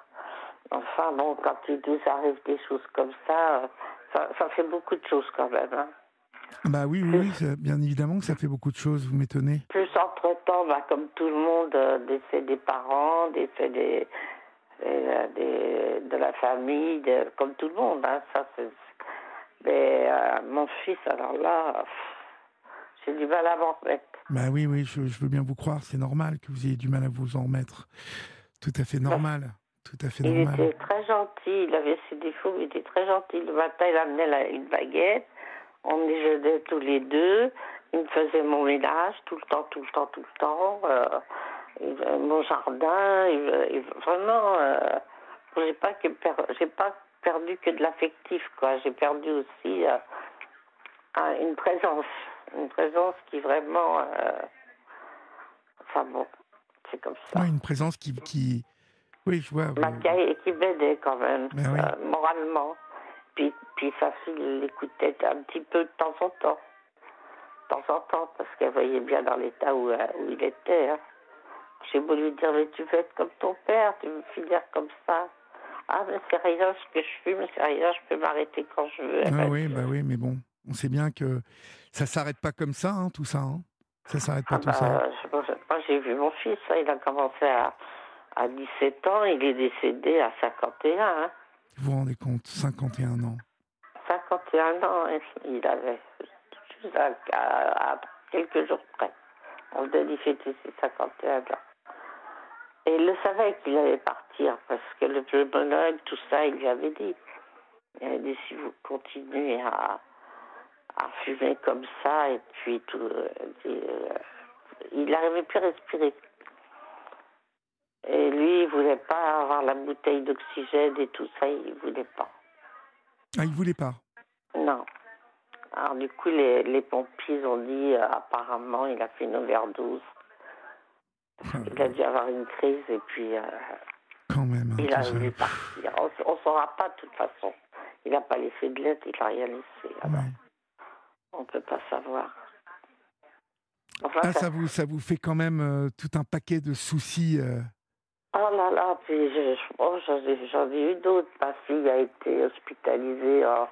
Enfin bon, quand il nous arrive des choses comme ça, euh, ça, ça fait beaucoup de choses quand même. hein. Bah oui, oui, oui, ça- bien évidemment que ça fait beaucoup de choses, vous m'étonnez. Plus entre-temps, bah, comme tout le monde, euh, décès des parents, décès des, des, des- de la famille, de- comme tout le monde. Hein, ça, Mais euh, mon fils, alors là, j'ai du mal à m'en remettre. Bah oui, oui, je, je veux bien vous croire, c'est normal que vous ayez du mal à vous en remettre. Tout à fait normal. Tout à fait Il normal. était très gentil, il avait ses défauts, mais il était très gentil. Le matin, il amenait la- une baguette, on déjeunait tous les deux, il me faisait mon ménage tout le temps, tout le temps, tout le temps. euh, mon jardin, vraiment, euh, j'ai pas que per- pas perdu que de l'affectif, quoi. J'ai perdu aussi euh, un- une présence, une présence qui vraiment, euh, enfin bon, c'est comme ça. Ouais, une présence qui, qui... Oui, je vois. Bah, qui, m'aidait quand même, Ben oui. euh, moralement. Puis, puis sa fille l'écoutait un petit peu de temps en temps. De temps en temps, parce qu'elle voyait bien dans l'état où, euh, où il était. hein. J'ai beau lui dire, mais tu veux être comme ton père, tu veux finir comme ça. Ah, mais c'est rien ce que je fume, c'est rien, je peux m'arrêter quand je veux. Ah oui, bah oui, mais bon, on sait bien que ça s'arrête pas comme ça, hein, tout ça. Hein? Ça s'arrête pas Ah tout bah, ça? je pense- moi, j'ai vu mon fils, hein, il a commencé à, à 17 ans, il est décédé à 51. Hein. Vous vous rendez compte, 51 ans. 51 ans, il avait juste à, à- à quelques jours près. On venait d'y fêter ses 51 ans. Et il le savait qu'il allait partir parce que le pneumologue, tout ça, il lui avait dit. Il avait dit si vous continuez à, à fumer comme ça, et puis tout. euh, euh, il n'arrivait plus à respirer. Et lui, il voulait pas avoir la bouteille d'oxygène et tout ça, il voulait pas. Ah, il voulait pas. Non. Alors du coup, les, les pompiers ont dit euh, apparemment il a fait une overdose. Ah, Il a dû avoir une crise et puis euh, Quand même. hein, il a voulu partir. On ne saura pas de toute façon. Il n'a pas laissé de lettre, il n'a rien laissé. Ouais. On ne peut pas savoir. Enfin, Ah, ça- vous, ça vous fait quand même euh, tout un paquet de soucis. euh. Oh là là, puis je- je- oh, j'en ai, eu d'autres. Ma fille a été hospitalisée en,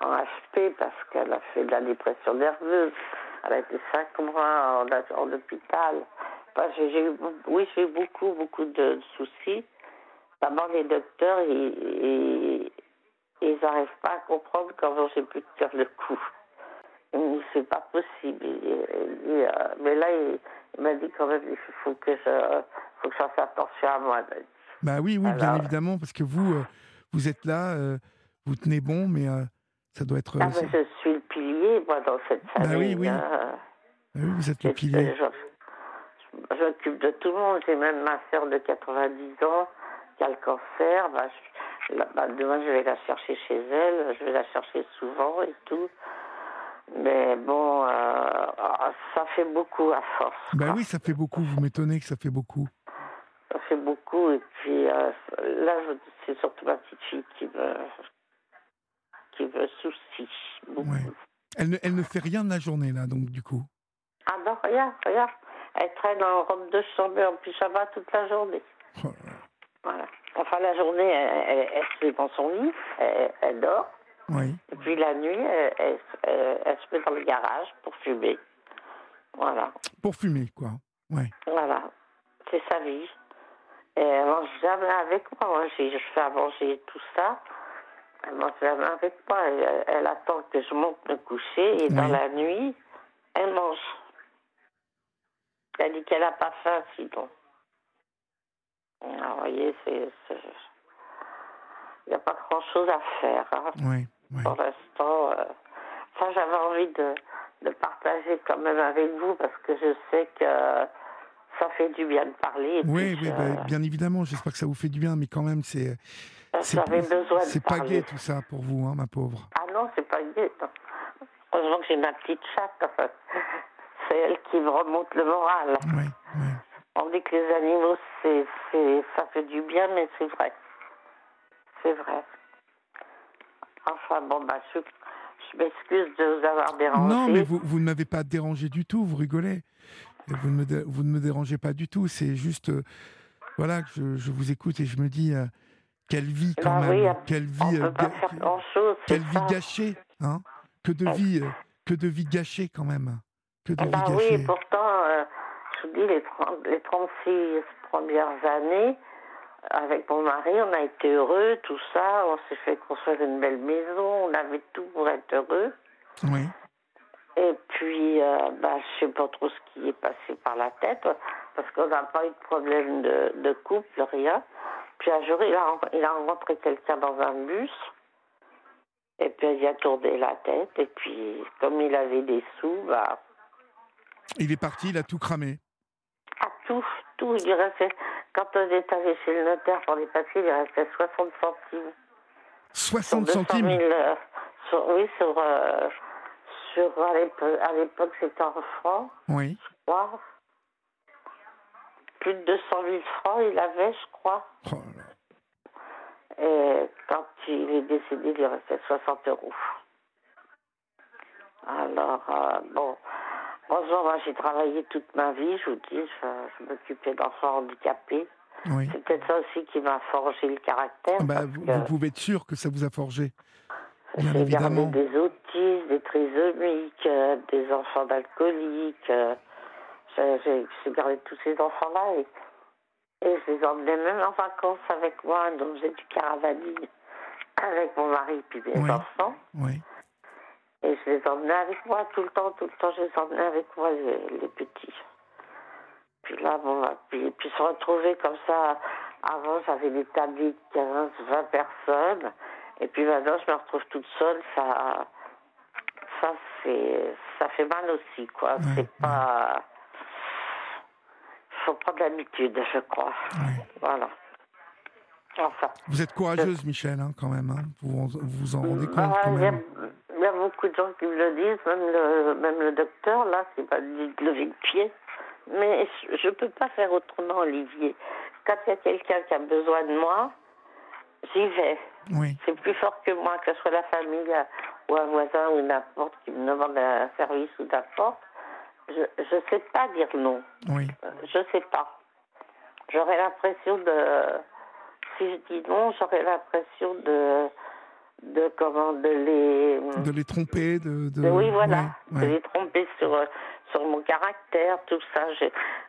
en HP parce qu'elle a fait de la dépression nerveuse. Elle a été cinq mois en, en hôpital. eu, oui, j'ai eu beaucoup, beaucoup de soucis. D'abord, les docteurs, ils n'arrivent pas à comprendre comment j'ai pu faire le coup. C'est pas possible. Euh, mais là, il, m'a dit quand même, il faut que je, faut que je fasse attention à moi. Bah oui, oui, bien évidemment, parce que vous, euh, vous êtes là, euh, vous tenez bon, mais ça doit être. Ah, je suis le pilier, moi, dans cette famille. Bah oui, oui. Hein. Bah oui vous êtes le pilier. Je, m'occupe de tout le monde. J'ai même ma soeur de 90 ans qui a le cancer. Bah, bah, demain, je vais la chercher chez elle. Je vais la chercher souvent et tout. Mais bon, euh, ça fait beaucoup à force. Ben oui, ça fait beaucoup. Vous m'étonnez que ça fait beaucoup. Ça fait beaucoup. Et puis euh, là, c'est surtout ma petite fille qui me, qui me soucie beaucoup. Elle, ne, elle ne fait rien de la journée, là, donc, du coup Ah non, rien, rien. Elle traîne en robe de chambre et en pyjama toute la journée. Oh voilà. Enfin, la journée, elle, elle, se met dans son lit, elle dort. Et puis la nuit, elle, se met dans le garage pour fumer. Voilà. Pour fumer, quoi. Ouais. Voilà. C'est sa vie. Et elle mange jamais avec moi. moi je fais à manger tout ça. Elle mange jamais avec moi. Elle, attend que je monte me coucher et dans la nuit, elle mange. Elle dit qu'elle n'a pas faim sinon. Alors, vous voyez, c'est. Il n'y a pas grand chose à faire. Hein. Oui. Pour l'instant, euh, ça j'avais envie de, de, partager quand même avec vous parce que je sais que ça fait du bien de parler. Oui, oui bah, bien évidemment, j'espère que ça vous fait du bien, mais quand même, c'est. C'est pas gai tout ça pour vous, hein, ma pauvre. Ah non, c'est pas gai. Heureusement que j'ai ma petite chatte. C'est elle qui me remonte le moral. Oui, oui. On dit que les animaux, c'est, ça fait du bien, mais c'est vrai. C'est vrai. Enfin bon, bah, je, m'excuse de vous avoir dérangé. Non, mais vous, vous ne m'avez pas dérangé du tout, vous rigolez. Vous ne me, vous ne me dérangez pas du tout, c'est juste. Euh, voilà, que je, je, vous écoute et je me dis. Euh, quelle vie quand bah même, quelle vie, euh, quelle vie gâchée, hein Que de vie, que de vie gâchée quand même, que de bah vie gâchée. Oui, pourtant, je vous dis les, les 36 premières années, avec mon mari, on a été heureux, tout ça. On s'est fait construire une belle maison. On avait tout pour être heureux. Oui. Et puis, euh, bah, je sais pas trop ce qui est passé par la tête, parce qu'on n'a pas eu de problème de, de, couple, rien. Puis un jour, il a, il a rencontré quelqu'un dans un bus. Et puis, il a tourné la tête. Et puis, comme il avait des sous, bah. Il est parti, il a tout cramé. Ah, tout, tout. Il restait. Quand on est allé chez le notaire pour les papiers, il restait 60 centimes. 60 centimes euh, Oui, sur, euh, sur à l'époque, c'était en francs. Oui. Je crois. Plus de 200 000 francs, il avait, je crois. Oh Et quand il est décédé, il restait 60 euros. Alors, euh, bon, Bonjour, moi j'ai travaillé toute ma vie, je vous dis, je, m'occupais d'enfants handicapés. C'est peut-être ça aussi qui m'a forgé le caractère. Ah bah, vous, pouvez être sûr que ça vous a forgé. Bien évidemment. des autistes, des trisomiques, euh, des enfants d'alcooliques. Euh, j'ai gardé tous ces enfants-là et, et, je les emmenais même en vacances avec moi. Donc j'ai du caravaning avec mon mari et mes enfants. Oui. Et je les emmenais avec moi tout le temps, tout le temps, je les emmenais avec moi, les, petits. Puis là, bon, bah, puis, puis se retrouver comme ça, avant j'avais des tabliers de 15, 20 personnes, et puis maintenant je me retrouve toute seule, ça, ça, c'est, ça fait mal aussi, quoi. c'est pas. Il faut prendre l'habitude, je crois. Voilà. Enfin. Vous êtes courageuse, Michel, hein, quand même. Hein. Vous, vous en rendez compte quand même. Il y a beaucoup de gens qui me le disent, même le, même le docteur, là, qui m'a dit de lever le pied. Mais je ne peux pas faire autrement, Olivier. Quand il y a quelqu'un qui a besoin de moi, j'y vais. Oui. C'est plus fort que moi, que ce soit la famille ou un voisin ou n'importe qui me demande un service ou n'importe. Je ne sais pas dire non. Oui. Je ne sais pas. J'aurais l'impression de. Si je dis non, j'aurais l'impression de de comment de les de les tromper de, de... oui voilà de les tromper sur sur mon caractère tout ça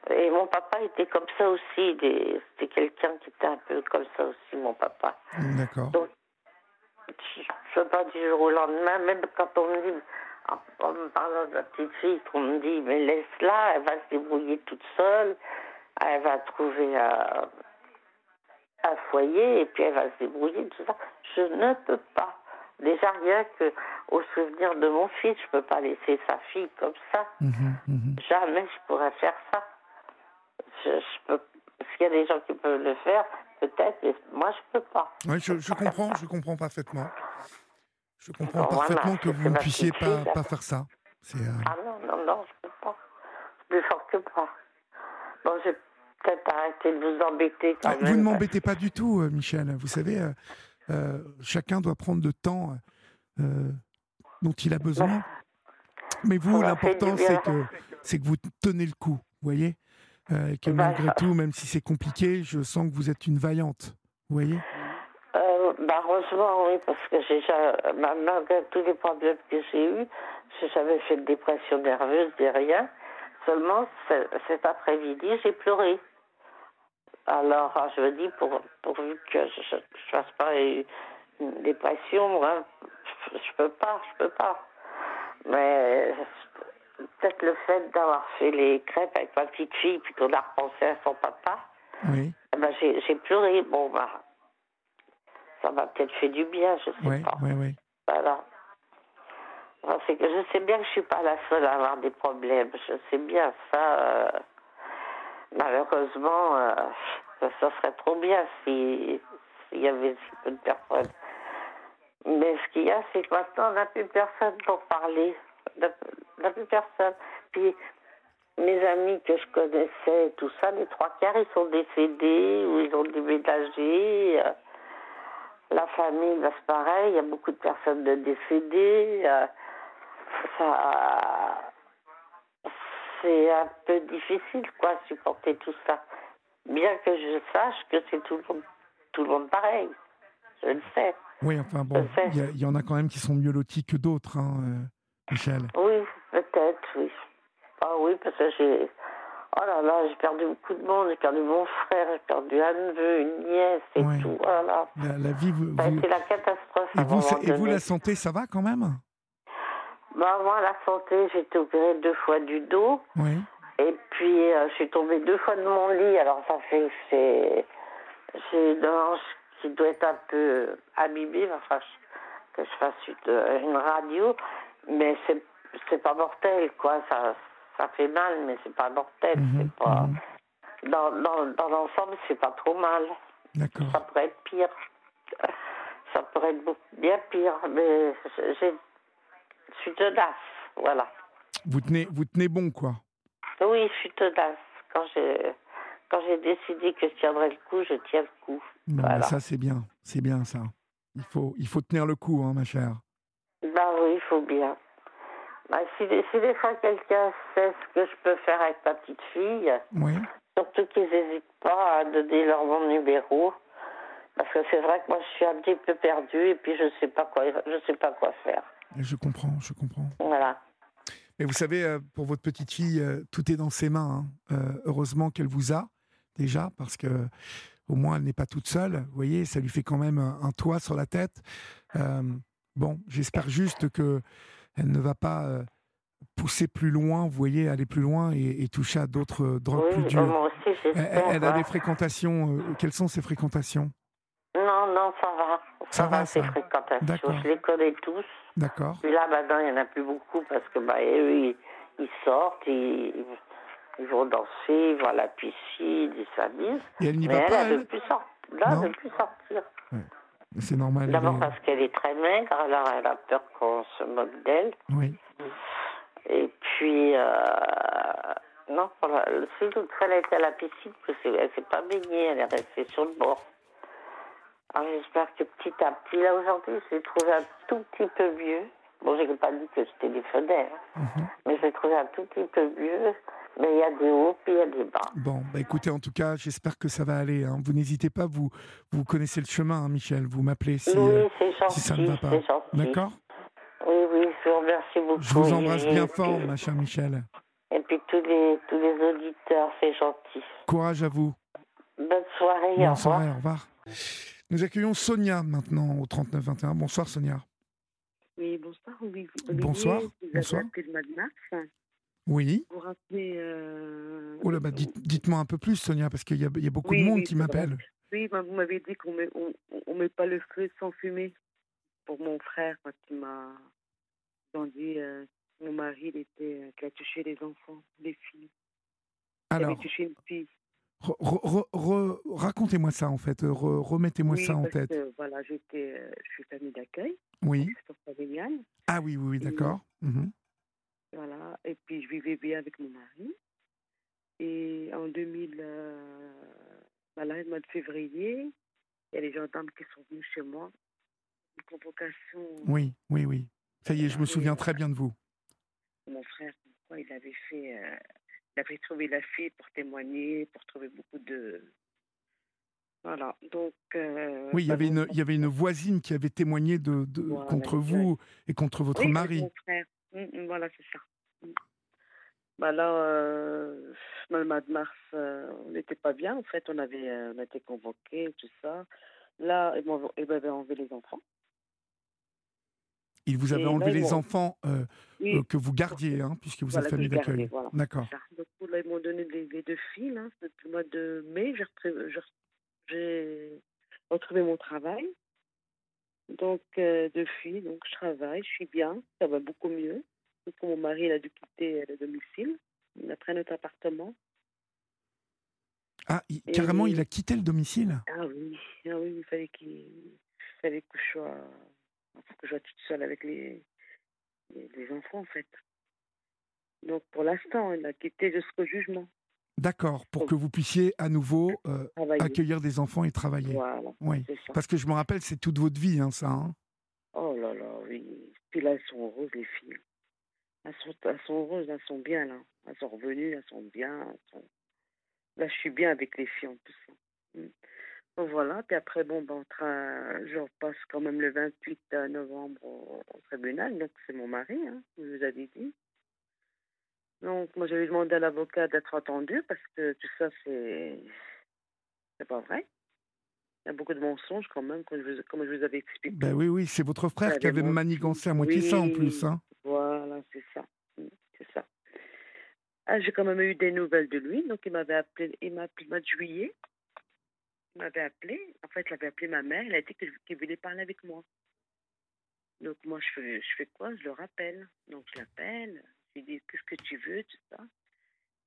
et mon papa était comme ça aussi c'était quelqu'un qui était un peu comme ça aussi mon papa. D'accord. Donc je ne peux pas du jour au lendemain même quand on me dit en me parlant de la petite fille qu'on me dit mais laisse-la elle va se débrouiller toute seule elle va trouver un, un foyer et puis elle va se débrouiller tout ça je ne peux pas. Déjà rien que au souvenir de mon fils, je peux pas laisser sa fille comme ça. Mhm, mhm. Jamais je pourrais faire ça. Je, je peux. S'il y a des gens qui peuvent le faire, peut-être, mais moi je peux pas. Oui, je, je comprends, je comprends parfaitement. Je comprends parfaitement que vous ne puissiez pas, pas faire ça. Euh... Ah non, non, non, je peux pas. Plus fort que pas. Bon, j'ai peut-être arrêté de vous embêter quand ah, même. Vous ne m'embêtez pas du tout, euh, Michel. Vous savez, euh, euh, chacun doit prendre le temps euh, dont il a besoin. Mais vous, l'important, c'est que, c'est que vous tenez le coup, vous voyez euh, Que Bah, malgré tout, même si c'est compliqué, je sens que vous êtes une vaillante, vous voyez bah, heureusement, oui, parce que j'ai malgré tous les problèmes que j'ai eus, j'ai jamais fait de dépression nerveuse, ni rien. Seulement, ce- cet après-midi, j'ai pleuré. Alors, je me dis, pour, pourvu que je ne fasse pas une dépression, moi, je, peux pas, je peux pas. Mais peut-être le fait d'avoir fait les crêpes avec ma petite fille, puis qu'on a repensé à son papa, Oui, eh ben, j'ai pleuré. Bon, bah, ça m'a peut-être fait du bien, je sais oui, pas. oui, oui. Voilà. Enfin, c'est que je sais bien que je suis pas la seule à avoir des problèmes. Je sais bien ça. euh, malheureusement, euh, ça, serait trop bien si s'il y avait si peu de personnes. Mais ce qu'il y a, c'est que maintenant, on n'a plus personne pour parler. On n'a- plus personne. Puis, mes amis que je connaissais, tout ça, les trois quarts, ils sont décédés ou ils ont déménagé. euh, la famille, bah, c'est pareil, il y a beaucoup de personnes décédées. euh, ça, c'est un peu difficile, quoi, supporter tout ça. Bien que je sache que c'est tout le monde, tout le monde pareil. Je le sais. Oui, enfin bon, il y, en a quand même qui sont mieux lotis que d'autres, hein, euh, Michel. Oui, peut-être, oui. Ah oui, parce que j'ai. Oh là là, j'ai perdu beaucoup de monde. J'ai perdu mon frère, j'ai perdu un neveu, une nièce et tout. Voilà. La, la vie, vous, Ça a vous- été la catastrophe. et, vous, et la santé, ça va quand même? Bah, moi, la santé, j'ai été opérée deux fois du dos. Oui, Et puis, euh, je suis tombée deux fois de mon lit. Alors, ça fait que c'est. J'ai une hanche qui doit être un peu abîmée. Enfin, que je fasse une, une radio. Mais c'est c'est pas mortel, quoi. Ça, ça fait mal, mais c'est pas mortel. Mhm, c'est pas. mhm. Dans, dans, dans l'ensemble, c'est pas trop mal. d'accord. Ça pourrait être pire. Ça pourrait être bien pire. Mais j'ai- je suis tenace. Voilà. Vous tenez, vous tenez bon, quoi. Oui, je suis tenace. Quand j'ai quand j'ai décidé que je tiendrais le coup, je tiens le coup. Bon, Voilà. ça, c'est bien. C'est bien, ça. Il faut, il faut tenir le coup, hein, ma chère. Bah oui, il faut bien. Bah, si, si des fois quelqu'un sait ce que je peux faire avec ma petite fille, Oui, surtout qu'ils n'hésitent pas à donner leur mon numéro, parce que c'est vrai que moi je suis un petit peu perdue et puis je sais pas quoi, je sais pas quoi faire. Je comprends, je comprends. Voilà. Mais vous savez, euh, pour votre petite fille, euh, tout est dans ses mains. hein. Euh, heureusement qu'elle vous a, déjà, parce que au moins elle n'est pas toute seule. Vous voyez, ça lui fait quand même un, toit sur la tête. Euh, bon, j'espère juste que elle ne va pas pousser plus loin, vous voyez, aller plus loin et, et toucher à d'autres drogues plus dures. moi aussi Elle, elle a ouais. des fréquentations. euh, quelles sont ces fréquentations? Non, non, ça va. Ça va, ces ça. fréquentations. Je les connais tous. D'accord. Puis là, maintenant, il n'y en a plus beaucoup parce que bah, eux, ils, ils sortent, ils, ils vont danser, ils vont à la piscine, ils s'amusent. Et elle n'y Mais va elle, pas, elle ne plus sortir. Plus sortir. C'est normal. D'abord est- parce qu'elle est très maigre, alors elle a peur qu'on se moque d'elle. Oui. Et puis, euh, non, seul toute fois, elle été à la piscine, parce qu'elle ne s'est pas baignée, elle est restée sur le bord. Alors j'espère que petit à petit, là aujourd'hui, je l'ai trouvé un tout petit peu mieux. Bon, je n'ai pas dit que je téléphonais, hein, Mhm. mais je l'ai trouvé un tout petit peu mieux. Mais il y a des hauts, puis il y a des bas. Bon, bah écoutez, en tout cas, j'espère que ça va aller. hein. Vous n'hésitez pas, vous, vous connaissez le chemin, hein, Michel. Vous m'appelez si, oui, euh, gentil. si ça ne va pas. D'accord? Oui, oui, je vous remercie beaucoup. Je vous embrasse bien fort, ma chère Michel. Et puis tous les, tous les auditeurs, c'est gentil. Courage à vous. Bonne soirée, au Bonne revoir. soirée, au revoir. Nous accueillons Sonia maintenant au 3921. Bonsoir Sonia. Oui, bonsoir. Oui, Bonsoir, bonsoir. le mois de mars. Oui. Vous rappelez. Euh... Oh là, bah, dites, dites-moi un peu plus, Sonia, parce qu'il y a, il y a beaucoup Oui, de monde oui, qui m'appelle. Oui, bah, vous m'avez dit qu'on met, on, on met pas le feu sans fumer. Pour mon frère, quand il m'a dit euh, mon mari, il était, euh, qu'il a touché les enfants, les filles. Il Alors, avait touché une fille. Racontez-moi ça en fait. Re- Remettez-moi oui, ça en tête. que, voilà, j'étais, euh, je suis famille d'accueil, Oui. familiale. Ah oui, oui, oui, d'accord. Mhm. Voilà, et puis je vivais bien avec mon mari. Et en 2000, euh, voilà, le mois de février, il y a les gendarmes qui sont venus chez moi. Une convocation. Oui, oui, oui. Ça y est, je me souviens euh, très bien de vous. Mon frère, quoi, il avait fait. euh, il avait trouvé la fille pour témoigner, pour trouver beaucoup de. Voilà, donc. euh, Oui, il y, avait une, il y avait une voisine qui avait témoigné de, de- Voilà, contre vous et contre votre Oui, mari. mon frère. Mm, mm, voilà, c'est ça. Mm. Bah là, euh, le mois de mars, euh, on n'était pas bien. En fait, on avait, on a été convoqués, tout ça. Là, ils m'avaient enlevé les enfants. Il vous avait enlevé les enfants euh, Oui, euh, que vous gardiez, hein, puisque vous Voilà, êtes famille d'accueil. voilà. D'accord. là, ils m'ont donné les, les deux filles. Là, depuis le mois de mai, j'ai retrouvé, mon travail. Donc, euh, deux filles, donc je travaille, je suis bien, ça va beaucoup mieux. Donc, mon mari, il a dû quitter le domicile. Il a pris notre appartement. Ah, il- carrément, il a quitté le domicile? Ah oui, ah oui, il fallait qu'il il fallait que je sois, enfin, que je sois toute seule avec les, les, les enfants en fait. Donc pour l'instant, il a quitté jusqu'au jugement. D'accord, pour que vous puissiez à nouveau euh, accueillir des enfants et travailler. Voilà, Oui, parce que je me rappelle, c'est toute votre vie, hein, ça. hein. Oh là là, oui. Puis là, elles sont heureuses les filles. Elles sont, elles sont heureuses, elles sont bien là. Elles sont revenues, elles sont bien. elles sont- Là, je suis bien avec les filles en plus. Voilà, puis après, bon, ben, tra- je repasse quand même le 28 novembre au, au tribunal, donc c'est mon mari, hein, je vous avais dit. Donc, moi, j'avais demandé à l'avocat d'être attendu parce que tout ça, c'est. C'est pas vrai. Il y a beaucoup de mensonges quand même, comme je vous, comme je vous avais expliqué. Ben oui, oui, c'est votre frère qui avait manigancé à moitié ça en plus. Hein. Voilà, c'est ça. Mm, C'est ça. Ah, j'ai quand même eu des nouvelles de lui. Donc, il m'avait appelé, il m'a appelé le mois de juillet. M'avait appelé. En fait, il avait appelé ma mère. Il a dit qu'il voulait parler avec moi. Donc, moi, je fais, je fais quoi? Je le rappelle. Donc, je l'appelle. Je lui dis Qu'est-ce que tu veux Tout ça?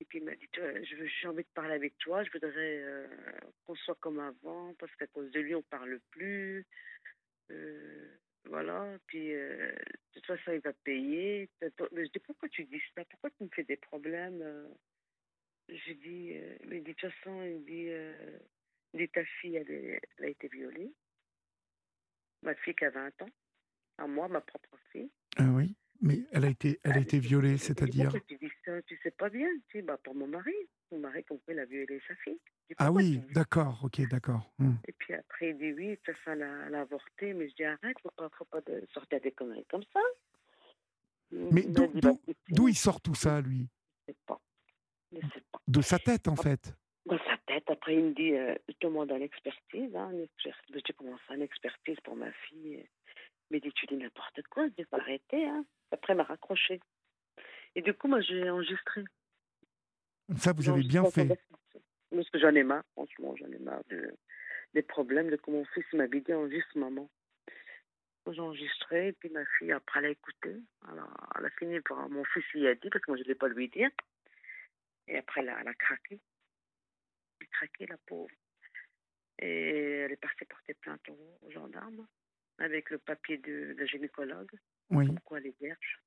Et puis, il m'a dit je J'ai envie de parler avec toi. Je voudrais euh, qu'on soit comme avant. Parce qu'à cause de lui, on parle plus. Euh, voilà, puis euh, de toute façon, il va payer. Mais je dis, pourquoi tu dis ça? Pourquoi tu me fais des problèmes? Je dis, euh, mais de toute façon, il dit, dit ta fille, elle, est- elle a été violée. Ma fille qui a 20 ans. À moi, ma propre fille. Ah oui, mais elle a été, elle a été violée, c'est-à-dire. Pourquoi tu dis ça? Tu sais pas bien. Tu dis, bah, pour mon mari. Mon mari, quoi, il a violé sa fille. Dis, Ah oui, d'accord, ok, d'accord. Hmm. Et puis après, il dit oui, de toute elle a, avorté. Mais je dis arrête, faut pas, faut pas de sortir des conneries comme ça. Mais Il m'a d'où dit, bah, d'où il sort tout ça, lui? Je sais pas. Je sais pas. De sa tête, en fait. Dans sa tête, après, il me dit euh, je demande à l'expertise. Hein, comment ça, une expertise pour ma fille Mais il dit tu dis n'importe quoi, je dis faut arrêter. Hein. Après, il m'a raccroché. Et du coup, moi, j'ai enregistré. Ça, vous J'ai avez bien fait. Parce que j'en ai marre, franchement, j'en ai marre de, des problèmes de comment mon fils m'avait dit enregistre maman. J'ai enregistré, et puis ma fille, après, elle a écouté. Alors, elle a fini par. Mon fils lui a dit, parce que moi, je ne l'ai pas lui dire. Et après, elle a, elle a craqué. Craqué, la pauvre. Et elle est partie porter plainte aux, gendarmes, avec le papier de, de gynécologue, Oui. comme quoi elle est vierge.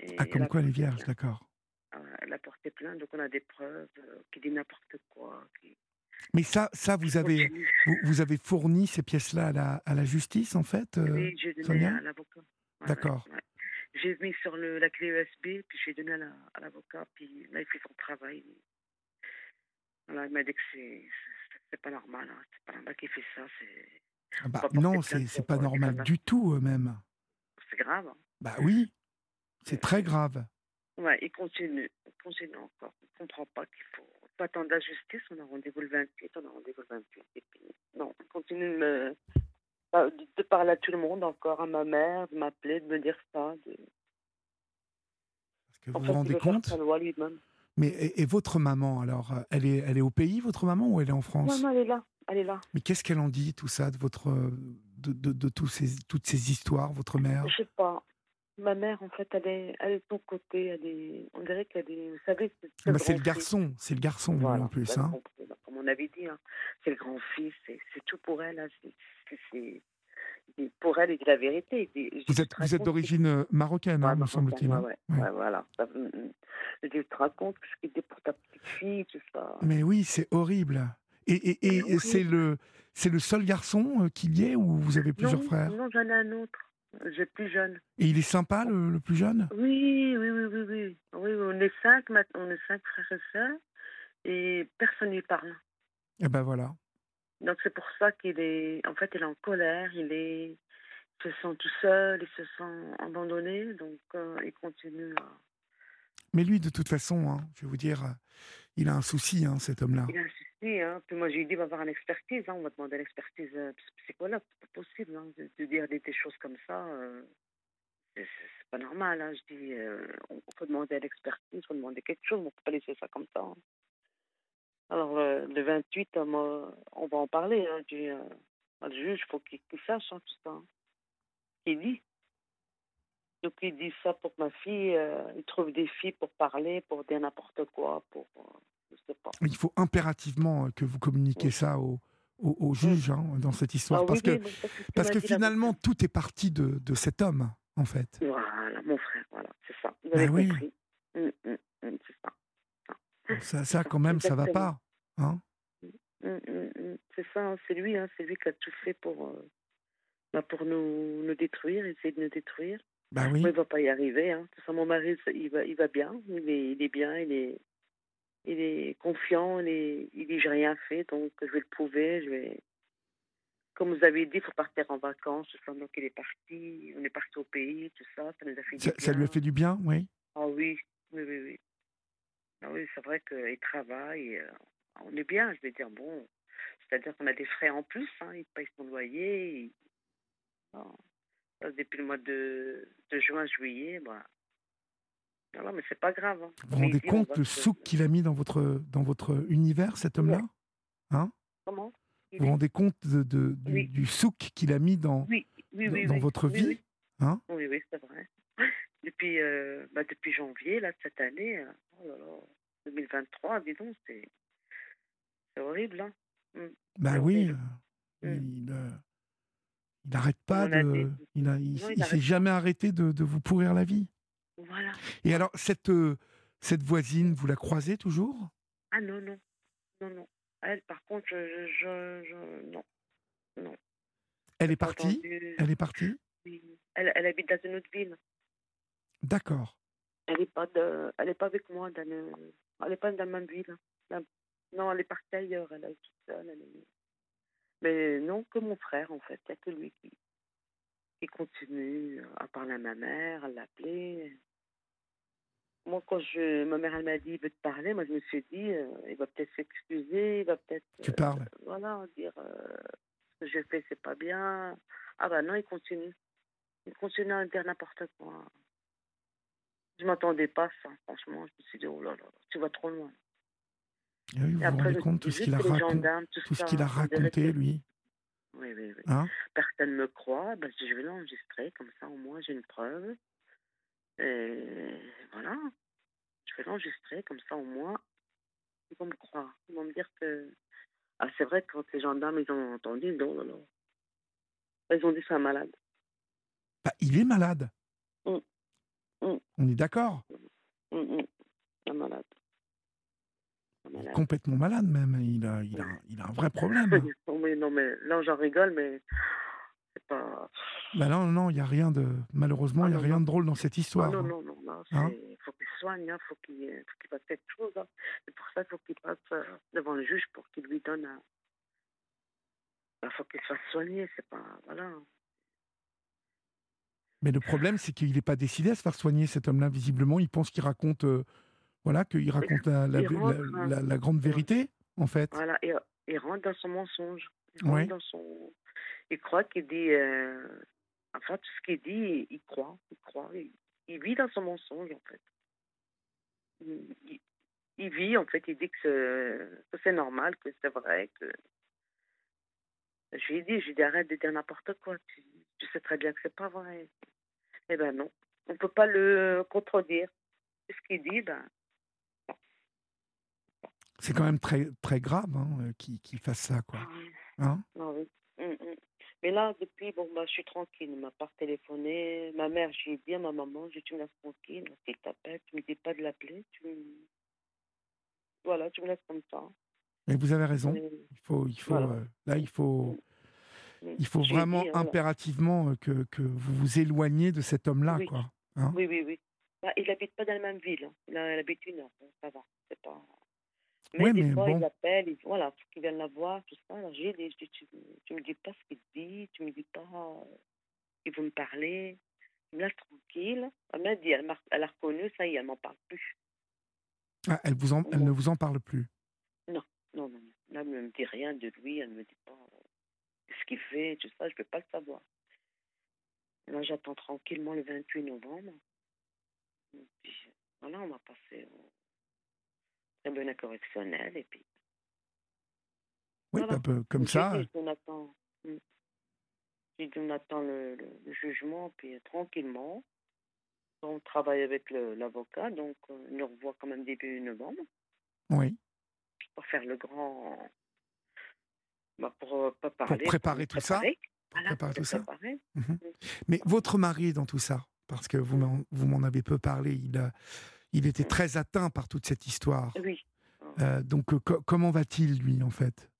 Et Ah, comme quoi elle est vierge, d'accord. Euh, Elle a porté plainte, donc on a des preuves euh, qui disent n'importe quoi. Qui... Mais ça, ça vous avez, vous, vous avez fourni ces pièces-là à la, à la justice, en fait euh, Oui, j'ai donné à l'avocat. D'accord. ouais, j'ai mis sur le, la clé USB, puis j'ai donné à l'avocat, puis là, il fait son travail. Voilà, il m'a dit que c'est pas normal. Hein. C'est pas normal qu'il fait ça. Ah bah, non, c'est pas normal du tout, même. C'est grave. Hein. Bah oui, c'est très grave. Ouais, il continue, il continue encore. On ne comprend pas qu'il faut pas attendre la justice. On a rendez-vous le 28, on a rendez-vous le 28. Et puis, non, il continue de, me, de parler à tout le monde encore, à ma mère, de m'appeler, de me dire ça. De... Parce que vous vous rendez compte Mais et, votre maman, alors, elle est, elle est au pays, votre maman, ou elle est en France? Non, non, elle est là. Elle est là. Mais qu'est-ce qu'elle en dit, tout ça, de votre, de, de, de tous ces, toutes ces histoires, votre mère? Je sais pas. Ma mère, en fait, elle est, elle est de ton côté. Elle est, on dirait qu'elle est. Vous savez, c'est bah, le garçon. C'est le garçon, en plus. Hein. Comme on avait dit, hein. c'est le grand-fils. C'est tout pour elle. Hein. C'est pour elle, c'est la vérité. Vous êtes, vous êtes d'origine euh, marocaine, hein, me semble-t-il. Hein. Ouais, ouais. voilà. Mm, mm. Je te raconte ce qui était pour ta petite fille, tout ça. Mais oui, c'est horrible. Et, et, et c'est le, c'est le seul garçon euh, qu'il y ait ou vous avez plusieurs frères? Non, j'en ai un autre. J'ai plus jeune. Et il est sympa, le, plus jeune? Oui, oui, oui, oui, oui, oui. on est cinq, on est cinq frères et sœurs, et personne n'y parle. Et eh ben voilà. Donc c'est pour ça qu'il est, en fait, il est en colère, il est, se sent tout seul, il se sent abandonné, donc euh, il continue à. Mais lui, de toute façon, hein, je vais vous dire, il a un souci, hein, cet homme-là. Il a un souci, hein. Puis moi, j'ai dit, va avoir une expertise, hein. on va demander l'expertise euh, psychologue. C'est pas possible hein, de, dire des, choses comme ça. Euh, c'est pas normal. Je dis, euh, on peut demander l'expertise, il faut demander quelque chose, on peut pas laisser ça comme ça. Hein. Alors, le 28, on va en parler. Hein. Du, le juge, il faut qu'il sache tout ça. Il dit. Donc il dit ça pour ma fille, euh, il trouve des filles pour parler, pour dire n'importe quoi, pour euh, je sais pas. Il faut impérativement euh, que vous communiquiez ça au, au, juge hein, dans cette histoire, ah parce, que, parce que finalement tout est parti de, de, cet homme, en fait. Voilà, mon frère, voilà, c'est ça. Vous avez ben compris. Oui. Mmh, mmh, mmh, c'est ça. ça. Ça, quand même, ça va pas, hein C'est ça, hein, c'est lui, hein, c'est lui qui a tout fait pour, bah, pour nous, nous détruire, essayer de nous détruire. Bah oui. il ne va pas y arriver. Hein. Mon mari, il va, il va bien. Il est, il est bien. Il est, il est confiant. Il, est, il dit J'ai rien fait, donc je vais le prouver. Je vais... Comme vous avez dit, il faut partir en vacances. Donc il est parti. On est parti au pays, tout ça. Ça nous a fait ça, ça lui a fait du bien, oui Ah oui, oui, oui. oui. Ah oui, c'est vrai qu'il travaille. Euh, on est bien, je vais dire. Bon, c'est-à-dire qu'on a des frais en plus. Hein. Il paye son loyer. depuis le mois de, de juin, juillet, bah. Non, mais c'est pas grave. Hein. Vous vous rendez compte le souk qu'il a mis dans votre, dans votre univers, cet homme-là hein Comment? Vous vous rendez compte de, de du, souk qu'il a mis dans, dans, votre vie hein Oui, oui, c'est vrai. Depuis, euh, bah, depuis janvier, là, cette année, euh, oh 2023, dis donc, c'est horrible. Hein. Bah oui, euh, mm. il, il n'arrête pas de. Il, a, il, s'est jamais arrêté de, de, vous pourrir la vie. Voilà. Et alors, cette, euh, cette voisine, vous la croisez toujours? Ah non, non. Non, non. Elle, par contre, je. je, je non. Non. Elle est partie? Elle est partie? Oui. Elle, elle, habite dans une autre ville. D'accord. Elle n'est pas, de, elle est pas avec moi. Dans le, elle n'est pas dans la même ville. Non, elle est partie ailleurs. Elle est toute seule. Elle est... Mais non, que mon frère, en fait. Il n'y a que lui qui, qui continue à parler à ma mère, à l'appeler. Moi, quand je, ma mère, elle m'a dit, il veut te parler, moi, je me suis dit, euh, il va peut-être s'excuser, il va peut-être. Tu parles euh, Voilà, dire euh, ce que j'ai fait, c'est pas bien. Ah bah non, il continue. Il continue à dire n'importe quoi. Je m'attendais pas à ça, franchement. Je me suis dit, oh là là, tu vas trop loin. Ah oui, vous vous rendez compte tout ce qu'il a, a raconté, lui Oui, oui, oui. Hein? Personne ne me croit. Ben, je vais l'enregistrer, comme ça au moins j'ai une preuve. Et voilà. Je vais l'enregistrer, comme ça au moins ils vont me croire. Ils vont me dire que. Ah, c'est vrai que quand les gendarmes ils ont entendu, non, non, non. Ils ont dit c'est un malade. Bah, il est malade. Mmh. Mmh. On est d'accord? Mmh, un malade complètement malade même. Il a, il a, il a un vrai problème. non, mais, non, mais là, j'en rigole, mais C'est pas. Bah non, non, il n'y a rien de. Malheureusement, Ah il n'y a non, rien non. de drôle dans cette Ah histoire. non, hein. non, non, non. Hein Il faut qu'il soigne, il faut qu'il faut qu'il fasse quelque chose. hein. C'est pour ça qu'il faut qu'il passe euh, devant le juge pour qu'il lui donne un. Il faut qu'il fasse soigner, c'est pas. Voilà. Mais le problème, c'est qu'il n'est pas décidé à se faire soigner, cet homme-là. Visiblement, il pense qu'il raconte. euh, voilà, qu'il raconte la, la- grande vérité, en fait. Voilà, il rentre dans son mensonge. Il Ouais. dans son. Il croit qu'il dit. euh, Enfin, tout ce qu'il dit, il croit. Il croit. Il, il vit dans son mensonge, en fait. Il, vit, en fait, il dit que c'est, que c'est normal, que c'est vrai, que. Je lui ai dit, je lui ai dit, arrête de dire n'importe quoi. Tu, tu sais très bien que c'est pas vrai. Eh ben non. On peut pas le contredire. Ce qu'il dit, ben. C'est quand même très, très grave hein, euh, qu'il fasse ça, quoi. Hein Ah oui. Mm, mm. Mais là, depuis, bon, bah, je suis tranquille. Il m'a pas téléphoné. Ma mère, j'ai dit à ma maman, dit, tu me laisses tranquille. S'il t'appelle, tu me dis pas de l'appeler. Tu. Voilà, tu me laisses comme ça. Mais vous avez raison. Il faut, il faut, Voilà. euh, là, il faut, Mm. il faut Je vraiment dit, voilà. impérativement euh, que, que vous vous éloigniez de cet homme-là, Oui. quoi. Hein Oui, oui, oui. Bah, il habite pas dans la même ville. hein. Il, habite une heure. ça va. C'est pas... Mais Ouais, des mais fois, bon. il appelle. Il... Voilà, faut qu'il vienne la voir, tout ça. Alors, j'ai dit, je dis, tu, tu me dis pas ce qu'il dit. Tu me dis pas... euh, Il veut me parler. Il me laisse tranquille. Elle m'a dit, elle, m'a- elle a reconnu, ça y est, elle m'en parle plus. Ah, elle, vous en, elle Bon. ne vous en parle plus? Non, non, non. Là, elle ne me dit rien de lui. Elle ne me dit pas ce qu'il fait, tout ça. Je ne peux pas le savoir. Là, j'attends tranquillement le 28 novembre. Et puis, voilà, on va passer au tribunal correctionnel. Et puis, Oui, Voilà. bah, bah, comme ça. j'ai dit, on attend, Hmm. on attend le, le- le jugement, puis tranquillement. On travaille avec le- l'avocat, donc euh, on nous revoit quand même début novembre. Oui. pour faire le grand. Bah, pour euh, pas parler. préparer tout ça. préparer. Voilà, préparer tout ça. préparer. Mhm. Mais votre mari dans tout ça, parce que vous m'en avez peu parlé, il, a, il était très atteint par toute cette histoire. Oui, Euh, donc euh, co- comment va-t-il lui en fait?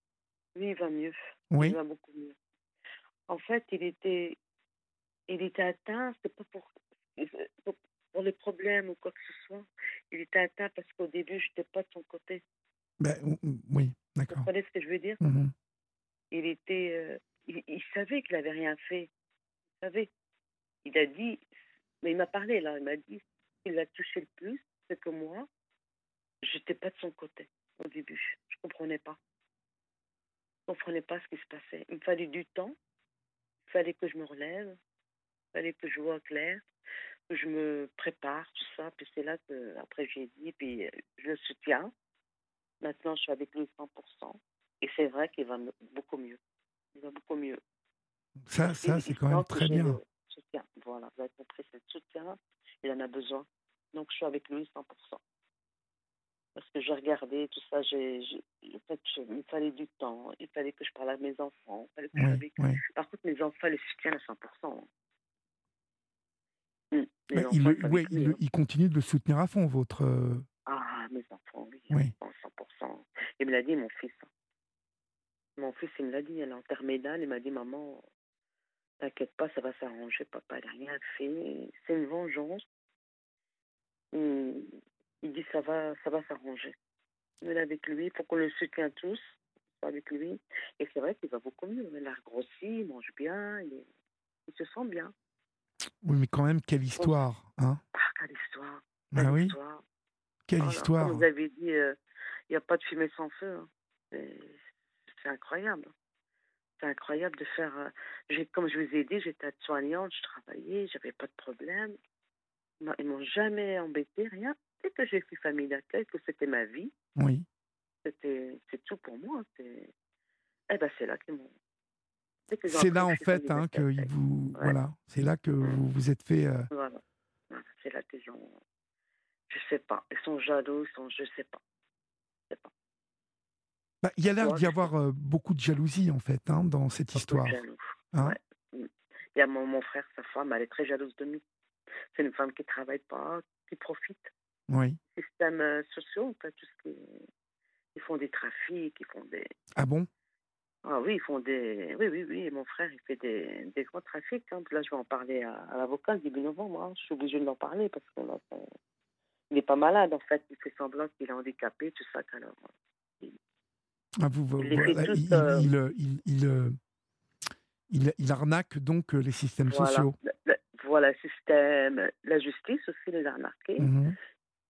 Lui, il va mieux. Oui. Il va beaucoup mieux. En fait, il était, il était atteint, c'est pas pour, pour, pour les problèmes ou quoi que ce soit. Il était atteint parce qu'au début, je n'étais pas de son côté. Ben, Oui, Vous d'accord. comprenez ce que je veux dire? Mhm. Il était, euh, il, il savait qu'il n'avait rien fait. Il savait. Il a dit, mais il m'a parlé là, il m'a dit, il l'a touché le plus, c'est que moi, j'étais pas de son côté au début. Je comprenais pas. Je comprenais pas ce qui se passait. Il me fallait du temps. Il fallait que je me relève. Il fallait que je vois clair, que je me prépare, tout ça. Puis c'est là que, après, j'ai dit, puis euh, je le soutiens. Maintenant, je suis avec lui 100%. Et c'est vrai qu'il va beaucoup mieux. Il va beaucoup mieux. Ça, ça c'est quand même très bien. soutien. Voilà, vous avez compris, c'est le soutien. Il en a besoin. Donc, je suis avec lui 100%. Parce que j'ai regardé tout ça, j'ai, en fait, je- il fallait du temps, il fallait que je parle à mes enfants. il fallait que je Oui, sois avec eux. oui. Par contre, mes enfants les soutiennent à 100%. Hum, mes Ben, enfants, il, le- ouais, le- continue de le soutenir à fond, votre. euh, Ah, mes enfants, oui, Oui. à 100%. Il me l'a dit, mon fils. Mon fils, il me l'a dit, elle est en terminale. Il m'a dit, maman, t'inquiète pas, ça va s'arranger. Papa, il n'a rien fait. C'est une vengeance. Il dit, ça va, ça va s'arranger. Est avec lui, il faut qu'on le soutienne tous avec lui. Et c'est vrai qu'il va beaucoup mieux. Il a grossi, il mange bien, il, est- il se sent bien. Oui, mais quand même, quelle histoire, hein? Ah, quelle histoire. Ah Quelle oui? histoire. Quelle Voilà, histoire Comme vous avez dit, euh, il n'y a pas de fumée sans feu. hein. C'est incroyable. C'est incroyable de faire. euh, j'ai- comme je vous ai dit, j'étais aide-soignante, je travaillais, j'avais pas de problème. Ils m'ont jamais embêté, rien. Dès que j'ai fait famille d'accueil, que c'était ma vie, Oui. c'était c'est tout pour moi. C'est eh ben c'est là qu'ils m'ont. C'est appris là, en fait, hein, que vous. Ouais. Voilà. C'est là que vous vous êtes fait. euh. Voilà, C'est là qu'ils ont. Je sais pas. Ils sont jaloux, ils sont. Je sais pas. Bah, Il y a l'air d'y avoir euh, beaucoup de jalousie, en fait, hein, dans cette histoire. Hein Ouais. Il y a mon, mon frère, sa femme, elle est très jalouse de nous. C'est une femme qui travaille pas, qui profite. Oui. Systèmes euh, en fait, tout ce qui est- Ils font des trafics, ils font des. Ah bon? Ah oui, ils font des. Oui, oui, oui. Mon frère, il fait des, des grands trafics. Hein. Là, je vais en parler à, à l'avocat le début novembre. Hein. Je suis obligée de l'en parler parce qu'il n'est pas malade, en fait. Il fait semblant qu'il est handicapé, tout ça. Alors, ah, vous, il, voilà, tout, il, euh, il, il, il, il, il arnaque donc euh, les systèmes voilà, sociaux. le- le- voilà, système, la justice aussi les a. Mhm.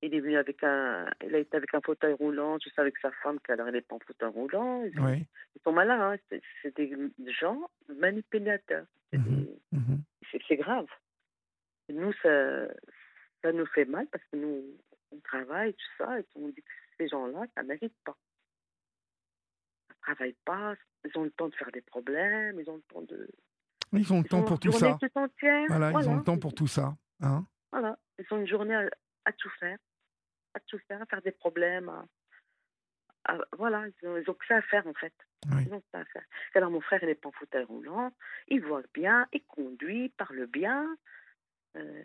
Il est venu avec un, il a été avec un fauteuil roulant, sais, avec sa femme, qui alors elle n'est pas en fauteuil roulant. Ils, Oui. ils sont malins, hein. c'est, des gens manipulateurs. C'est, Mhm. Mhm. grave. Nous, ça, ça nous fait mal parce que nous, on travaille, tout ça, et on dit que ces gens-là, ça ne mérite pas. Travaillent pas, ils ont le temps de faire des problèmes, ils ont le temps de. Ils ont le Ils temps pour tout ça. Voilà, ils ont le temps pour tout ça. Hein Voilà, ils ont une journée à, à tout faire, à tout faire, à faire des problèmes. à- à- voilà, ils ont, ils ont que ça à faire en fait. Oui. Ils ont que ça à faire. Alors mon frère, il n'est pas en fauteuil roulant, il voit bien, il conduit, il parle bien. Euh,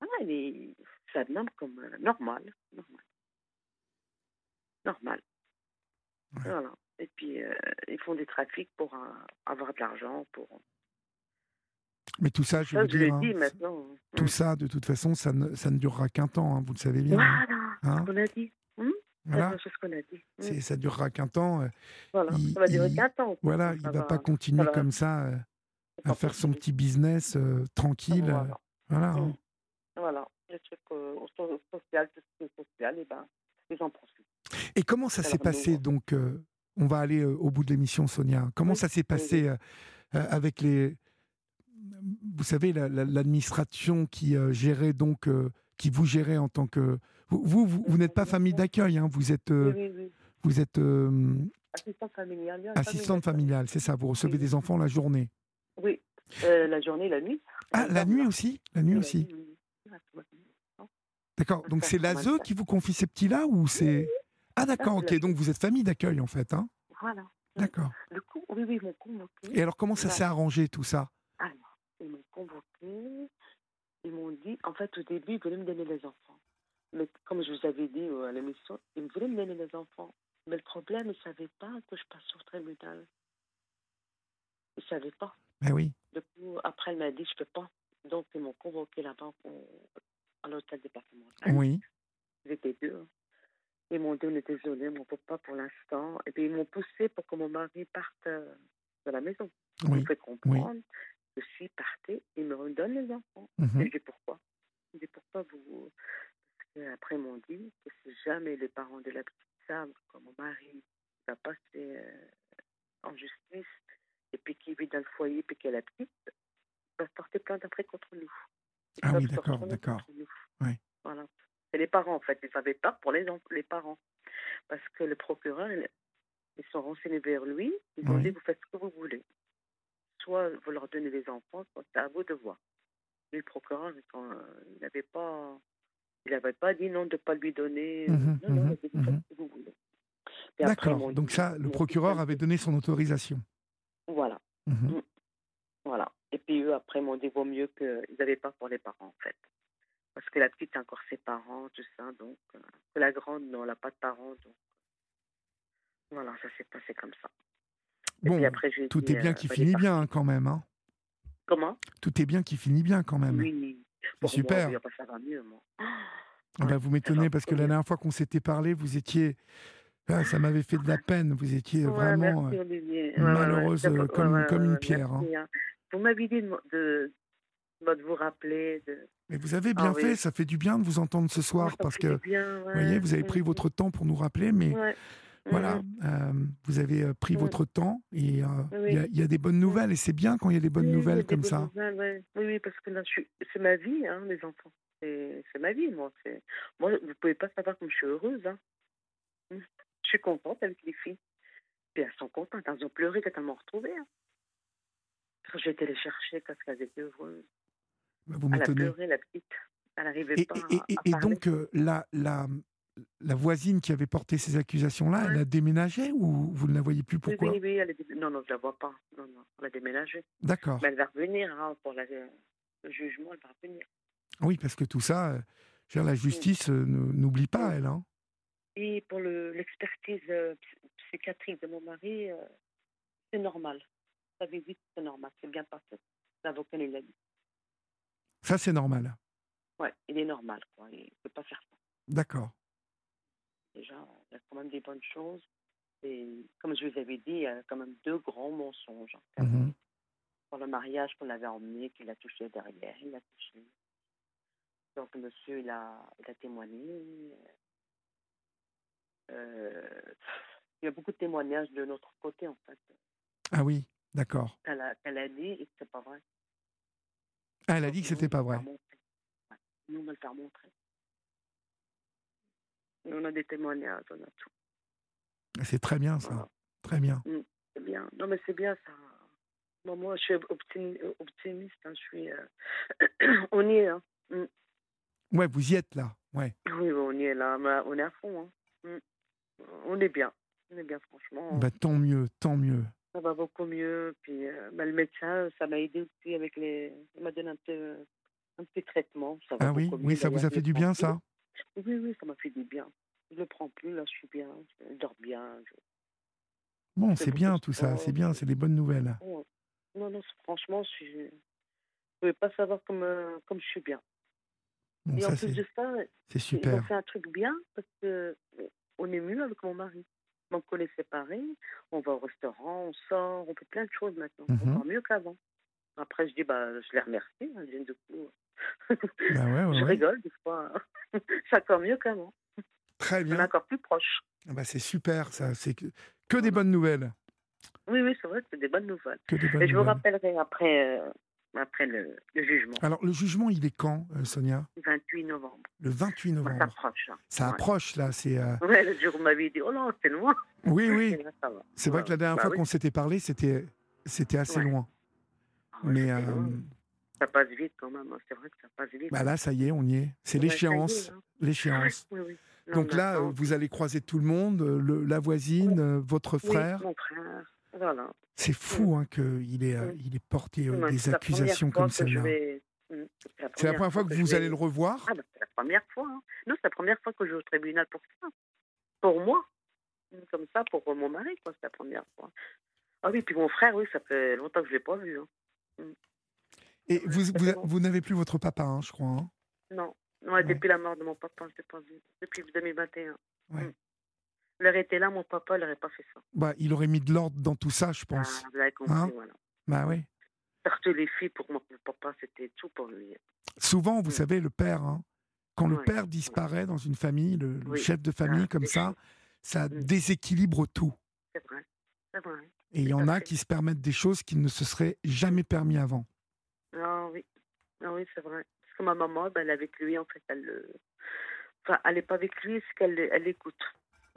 voilà, il est, un homme comme euh, normal, normal, normal. Ouais. Voilà. Et puis euh, ils font des trafics pour euh, avoir de l'argent, pour. Mais tout ça, je Ça, veux je dire, hein, dit c'est- maintenant. tout ça, de toute façon, ça ne, ça ne durera qu'un temps, hein, vous le savez bien. hein. Voilà, Hein ce qu'on a dit. Hum Voilà, C'est chose qu'on a dit. C'est- ça durera qu'un temps. euh, Voilà, il- ça va durer 15 ans. Voilà, il ne va- va pas continuer va- comme ça euh, à faire son petit business tranquille. Voilà. Voilà. hein. Mm. Voilà, au so- social, tout ce qui est social, et ben, ils en profitent. Et comment ça s'est passé on- donc euh, On va aller euh, au bout de l'émission, Sonia. Comment Oui, ça s'est passé oui. euh, euh, avec les, vous savez, la- la- l'administration qui euh, gérait donc, euh, qui vous gérait en tant que, vous, vous, vous, vous n'êtes pas famille d'accueil, hein, vous êtes, euh, Oui, vous êtes Assistante familiale. assistante familiale, c'est ça. Vous recevez des enfants la journée. Oui, la journée, la nuit. Ah, la nuit aussi, la nuit aussi. D'accord. Donc c'est l'ASE qui vous confie ces petits-là ou c'est Ah d'accord. Ok. Donc vous êtes famille d'accueil en fait, hein Voilà. D'accord. Du coup, oui, oui, ils m'ont convoqué. Et alors comment ça s'est arrangé tout ça? Alors, ils m'ont convoqué. Ils m'ont dit, en fait, au début, ils voulaient me donner les enfants. Mais comme je vous avais dit euh, à l'émission, ils voulaient me donner les enfants. Mais le problème, ils ne savaient pas que je passe sur tribunal. Ils ne savaient pas. Ben oui. Du coup, après, elle m'a dit, je ne peux pas. Donc, ils m'ont convoqué là-bas à l'hôtel départemental. Oui. Ils étaient deux. Ils m'ont dit, on est désolé, mon papa pour l'instant. Et puis, ils m'ont poussé pour que mon mari parte euh, de la maison. Ils Oui. fait comprendre que si partait, ils me redonnent les enfants. Mhm. Et je dis pourquoi? Je dis pourquoi vous. Parce qu'après, ils m'ont dit que si jamais les parents de la petite savent que mon mari va passer euh, en justice et puis qu'il vit dans le foyer puis qu'il a la petite, il va porter plainte après contre nous. Ils Ah peuvent oui, d'accord, d'accord. Oui. Voilà. C'est les parents, en fait. Ils ne savaient pas pour les, les parents. Parce que le procureur, il- ils sont renseignés vers lui. Ils ont Oui. dit vous faites ce que vous voulez. Soit vous leur donnez les enfants, soit c'est à vous de voir. Et le procureur, il euh, il n'avait pas, il pas dit non de ne pas lui donner. euh, Mhm, non, non, mhm, il dit, mhm. ce que vous voulez. D'accord. Donc ça, le procureur avait donné son autorisation. Voilà. Mhm. Voilà. Et puis eux, après, m'ont dit vaut mieux qu'ils n'avaient pas pour les parents, en fait. Parce que la petite a encore ses parents, tout ça. Donc, euh, la grande, non, elle n'a pas de parents. Donc, voilà, ça s'est passé comme ça. Et Bon, puis après, j'ai tout dit, est bien euh, qui bah, finit bien hein, quand même. Hein. Comment? Tout est bien qui finit bien quand même. Oui. Bon, super. Moi, oui, ça va mieux, moi. Ah bah, vous m'étonnez parce que la dernière fois qu'on s'était parlé, vous étiez. Ah, ça m'avait fait de la peine. Vous étiez Ouais, vraiment merci, euh. Ouais, malheureuse euh, comme, comme une pierre. hein. merci, hein. Vous m'avez dit de, de, de vous rappeler. De... Mais vous avez Ah bien oui. fait. Ça fait du bien de vous entendre ce soir parce que, vous voyez, vous avez pris Mhm. votre temps pour nous rappeler, mais Ouais. voilà, Mhm. euh, vous avez euh, pris votre temps et euh, il Oui. y, a- il y a des bonnes nouvelles et c'est bien quand il y a des bonnes Oui, nouvelles comme bonnes ça. nouvelles. Oui, oui, parce que là, suis... c'est ma vie, hein, les enfants. C'est ma vie, moi. Moi, vous pouvez pas savoir comme je suis heureuse. Hein. Mm. Je suis contente avec les filles. Puis elles sont contentes. Elles ont pleuré quand elles m'ont retrouvée. Hein. Été les chercher, parce qu'elles étaient heureuses. Bah, Vous Elle a pleuré, la petite. Elle n'arrivait pas et- à, et- à et donc, euh, la, la, la voisine qui avait porté ces accusations-là, elle a déménagé ou vous ne la voyez plus? Pourquoi? oui, oui, elle Non, non, je la vois pas. Non, non, elle a déménagé. D'accord. Mais elle va revenir hein, pour la- le jugement, elle va revenir. Oui, parce que tout ça, euh, dire, la justice euh, ne- n'oublie pas, elle. Hein. Et pour le- l'expertise euh, psy- psychiatrique de mon mari, euh, c'est normal. Dire que c'est normal, c'est bien passé. L'avocat, il l'a dit. Ça, c'est normal. Ouais, il est normal, quoi. Il ne peut pas faire ça. D'accord. Déjà, il y a quand même des bonnes choses. Et comme je vous avais dit, il y a quand même deux grands mensonges. Mhm. Pour le mariage qu'on l'avait emmené, qu'il a touché derrière, il l'a touché. Donc, monsieur, il a, il a témoigné. Euh, il y a beaucoup de témoignages de notre côté, en fait. Ah oui, d'accord. qu'elle a, qu'elle a dit et que c'est pas vrai. Ah, elle a dit que c'était pas vrai. Nous, on va le faire montrer. On a des témoignages, on a tout. C'est très bien, ça. Très bien. Mm, C'est bien. Non, mais c'est bien ça. Moi, moi, je suis optimi- optimiste. hein, Je suis. euh, on y est. Hein. Mm. Ouais, vous y êtes là. Ouais. Oui, on y est là. mais on est à fond. Hein. Mm. On est bien. On est bien, franchement. Bah, tant mieux, tant mieux. Ça va beaucoup mieux. Puis euh, bah, le médecin, ça m'a aidé aussi avec les. Il m'a donné un peu un petit traitement. Ça va Ah oui, oui, ça vous a fait du bien, plus. ça? Oui, oui, ça m'a fait du bien. Je le prends plus, là, je suis bien. Je dors bien. je- Bon, c'est bien tout ça, c'est bien, c'est des bonnes nouvelles. Non, non, franchement, je. Je pouvais pas savoir comme, euh, comme je suis bien. Bon, Et en plus de ça, c'est ils ont super. fait un truc bien parce que euh, on est mieux avec mon mari. Donc on est séparés, on va au restaurant, on sort, on fait plein de choses maintenant. Mhm. Encore mieux qu'avant. Après, je dis, bah, je les remercie. hein, je viens de coup. Bah ouais, ouais, je ouais. rigole des fois. C'est encore mieux qu'avant. Très On est bien. encore plus proche. Ah bah, c'est super, ça. C'est que, que des bonnes nouvelles. Oui, oui, c'est vrai, c'est des bonnes nouvelles. Que des bonnes Et je vous rappellerai après, euh, après le, le jugement. Alors, le jugement, il est quand, euh, Sonia? 28 novembre. Le 28 Ça novembre. hein. Ça Ouais. approche, là. C'est. euh, Ouais, le jour où m'avez dit, oh non, c'est loin. Oui, oui. Là, ça. C'est vrai Ouais. que la dernière Bah fois oui. qu'on s'était parlé, c'était c'était assez loin. Ah Mais euh. Ça passe vite quand même, hein. c'est vrai que ça passe vite. bah là, ça y est, on y est. C'est ça l'échéance. hein. L'échéance. Oui, oui. Non, Donc là, vous allez croiser tout le monde, le- la voisine, euh, votre oui, frère. mon frère, voilà. C'est fou hein, qu'il ait, euh, Oui. il ait porté euh, des accusations comme celle-là. vais- Mm, C'est la première fois que vous vais- allez le revoir? Ah, bah, c'est la première fois. hein. Non, c'est la première fois que je vais au tribunal pour ça. Pour moi. Comme ça, pour mon mari, c'est la première fois. Ah oui, puis mon frère, oui, ça fait longtemps que je ne l'ai pas vu. hein. Et vous, ça vous, vous n'avez plus votre papa, hein, je crois. hein Non, Ouais, depuis la mort de mon papa, je ne l'ai pas vu. Depuis 2021. Ouais. Aurait été là, mon papa, n'aurait pas fait ça. bah, il aurait mis de l'ordre dans tout ça, je pense. Ah, vous avez compris, Hein? voilà. Bah oui. Surtout les filles, pour mon papa, c'était tout pour lui. Souvent, vous Mm. savez, le père, hein, quand le père disparaît dans une famille, le, chef de famille Ah, comme c'est ça, ça Mm. déséquilibre tout. C'est vrai. C'est vrai. Et il y en a fait. qui se permettent des choses qui ne se seraient jamais permis avant. Ah oui, ah oui c'est vrai. Parce que ma maman, ben, elle est avec lui, en fait, elle le- Enfin, elle n'est pas avec lui, c'est qu'elle elle écoute.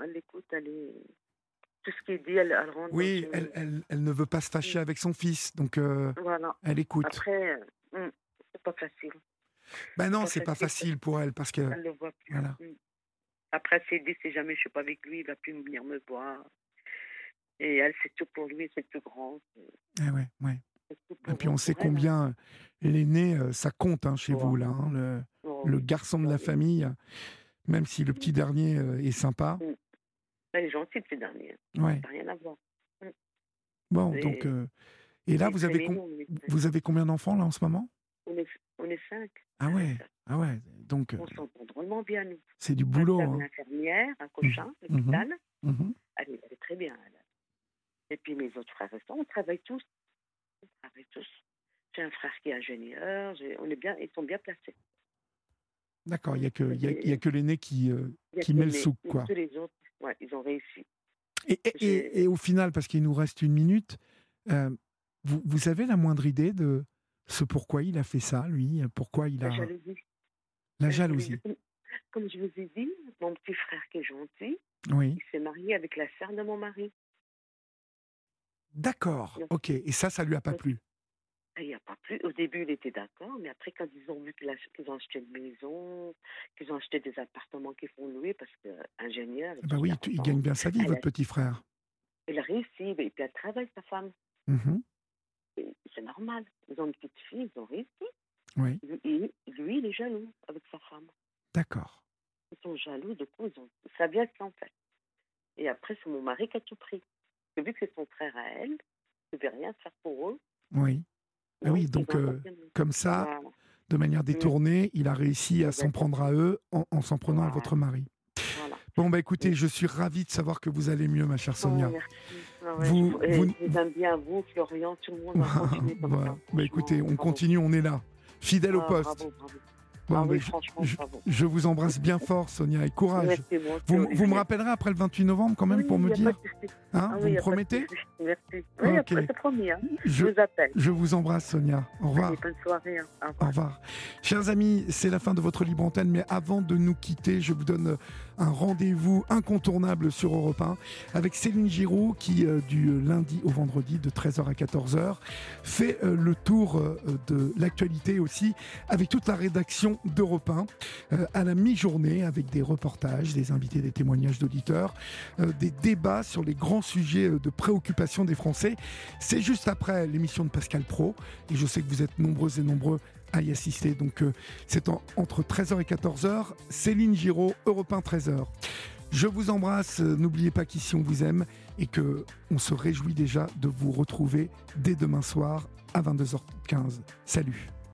Elle l'écoute, elle est... Tout ce qu'il dit, elle, elle rentre Oui, une- elle, elle, elle ne veut pas se fâcher avec son fils, donc euh, Voilà. elle écoute. Après, euh, hum, c'est pas facile. Ben non, c'est pas facile. pour elle, parce que... Elle le voit plus. Voilà. Hum. Après, s'est dit, si jamais je suis pas avec lui, il va plus venir me voir. Et elle, c'est tout pour lui, c'est le plus grand. c'est- Eh ouais, ouais. c'est tout Et puis on sait combien l'aîné, euh, ça compte hein, chez Ouais. vous, là. hein, le, Oh, le garçon de la oui. famille, même si le petit dernier euh, est sympa. Elle est gentille, ce dernier. Ouais. Ça n'a rien à voir. Bon, Et- donc... euh, et là, vous avez, mignon, vous avez combien d'enfants, là, en ce moment? On est, on est cinq. Ah ouais, ah ouais. Donc, euh, On s'entend drôlement bien, nous. c'est du boulot. Hein. une infirmière, un cochin, Mhm. l'hôpital. Elle, est- elle est très bien. elle. Et puis mes autres frères et on travaille tous. On travaille tous. J'ai un frère qui est ingénieur. j'ai- On est bien, ils sont bien placés. D'accord, il n'y a que, y a, y a que l'aîné qui, euh, qui met le mais quoi. Tous les autres, ouais, ils ont réussi. Et, et- J'ai- et- et au final, parce qu'il nous reste une minute, euh, vous, vous avez la moindre idée de ce pourquoi il a fait ça, lui Pourquoi il a... La jalousie. La jalousie, Comme, je vous ai dit, mon petit frère qui est gentil, oui. il s'est marié avec la sœur de mon mari. D'accord, ok. Et ça, ça lui a pas plu? Il n'y a pas plus. Au début, il était d'accord, mais après, quand ils ont vu qu'ils ont acheté une maison, qu'ils ont acheté des appartements qu'ils font louer, parce que ingénieur. Bah oui, il gagne bien sa vie, votre a- petit frère. Il a réussi, et puis elle travaille, sa femme. Et C'est normal. Ils ont une petite fille, ils ont réussi. Oui, Lui, lui, il est jaloux avec sa femme. d'accord. Ils sont jaloux, du coup, ils ont... ça vient de ça, en fait. Et après, c'est mon mari qui a tout pris. Vu que c'est son frère à elle, ne pouvait rien faire pour eux. Oui. Ah oui, donc euh, comme ça, de manière détournée, il a réussi à s'en prendre à eux en, s'en prenant à votre mari. Bon, bah écoutez, je suis ravi de savoir que vous allez mieux, ma chère Sonia. vous, vous... Je vous bien, vous, Florian, tout le monde. bah, écoutez, on continue, on est là, fidèle au ah. Ah je, vous embrasse bien fort, Sonia, et courage. vous, vous, me rappellerez après le 28 novembre quand même pour me dire hein, ah Vous me promettez Merci. Oui, promis, hein. je, vous appelle. Je vous embrasse, Sonia. Au revoir. bonne soirée. Hein. Au, revoir. Chers amis, c'est la fin de votre libre antenne, mais avant de nous quitter, je vous donne un rendez-vous incontournable sur Europe 1 avec Céline Giraud qui, euh, du lundi au vendredi, de 13h à 14h, fait euh, le tour euh, de l'actualité aussi avec toute la rédaction d'Europe 1 à la mi-journée avec des reportages, des invités, des témoignages d'auditeurs, des débats sur les grands sujets de préoccupation des Français. C'est juste après l'émission de Pascal Pro et je sais que vous êtes nombreux et nombreux à y assister. Donc euh, c'est entre 13h et 14h. Céline Giraud, Europe 1 13h. Je vous embrasse, n'oubliez pas qu'ici on vous aime et que on se réjouit déjà de vous retrouver dès demain soir à 22h15. Salut